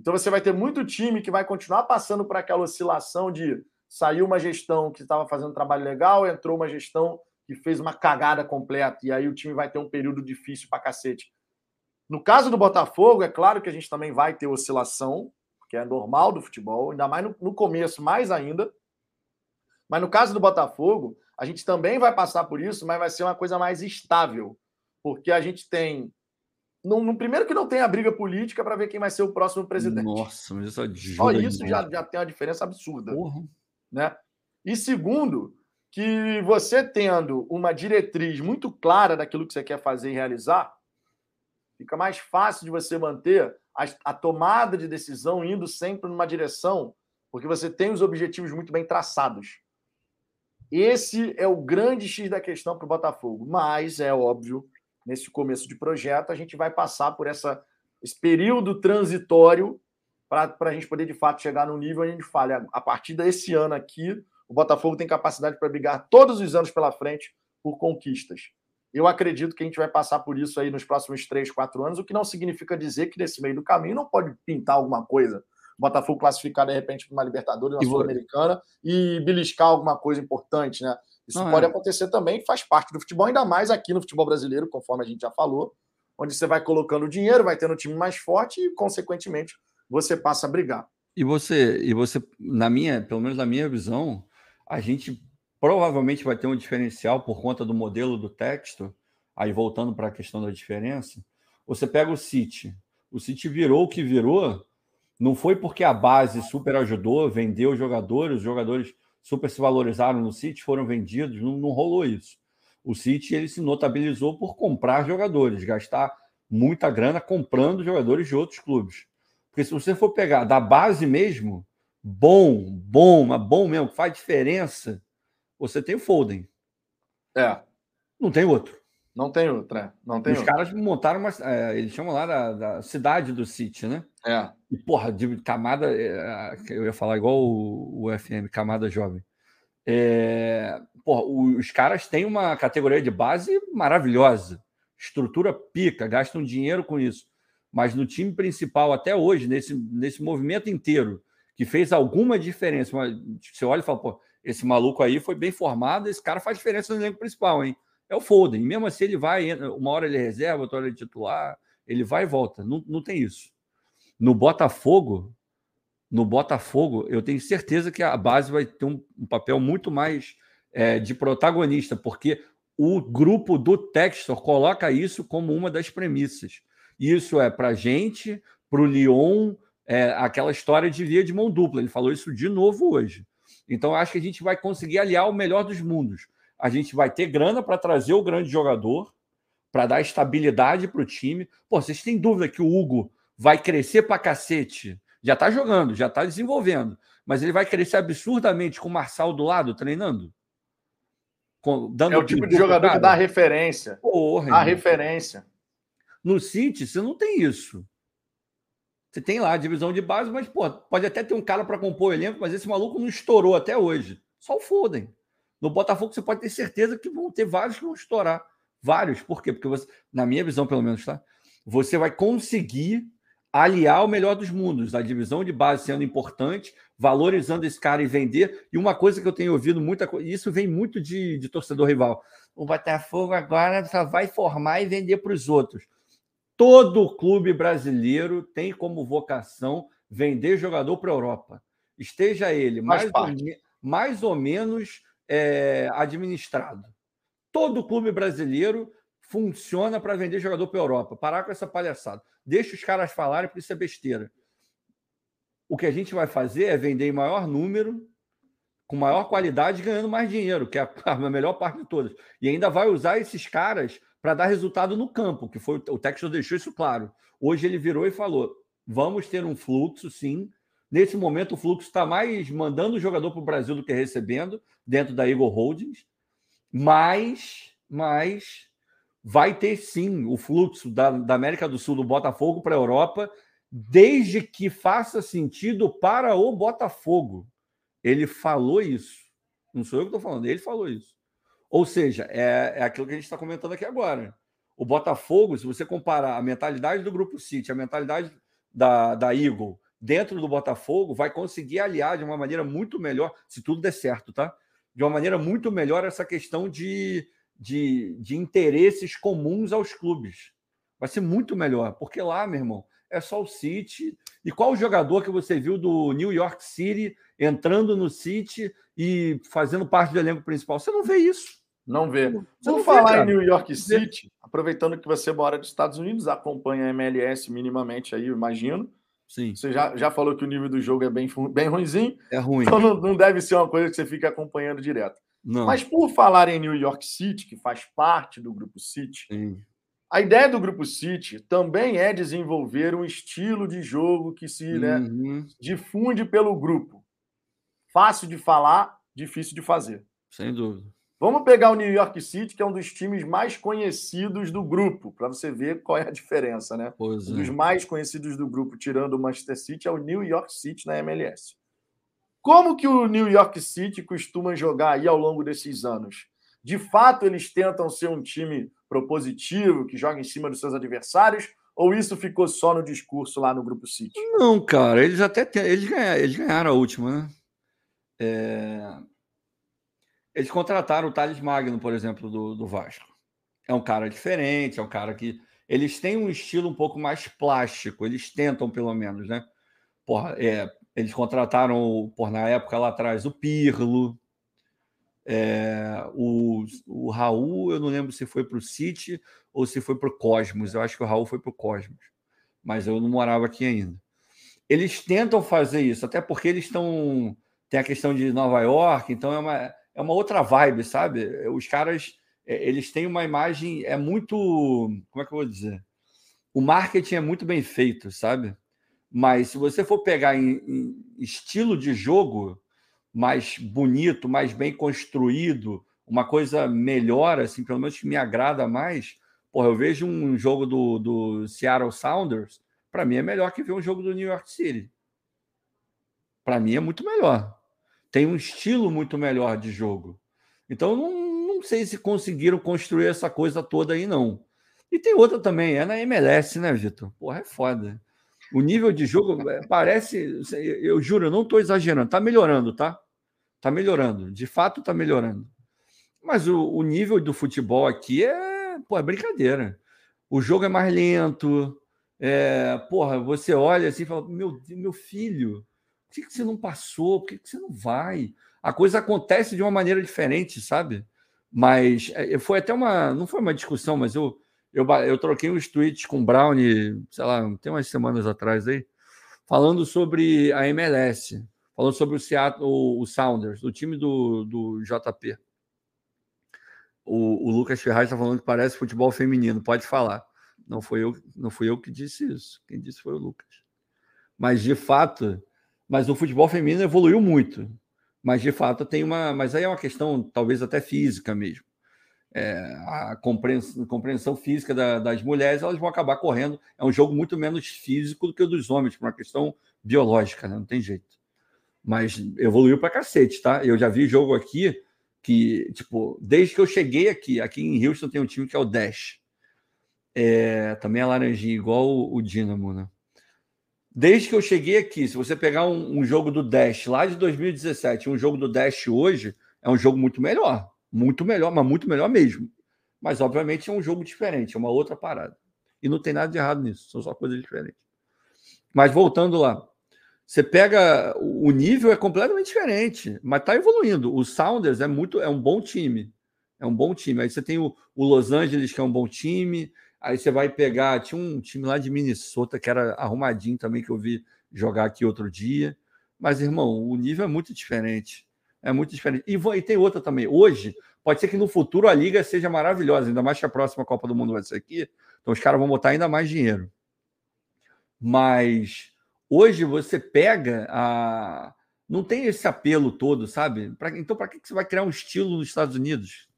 Então você vai ter muito time que vai continuar passando por aquela oscilação de saiu uma gestão que estava fazendo um trabalho legal, entrou uma gestão que fez uma cagada completa, e aí o time vai ter um período difícil para cacete. No caso do Botafogo, é claro que a gente também vai ter oscilação, que é normal do futebol, ainda mais no, no começo, mais ainda. Mas no caso do Botafogo, a gente também vai passar por isso, mas vai ser uma coisa mais estável. Porque a gente tem. No, no primeiro que não tem a briga política para ver quem vai ser o próximo presidente. Nossa, mas isso Só isso já, já tem uma diferença absurda. Porra. Né? E segundo, que você tendo uma diretriz muito clara daquilo que você quer fazer e realizar, fica mais fácil de você manter a, a tomada de decisão indo sempre numa direção, porque você tem os objetivos muito bem traçados. Esse é o grande X da questão para o Botafogo. Mas, é óbvio, nesse começo de projeto, a gente vai passar por essa, esse período transitório para a gente poder, de fato, chegar no nível onde a gente fala, a partir desse ano aqui, o Botafogo tem capacidade para brigar todos os anos pela frente por conquistas. Eu acredito que a gente vai passar por isso aí nos próximos três, quatro anos, o que não significa dizer que nesse meio do caminho não pode pintar alguma coisa Botafogo classificar de repente para uma Libertadores, uma Sul-Americana e beliscar alguma coisa importante, né? Isso Não, pode é. acontecer também, faz parte do futebol, ainda mais aqui no futebol brasileiro, conforme a gente já falou, onde você vai colocando dinheiro, vai tendo um time mais forte e, consequentemente, você passa a brigar. E você, e você, na minha, pelo menos na minha visão, a gente provavelmente vai ter um diferencial por conta do modelo do texto. Aí voltando para a questão da diferença, você pega o City. O City virou o que virou não foi porque a base super ajudou, vendeu jogadores, os jogadores super se valorizaram no City, foram vendidos, não, não rolou isso. O City ele se notabilizou por comprar jogadores, gastar muita grana comprando jogadores de outros clubes. Porque se você for pegar da base mesmo, bom, bom, mas bom mesmo, que faz diferença, você tem o Foden. É. Não tem outro. Não tem outro, é. Não tem Os outro. caras montaram uma. é, eles chamam lá da, da cidade do City, né? É. E, porra, de camada. é, eu ia falar igual o, o FM, camada jovem. É, porra, os caras têm uma categoria de base maravilhosa. Estrutura pica, gastam dinheiro com isso. Mas no time principal, até hoje, nesse, nesse movimento inteiro, que fez alguma diferença, mas você olha e fala, pô, esse maluco aí foi bem formado, esse cara faz diferença no elenco principal, hein? É o Foden. Mesmo assim, ele vai, uma hora ele é reserva, outra hora ele é titular, ele vai e volta. Não, não tem isso. No Botafogo, no Botafogo, eu tenho certeza que a base vai ter um, um papel muito mais é, de protagonista, porque o grupo do Textor coloca isso como uma das premissas. Isso é para a gente, para o Lyon, é, aquela história de via de mão dupla. Ele falou isso de novo hoje. Então, acho que a gente vai conseguir aliar o melhor dos mundos. A gente vai ter grana para trazer o grande jogador, para dar estabilidade para o time. Pô, vocês têm dúvida que o Hugo vai crescer para cacete? Já está jogando, já está desenvolvendo. Mas ele vai crescer absurdamente com o Marçal do lado, treinando? Com- dando É o tipo de jogador que dá referência. Porra, irmão. referência. No City, você não tem isso. Você tem lá a divisão de base, mas pô, pode até ter um cara para compor o elenco, mas esse maluco não estourou até hoje. Só o Foden. No Botafogo, você pode ter certeza que vão ter vários que vão estourar. Vários. Por quê? Porque você, na minha visão, pelo menos, tá? Você vai conseguir aliar o melhor dos mundos, a divisão de base sendo importante, valorizando esse cara e vender. E uma coisa que eu tenho ouvido muita coisa, e isso vem muito de, de torcedor rival. O Botafogo agora só vai formar e vender para os outros. Todo clube brasileiro tem como vocação vender jogador para a Europa. Esteja ele mais, ou, mais ou menos é, administrado. Todo clube brasileiro funciona para vender jogador para a Europa. Parar com essa palhaçada. Deixa os caras falarem, porque isso é besteira. O que a gente vai fazer é vender em maior número, com maior qualidade, ganhando mais dinheiro, que é a, melhor parte de todas. E ainda vai usar esses caras para dar resultado no campo, que foi o Texas deixou isso claro. Hoje ele virou e falou: vamos ter um fluxo, sim. Nesse momento, o fluxo está mais mandando o jogador para o Brasil do que recebendo, dentro da Eagle Holdings, mas, mas vai ter sim o fluxo da, da América do Sul do Botafogo para a Europa, desde que faça sentido para o Botafogo. Ele falou isso. Não sou eu que estou falando, ele falou isso. Ou seja, é, é aquilo que a gente está comentando aqui agora. O Botafogo, se você comparar a mentalidade do Grupo City, a mentalidade da, da Eagle dentro do Botafogo, vai conseguir aliar de uma maneira muito melhor, se tudo der certo, tá? De uma maneira muito melhor essa questão de, de, de interesses comuns aos clubes. Vai ser muito melhor, porque lá, meu irmão, é só o City. E qual o jogador que você viu do New York City entrando no City e fazendo parte do elenco principal? Você não vê isso. Não vê. Não vê, falar em New York. City, aproveitando que você mora dos Estados Unidos, acompanha a MLS minimamente aí, eu imagino. Sim, Você já, já falou que o nível do jogo é bem, bem ruimzinho, é ruim. então não, não deve ser uma coisa que você fica acompanhando direto. Não. Mas por falar em New York City, que faz parte do Grupo City, Sim. a ideia do Grupo City também é desenvolver um estilo de jogo que se né, Uhum, difunde pelo grupo. Fácil de falar, difícil de fazer. sem dúvida. Vamos pegar o New York City, que é um dos times mais conhecidos do grupo, para você ver qual é a diferença, né? Pois Um dos é. mais conhecidos do grupo, tirando o Manchester City, é o New York City na MLS. Como que o New York City costuma jogar aí ao longo desses anos? De fato, eles tentam ser um time propositivo, que joga em cima dos seus adversários, ou isso ficou só no discurso lá no Grupo City? Não, cara, eles até têm- eles ganharam, eles ganharam a última, né? É, Eles contrataram o Thales Magno, por exemplo, do, do Vasco. É um cara diferente, é um cara que. Eles têm um estilo um pouco mais plástico, eles tentam, pelo menos, né? Porra, é, eles contrataram, por na época lá atrás, o Pirlo. é, o, o Raul, eu não lembro se foi para o City ou se foi para o Cosmos. Eu acho que o Raul foi para o Cosmos, mas eu não morava aqui ainda. Eles tentam fazer isso, até porque eles estão. Tem a questão de Nova York, então é uma, é uma outra vibe, sabe? Os caras é, eles têm uma imagem, é muito. Como é que eu vou dizer? O marketing é muito bem feito, sabe? Mas se você for pegar em, em estilo de jogo mais bonito, mais bem construído, uma coisa melhor, assim, pelo menos que me agrada mais, porra, eu vejo um jogo do, do Seattle Sounders, para mim é melhor que ver um jogo do New York City. Para mim é muito melhor. Tem um estilo muito melhor de jogo. Então, não, não sei se conseguiram construir essa coisa toda aí, não. E tem outra também, é na MLS, né, Vitor? Porra, é foda. O nível de jogo é, parece, eu juro, eu não estou exagerando, tá melhorando, tá? Tá melhorando, de fato tá melhorando. Mas o, o, nível do futebol aqui é, pô, é brincadeira. O jogo é mais lento. É, porra, você olha assim e fala: meu, meu filho, por que, que você não passou? Por que, que você não vai? A coisa acontece de uma maneira diferente, sabe? Mas é, foi até uma. Não foi uma discussão, mas eu eu, eu troquei uns tweets com o Brownie, sei lá, tem umas semanas atrás aí, falando sobre a MLS, falando sobre o Seattle, o, o Sounders, o time do, do JP. O, o Lucas Ferraz está falando que parece futebol feminino, pode falar. Não foi eu, não fui eu que disse isso. Quem disse foi o Lucas. Mas de fato, mas o futebol feminino evoluiu muito. Mas de fato tem uma, mas aí é uma questão talvez até física mesmo é, a compreensão, compreensão física da, das mulheres, elas vão acabar correndo. É um jogo muito menos físico do que o dos homens, por uma questão biológica, né? não tem jeito. Mas evoluiu para cacete, tá? Eu já vi jogo aqui que, tipo, desde que eu cheguei aqui, aqui em Houston tem um time que é o Dash. É, também é laranjinha, igual o, o Dynamo, né? Desde que eu cheguei aqui, se você pegar um, um jogo do Dash lá de 2017 um jogo do Dash hoje, é um jogo muito melhor muito melhor, mas muito melhor mesmo. Mas, obviamente, é um jogo diferente, é uma outra parada. E não tem nada de errado nisso, são só coisas diferentes. Mas voltando lá, você pega o nível é completamente diferente, mas está evoluindo. O Sounders é muito é um bom time, é um bom time. Aí você tem o, o, Los Angeles que é um bom time. Aí você vai pegar tinha um time lá de Minnesota que era arrumadinho também que eu vi jogar aqui outro dia. Mas irmão, o nível é muito diferente. É muito diferente. E, e tem outra também. Hoje, pode ser que no futuro a liga seja maravilhosa, ainda mais que a próxima Copa do Mundo vai ser aqui. Então os caras vão botar ainda mais dinheiro. Mas hoje você pega a. Não tem esse apelo todo, sabe? Pra... Então, para que você vai criar um estilo nos Estados Unidos?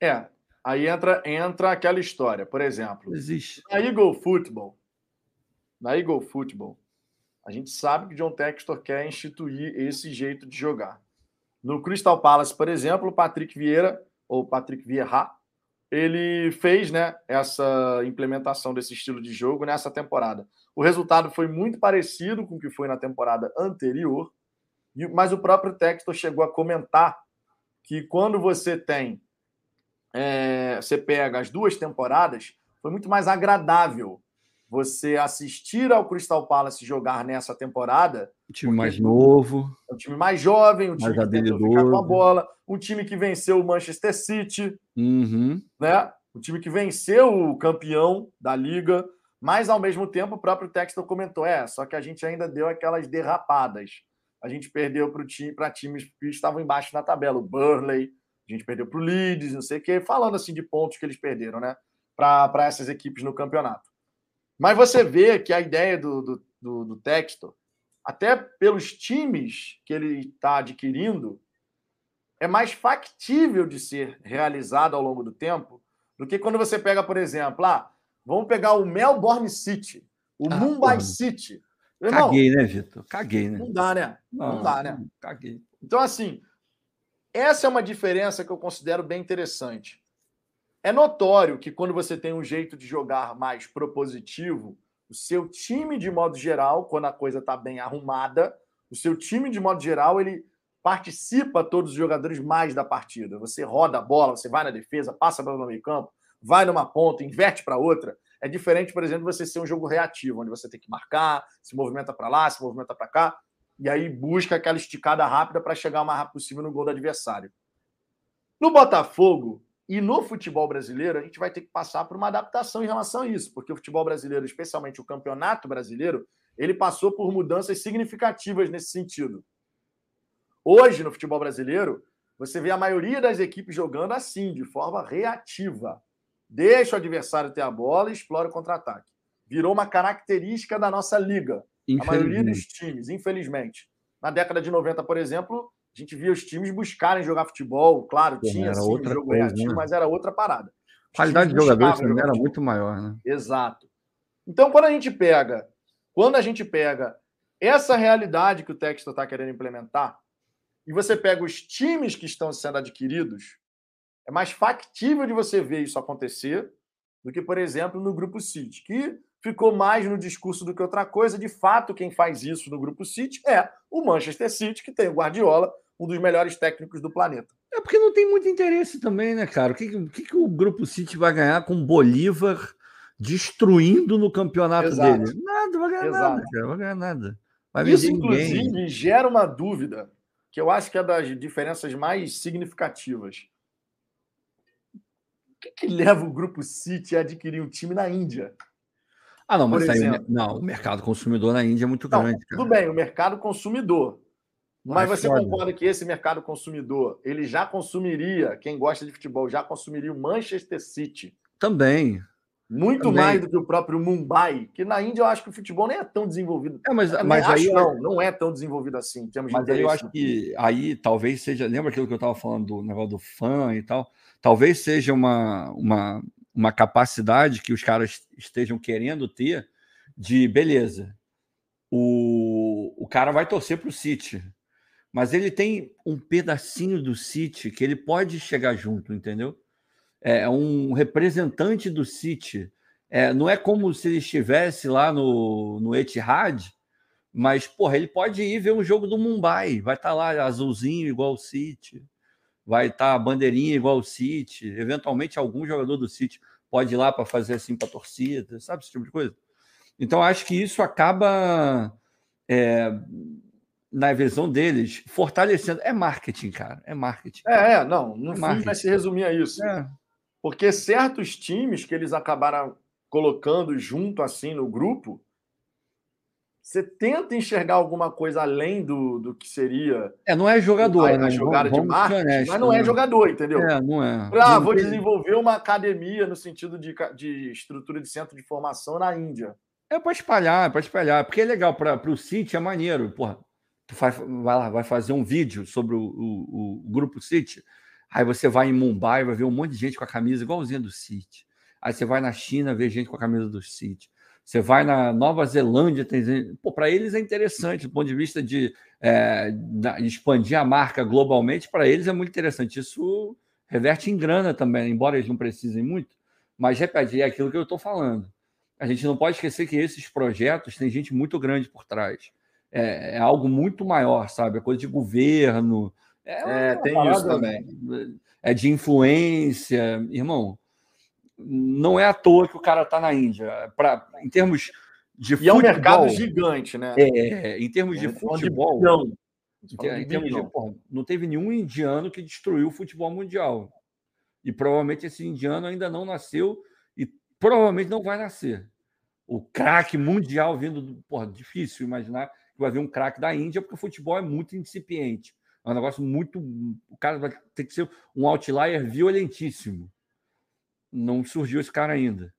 É, aí entra, entra aquela história. Por exemplo, existe. Na Eagle Football, na Eagle Football, a gente sabe que John Textor quer instituir esse jeito de jogar. No Crystal Palace, por exemplo, o Patrick Vieira, ou Patrick Vieira, ele fez né, essa implementação desse estilo de jogo nessa temporada. O resultado foi muito parecido com o que foi na temporada anterior, mas o próprio Textor chegou a comentar que quando você tem, é, você pega as duas temporadas, foi muito mais agradável você assistir ao Crystal Palace jogar nessa temporada. Um time mais novo. Um time mais jovem, um time que tentou ficar com a bola, um time que venceu o Manchester City, uhum. né? Um time que venceu o campeão da liga, mas ao mesmo tempo o próprio Textor comentou: é, só que a gente ainda deu aquelas derrapadas. A gente perdeu para time, times que estavam embaixo na tabela, o Burley, a gente perdeu para o Leeds, não sei o quê, falando assim de pontos que eles perderam, né? Para essas equipes no campeonato. Mas você vê que a ideia do, do, do, do texto, até pelos times que ele está adquirindo, é mais factível de ser realizado ao longo do tempo do que quando você pega, por exemplo, ah, vamos pegar o Melbourne City, o ah, Mumbai porra. City. Irmão, Caguei, né, Vitor? Caguei, né? Não dá, né? Não, não dá, né? Caguei. Então, assim, essa é uma diferença que eu considero bem interessante. É notório que quando você tem um jeito de jogar mais propositivo, o seu time, de modo geral, quando a coisa está bem arrumada, o seu time, de modo geral, ele participa todos os jogadores mais da partida. Você roda a bola, você vai na defesa, passa pelo meio campo, vai numa ponta, inverte para outra. É diferente, por exemplo, você ser um jogo reativo, onde você tem que marcar, se movimenta para lá, se movimenta para cá, e aí busca aquela esticada rápida para chegar o mais rápido possível no gol do adversário. No Botafogo, e no futebol brasileiro, a gente vai ter que passar por uma adaptação em relação a isso, porque o futebol brasileiro, especialmente o campeonato brasileiro, ele passou por mudanças significativas nesse sentido. Hoje, no futebol brasileiro, você vê a maioria das equipes jogando assim, de forma reativa. Deixa o adversário ter a bola e explora o contra-ataque. virou uma característica da nossa liga. A maioria dos times, infelizmente. Na década de 90, por exemplo, a gente via os times buscarem jogar futebol. Claro, tinha sim, outra jogo coisa, reativo, né? mas era outra parada. A qualidade de jogadores também jogar era futebol. muito maior, né? Exato. Então, quando a gente pega, quando a gente pega essa realidade que o texto está querendo implementar, e você pega os times que estão sendo adquiridos, é mais factível de você ver isso acontecer do que, por exemplo, no Grupo City, que ficou mais no discurso do que outra coisa. De fato, quem faz isso no Grupo City é o Manchester City, que tem o Guardiola, um dos melhores técnicos do planeta. É porque não tem muito interesse também, né, cara? O que, o que, o Grupo City vai ganhar com o Bolívar destruindo no campeonato Exato. dele? Nada, vai ganhar Exato. nada, cara. Vai ganhar nada. Vai Isso, ninguém. inclusive, gera uma dúvida que eu acho que é das diferenças mais significativas. O que, que leva o Grupo City a adquirir um time na Índia? Ah, não, mas aí, não, o mercado consumidor na Índia é muito Não, grande, cara. tudo bem, o mercado consumidor. Mas Mas você foda. concorda que esse mercado consumidor, ele já consumiria, quem gosta de futebol, já consumiria o Manchester City Também. muito Também. mais do que o próprio Mumbai, que na Índia eu acho que o futebol nem é tão desenvolvido. É, mas, mas aí, acho, não, não é tão desenvolvido assim, em termos mas aí eu acho que aí talvez seja. Lembra aquilo que eu estava falando do negócio do fã e tal? Talvez seja uma, uma, uma capacidade que os caras estejam querendo ter de beleza. O, o cara vai torcer para o City, mas ele tem um pedacinho do City que ele pode chegar junto, entendeu? É um representante do City. É, não é como se ele estivesse lá no, no Etihad, mas, porra, ele pode ir ver um jogo do Mumbai. Vai estar lá azulzinho igual o City. Vai estar bandeirinha igual o City. Eventualmente, algum jogador do City pode ir lá para fazer assim para a torcida, sabe? Esse tipo de coisa. Então, acho que isso acaba, é, na visão deles, fortalecendo. É marketing, cara. É marketing. É, é, não, no É vai se resumir a isso. É. Porque certos times que eles acabaram colocando junto assim no grupo, você tenta enxergar alguma coisa além do, do que seria É, não é jogador, a, a né? jogada Vamos- de marketing, honestos, mas não é né? jogador, entendeu? É, não é. Ah, Não vou desenvolver uma academia no sentido de, de estrutura de centro de formação na Índia. É para espalhar, é para espalhar, porque é legal para o City, é maneiro. Porra, tu faz, vai lá, vai fazer um vídeo sobre o, o- o grupo City. Aí você vai em Mumbai, vai ver um monte de gente com a camisa igualzinha do City. Aí você vai na China, ver gente com a camisa do City. Você vai na Nova Zelândia, tem para eles é interessante, do ponto de vista de, é, expandir a marca globalmente, para eles é muito interessante. Isso reverte em grana também, embora eles não precisem muito, mas repete, é aquilo que eu estou falando a gente não pode esquecer que esses projetos têm gente muito grande por trás. É, é algo muito maior, sabe? É coisa de governo. É, uma tem isso também. É de influência. Irmão, não é à toa que o cara está na Índia. Pra, em termos de E é um futebol, mercado gigante, né? é, em termos de Estamos falando futebol, bilhão. em de termos de, porra, não teve nenhum indiano que destruiu o futebol mundial. E provavelmente esse indiano ainda não nasceu e provavelmente não vai nascer. O craque mundial vindo do. Porra, difícil imaginar que vai vir um craque da Índia, porque o futebol é muito incipiente. É um negócio muito. O cara vai ter que ser um outlier violentíssimo. Não surgiu esse cara ainda.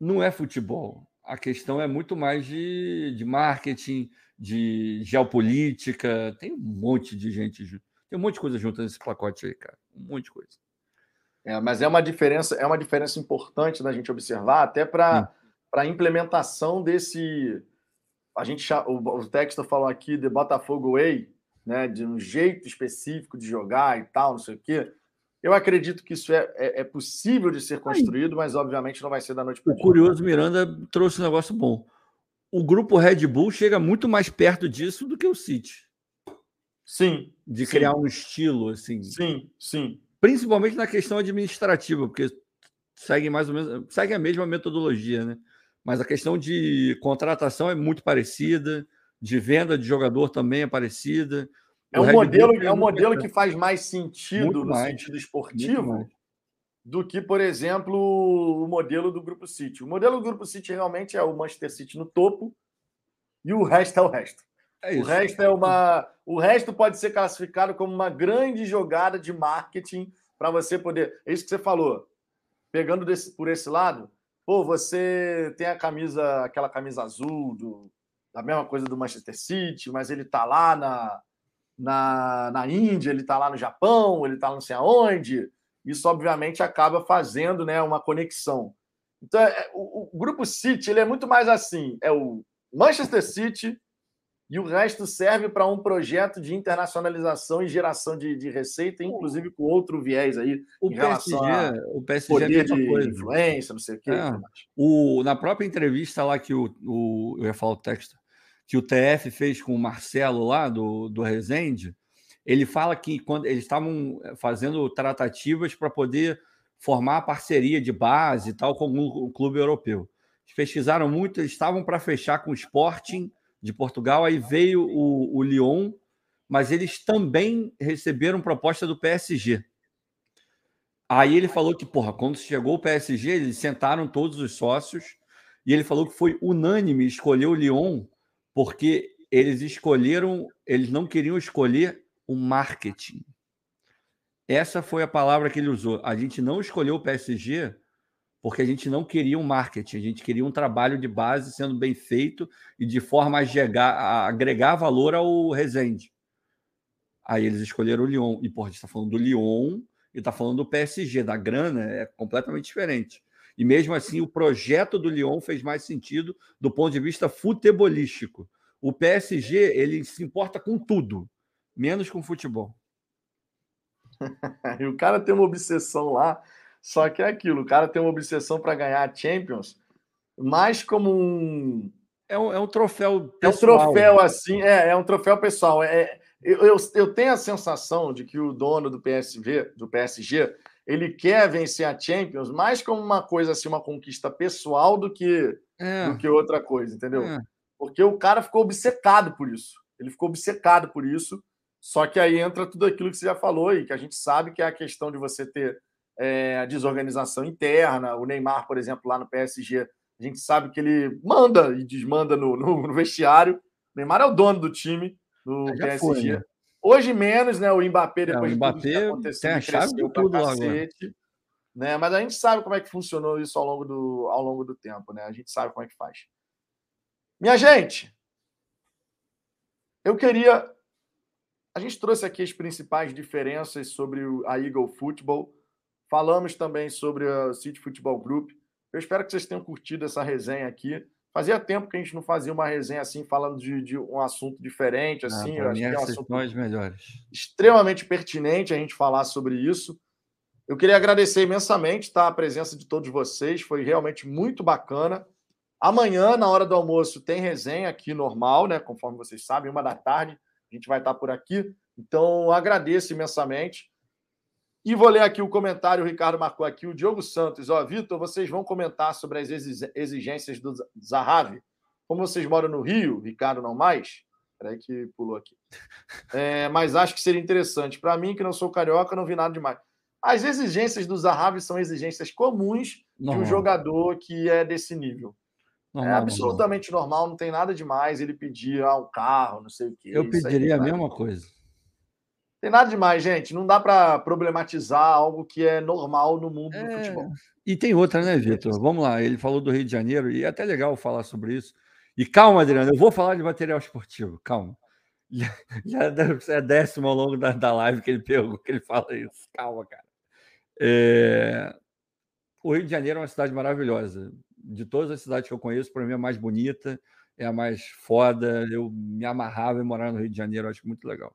Não é futebol. A questão é muito mais de, de marketing, de geopolítica. Tem um monte de gente. ju- Tem um monte de coisa junto nesse pacote aí, cara. Um monte de coisa. É, mas é uma diferença, é uma diferença importante da gente observar, até para a implementação desse. A gente o, o texto falou aqui de Botafogo Way, né? De um jeito específico de jogar e tal, não sei o quê. Eu acredito que isso é, é, é possível de ser construído, mas obviamente não vai ser da noite para O curioso Miranda trouxe um negócio bom. O grupo Red Bull chega muito mais perto disso do que o City, Sim, de Sim. criar um estilo assim, sim, sim. principalmente na questão administrativa, porque segue mais ou menos, segue a mesma metodologia, né? Mas a questão de contratação é muito parecida, de venda de jogador também é parecida. É O um modelo, é um modelo que faz mais sentido Muito no mais, sentido esportivo do que, por exemplo, o modelo do Grupo City. O modelo do Grupo City realmente é o Manchester City no topo e o resto é o resto. É O isso. resto é uma, o resto pode ser classificado como uma grande jogada de marketing para você poder. É isso que você falou. Pegando desse- por esse lado, pô, você tem a camisa, aquela camisa azul do, da mesma coisa do Manchester City, mas ele tá lá na, na, na Índia, ele tá lá no Japão, ele tá não sei aonde. Isso, obviamente, acaba fazendo né, uma conexão. Então, é, o, o grupo City ele é muito mais assim: é o Manchester City, e o resto serve para um projeto de internacionalização e geração de, de receita, inclusive com outro viés aí, o PSG, o PSG é poder é de coisa. influência, não sei o quê. É. O, na própria entrevista lá que o, o, eu ia falar o texto, que o TF fez com o Marcelo lá do, do Resende, ele fala que quando eles estavam fazendo tratativas para poder formar parceria de base e tal com o clube europeu. Pesquisaram muito, eles estavam para fechar com o Sporting de Portugal, aí veio o, o Lyon, mas eles também receberam proposta do PSG. Aí ele falou que, porra, quando chegou o PSG, eles sentaram todos os sócios e ele falou que foi unânime escolher o Lyon porque eles escolheram, eles não queriam escolher o marketing. Essa foi a palavra que ele usou. A gente não escolheu o PSG porque a gente não queria um marketing, a gente queria um trabalho de base sendo bem feito e de forma a, agregar, a agregar valor ao Resende. Aí eles escolheram o Lyon. E, porra, a gente está falando do Lyon e está falando do PSG, da grana, é completamente diferente. E mesmo assim, o projeto do Lyon fez mais sentido do ponto de vista futebolístico. O PSG, ele se importa com tudo, menos com futebol. e o cara tem uma obsessão lá só que é aquilo, o cara tem uma obsessão para ganhar a Champions, mais como um. É um, é um troféu pessoal. É um troféu assim, é, é um troféu pessoal. É, eu, eu, eu tenho a sensação de que o dono do PSV, do PSG, ele quer vencer a Champions mais como uma coisa assim, uma conquista pessoal do que, é. do que outra coisa, entendeu? É. Porque o cara ficou obcecado por isso. Ele ficou obcecado por isso. Só que aí entra tudo aquilo que você já falou e que a gente sabe que é a questão de você ter é, a desorganização interna. O Neymar, por exemplo, lá no PSG, a gente sabe que ele manda e desmanda no, no, no vestiário. O Neymar é o dono do time do PSG. Foi, né? Hoje menos, né? O Mbappé, depois é, o Mbappé de tudo tem a chave de tudo cacete, né? Mas a gente sabe como é que funcionou isso ao longo, do, ao longo do tempo, né? A gente sabe como é que faz. Minha gente, eu queria. A gente trouxe aqui as principais diferenças sobre a Eagle Football Falamos também sobre a City Futebol Group. Eu espero que vocês tenham curtido essa resenha aqui. Fazia tempo que a gente não fazia uma resenha assim, falando de, de um assunto diferente. Ah, assim, ah, eu acho que é um assunto melhores. extremamente pertinente a gente falar sobre isso. Eu queria agradecer imensamente tá, a presença de todos vocês, foi realmente muito bacana. Amanhã, na hora do almoço, tem resenha aqui normal, né? Conforme vocês sabem, uma da tarde, a gente vai estar por aqui. Então, agradeço imensamente. E vou ler aqui o comentário, o Ricardo marcou aqui, o Diogo Santos. Ó, Vitor, vocês vão comentar sobre as exigências do Zahavi? Como vocês moram no Rio, Ricardo não mais? Peraí que pulou aqui. É, mas acho que seria interessante. Para mim, que não sou carioca, não vi nada demais. As exigências do Zahavi são exigências comuns normal. de um jogador que é desse nível. Normal, é absolutamente normal. normal. não tem nada demais ele pedir ah, um carro, não sei o quê. Eu pediria a mesma coisa. Tem nada demais, gente. Não dá para problematizar algo que é normal no mundo é... do futebol. E tem outra, né, Vitor? Vamos lá. Ele falou do Rio de Janeiro e é até legal falar sobre isso. E calma, Adriano, eu vou falar de material esportivo. Calma. Já, já é décimo ao longo da, da live que ele pegou, que ele fala isso. Calma, cara. É... O Rio de Janeiro é uma cidade maravilhosa. De todas as cidades que eu conheço, para mim é a mais bonita, é a mais foda. Eu me amarrava em morar no Rio de Janeiro, acho muito legal.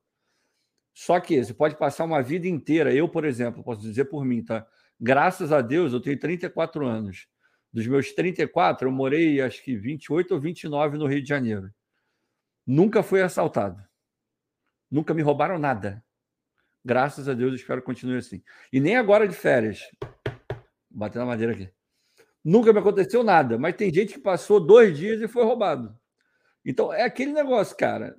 Só que você pode passar uma vida inteira. Eu, por exemplo, posso dizer por mim, tá? Graças a Deus, eu tenho 34 anos. Dos meus 34, eu morei acho que 28 ou 29 no Rio de Janeiro. Nunca fui assaltado. Nunca me roubaram nada. Graças a Deus, espero que continue assim. E nem agora de férias. Bater na madeira aqui. Nunca me aconteceu nada, mas tem gente que passou dois dias e foi roubado. Então, é aquele negócio, cara.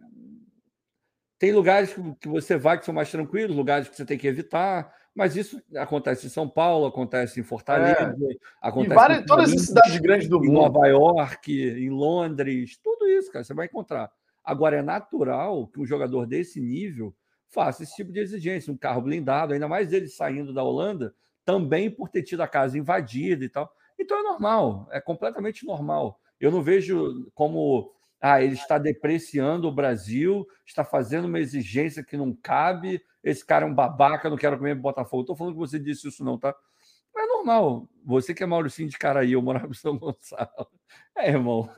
Tem lugares que você vai que são mais tranquilos, lugares que você tem que evitar, mas isso acontece em São Paulo, acontece em Fortaleza, é. acontece em, várias, em todas as cidades grandes do em mundo. Nova York, em Londres, tudo isso, cara, você vai encontrar. Agora, é natural que um jogador desse nível faça esse tipo de exigência, um carro blindado, ainda mais ele saindo da Holanda, também por ter tido a casa invadida e tal. Então é normal, é completamente normal. Eu não vejo como ah, ele está depreciando o Brasil, está fazendo uma exigência que não cabe, esse cara é um babaca, não quero comer Botafogo. Estou falando que você disse isso, não, tá? É normal. Você que é Mauricinho de Caraí, eu morava em São Gonçalo. É, irmão.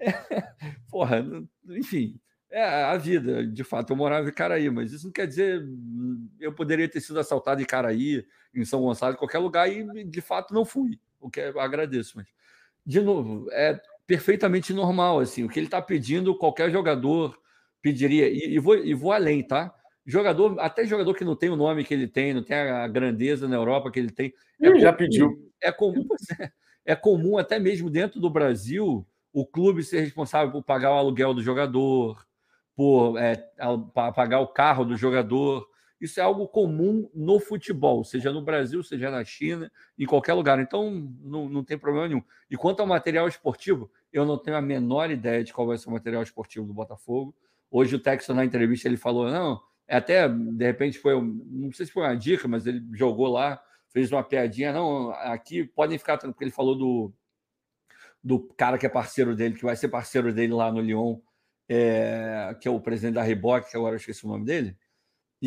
É, porra, enfim, é a vida. De fato, eu morava em Caraí, mas isso não quer dizer. Eu poderia ter sido assaltado em Caraí, em São Gonçalo, em qualquer lugar, e de fato não fui. O que eu agradeço. Mas, de novo, é perfeitamente normal. assim O que ele está pedindo, qualquer jogador pediria. E, e, vou, e vou além, tá? Jogador, até jogador que não tem o nome que ele tem, não tem a grandeza na Europa que ele tem. É comum, já pediu. É comum, é, comum, até mesmo dentro do Brasil, o clube ser responsável por pagar o aluguel do jogador, por é, pagar o carro do jogador. Isso é algo comum no futebol, seja no Brasil, seja na China, em qualquer lugar. Então, não, não tem problema nenhum. E quanto ao material esportivo, eu não tenho a menor ideia de qual vai ser o material esportivo do Botafogo. Hoje o Texas, na entrevista, ele falou, não, é até, de repente, foi, não sei se foi uma dica, mas ele jogou lá, fez uma piadinha. Não, aqui podem ficar porque ele falou do, do cara que é parceiro dele, que vai ser parceiro dele lá no Lyon, é, que é o presidente da Reebok, que agora eu esqueci o nome dele.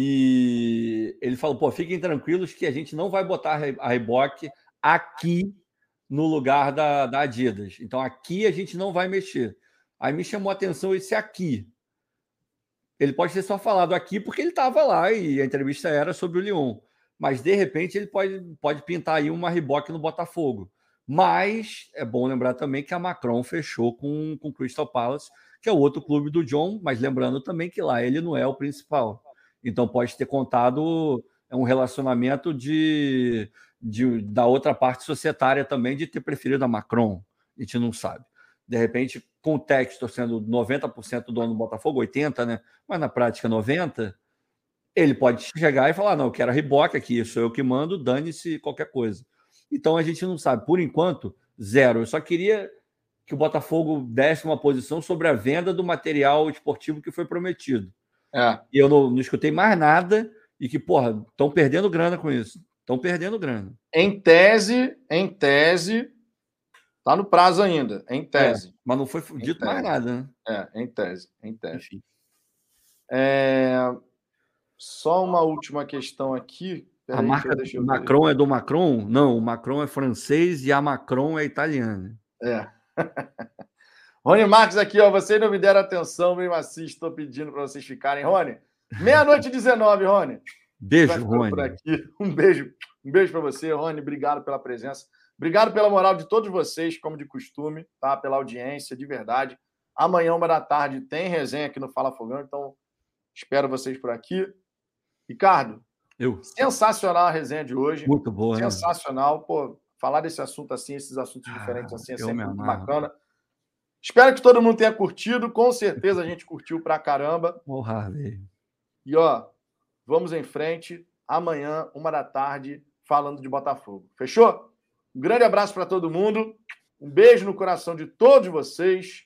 E ele falou: pô, fiquem tranquilos que a gente não vai botar a Reebok aqui no lugar da, da Adidas. Então aqui a gente não vai mexer. Aí me chamou a atenção esse aqui. Ele pode ter só falado aqui porque ele estava lá e a entrevista era sobre o Lyon. Mas, de repente, ele pode, pode pintar aí uma Reebok no Botafogo. Mas é bom lembrar também que a Macron fechou com o Crystal Palace, que é o outro clube do John, mas lembrando também que lá ele não é o principal. Então pode ter contado é um relacionamento de, de, da outra parte societária também de ter preferido a Macron. A gente não sabe de repente, com o texto sendo 90% dono do Botafogo, 80%, né? Mas na prática 90%, ele pode chegar e falar: não, eu quero a Riboca aqui, sou eu que mando, dane-se qualquer coisa. Então a gente não sabe. Por enquanto, zero. Eu só queria que o Botafogo desse uma posição sobre a venda do material esportivo que foi prometido. É. E eu não, não escutei mais nada e que, porra, estão perdendo grana com isso. Estão perdendo grana. Em tese, em tese, Está no prazo ainda, em tese. É, mas não foi dito mais nada, né? É, em tese, em tese. É... Só uma última questão aqui. a marca do Macron é do Macron? Não, o Macron é francês e a Macron é italiana. É. Rony Marques aqui, ó. Vocês não me deram atenção, mesmo assim, estou pedindo para vocês ficarem. Rony, meia-noite e 19, Rony. Beijo, Rony. Um beijo. Um beijo para você, Rony. Obrigado pela presença. Obrigado pela moral de todos vocês, como de costume, tá? Pela audiência, de verdade. Amanhã, uma da tarde, tem resenha aqui no Fala Fogão, então espero vocês por aqui. Ricardo, eu. sensacional a resenha de hoje. Muito boa, né? Sensacional. Né? Pô, falar desse assunto assim, esses assuntos ah, diferentes assim, é sempre muito bacana. Espero que todo mundo tenha curtido. Com certeza a gente curtiu pra caramba. Velho. E ó, vamos em frente. Amanhã, uma da tarde, falando de Botafogo. Fechou? Um grande abraço para todo mundo. Um beijo no coração de todos vocês.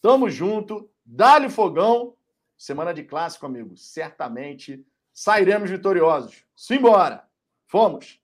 Tamo junto. Dá-lhe fogão. Semana de clássico, amigo. Certamente sairemos vitoriosos. Simbora. Fomos.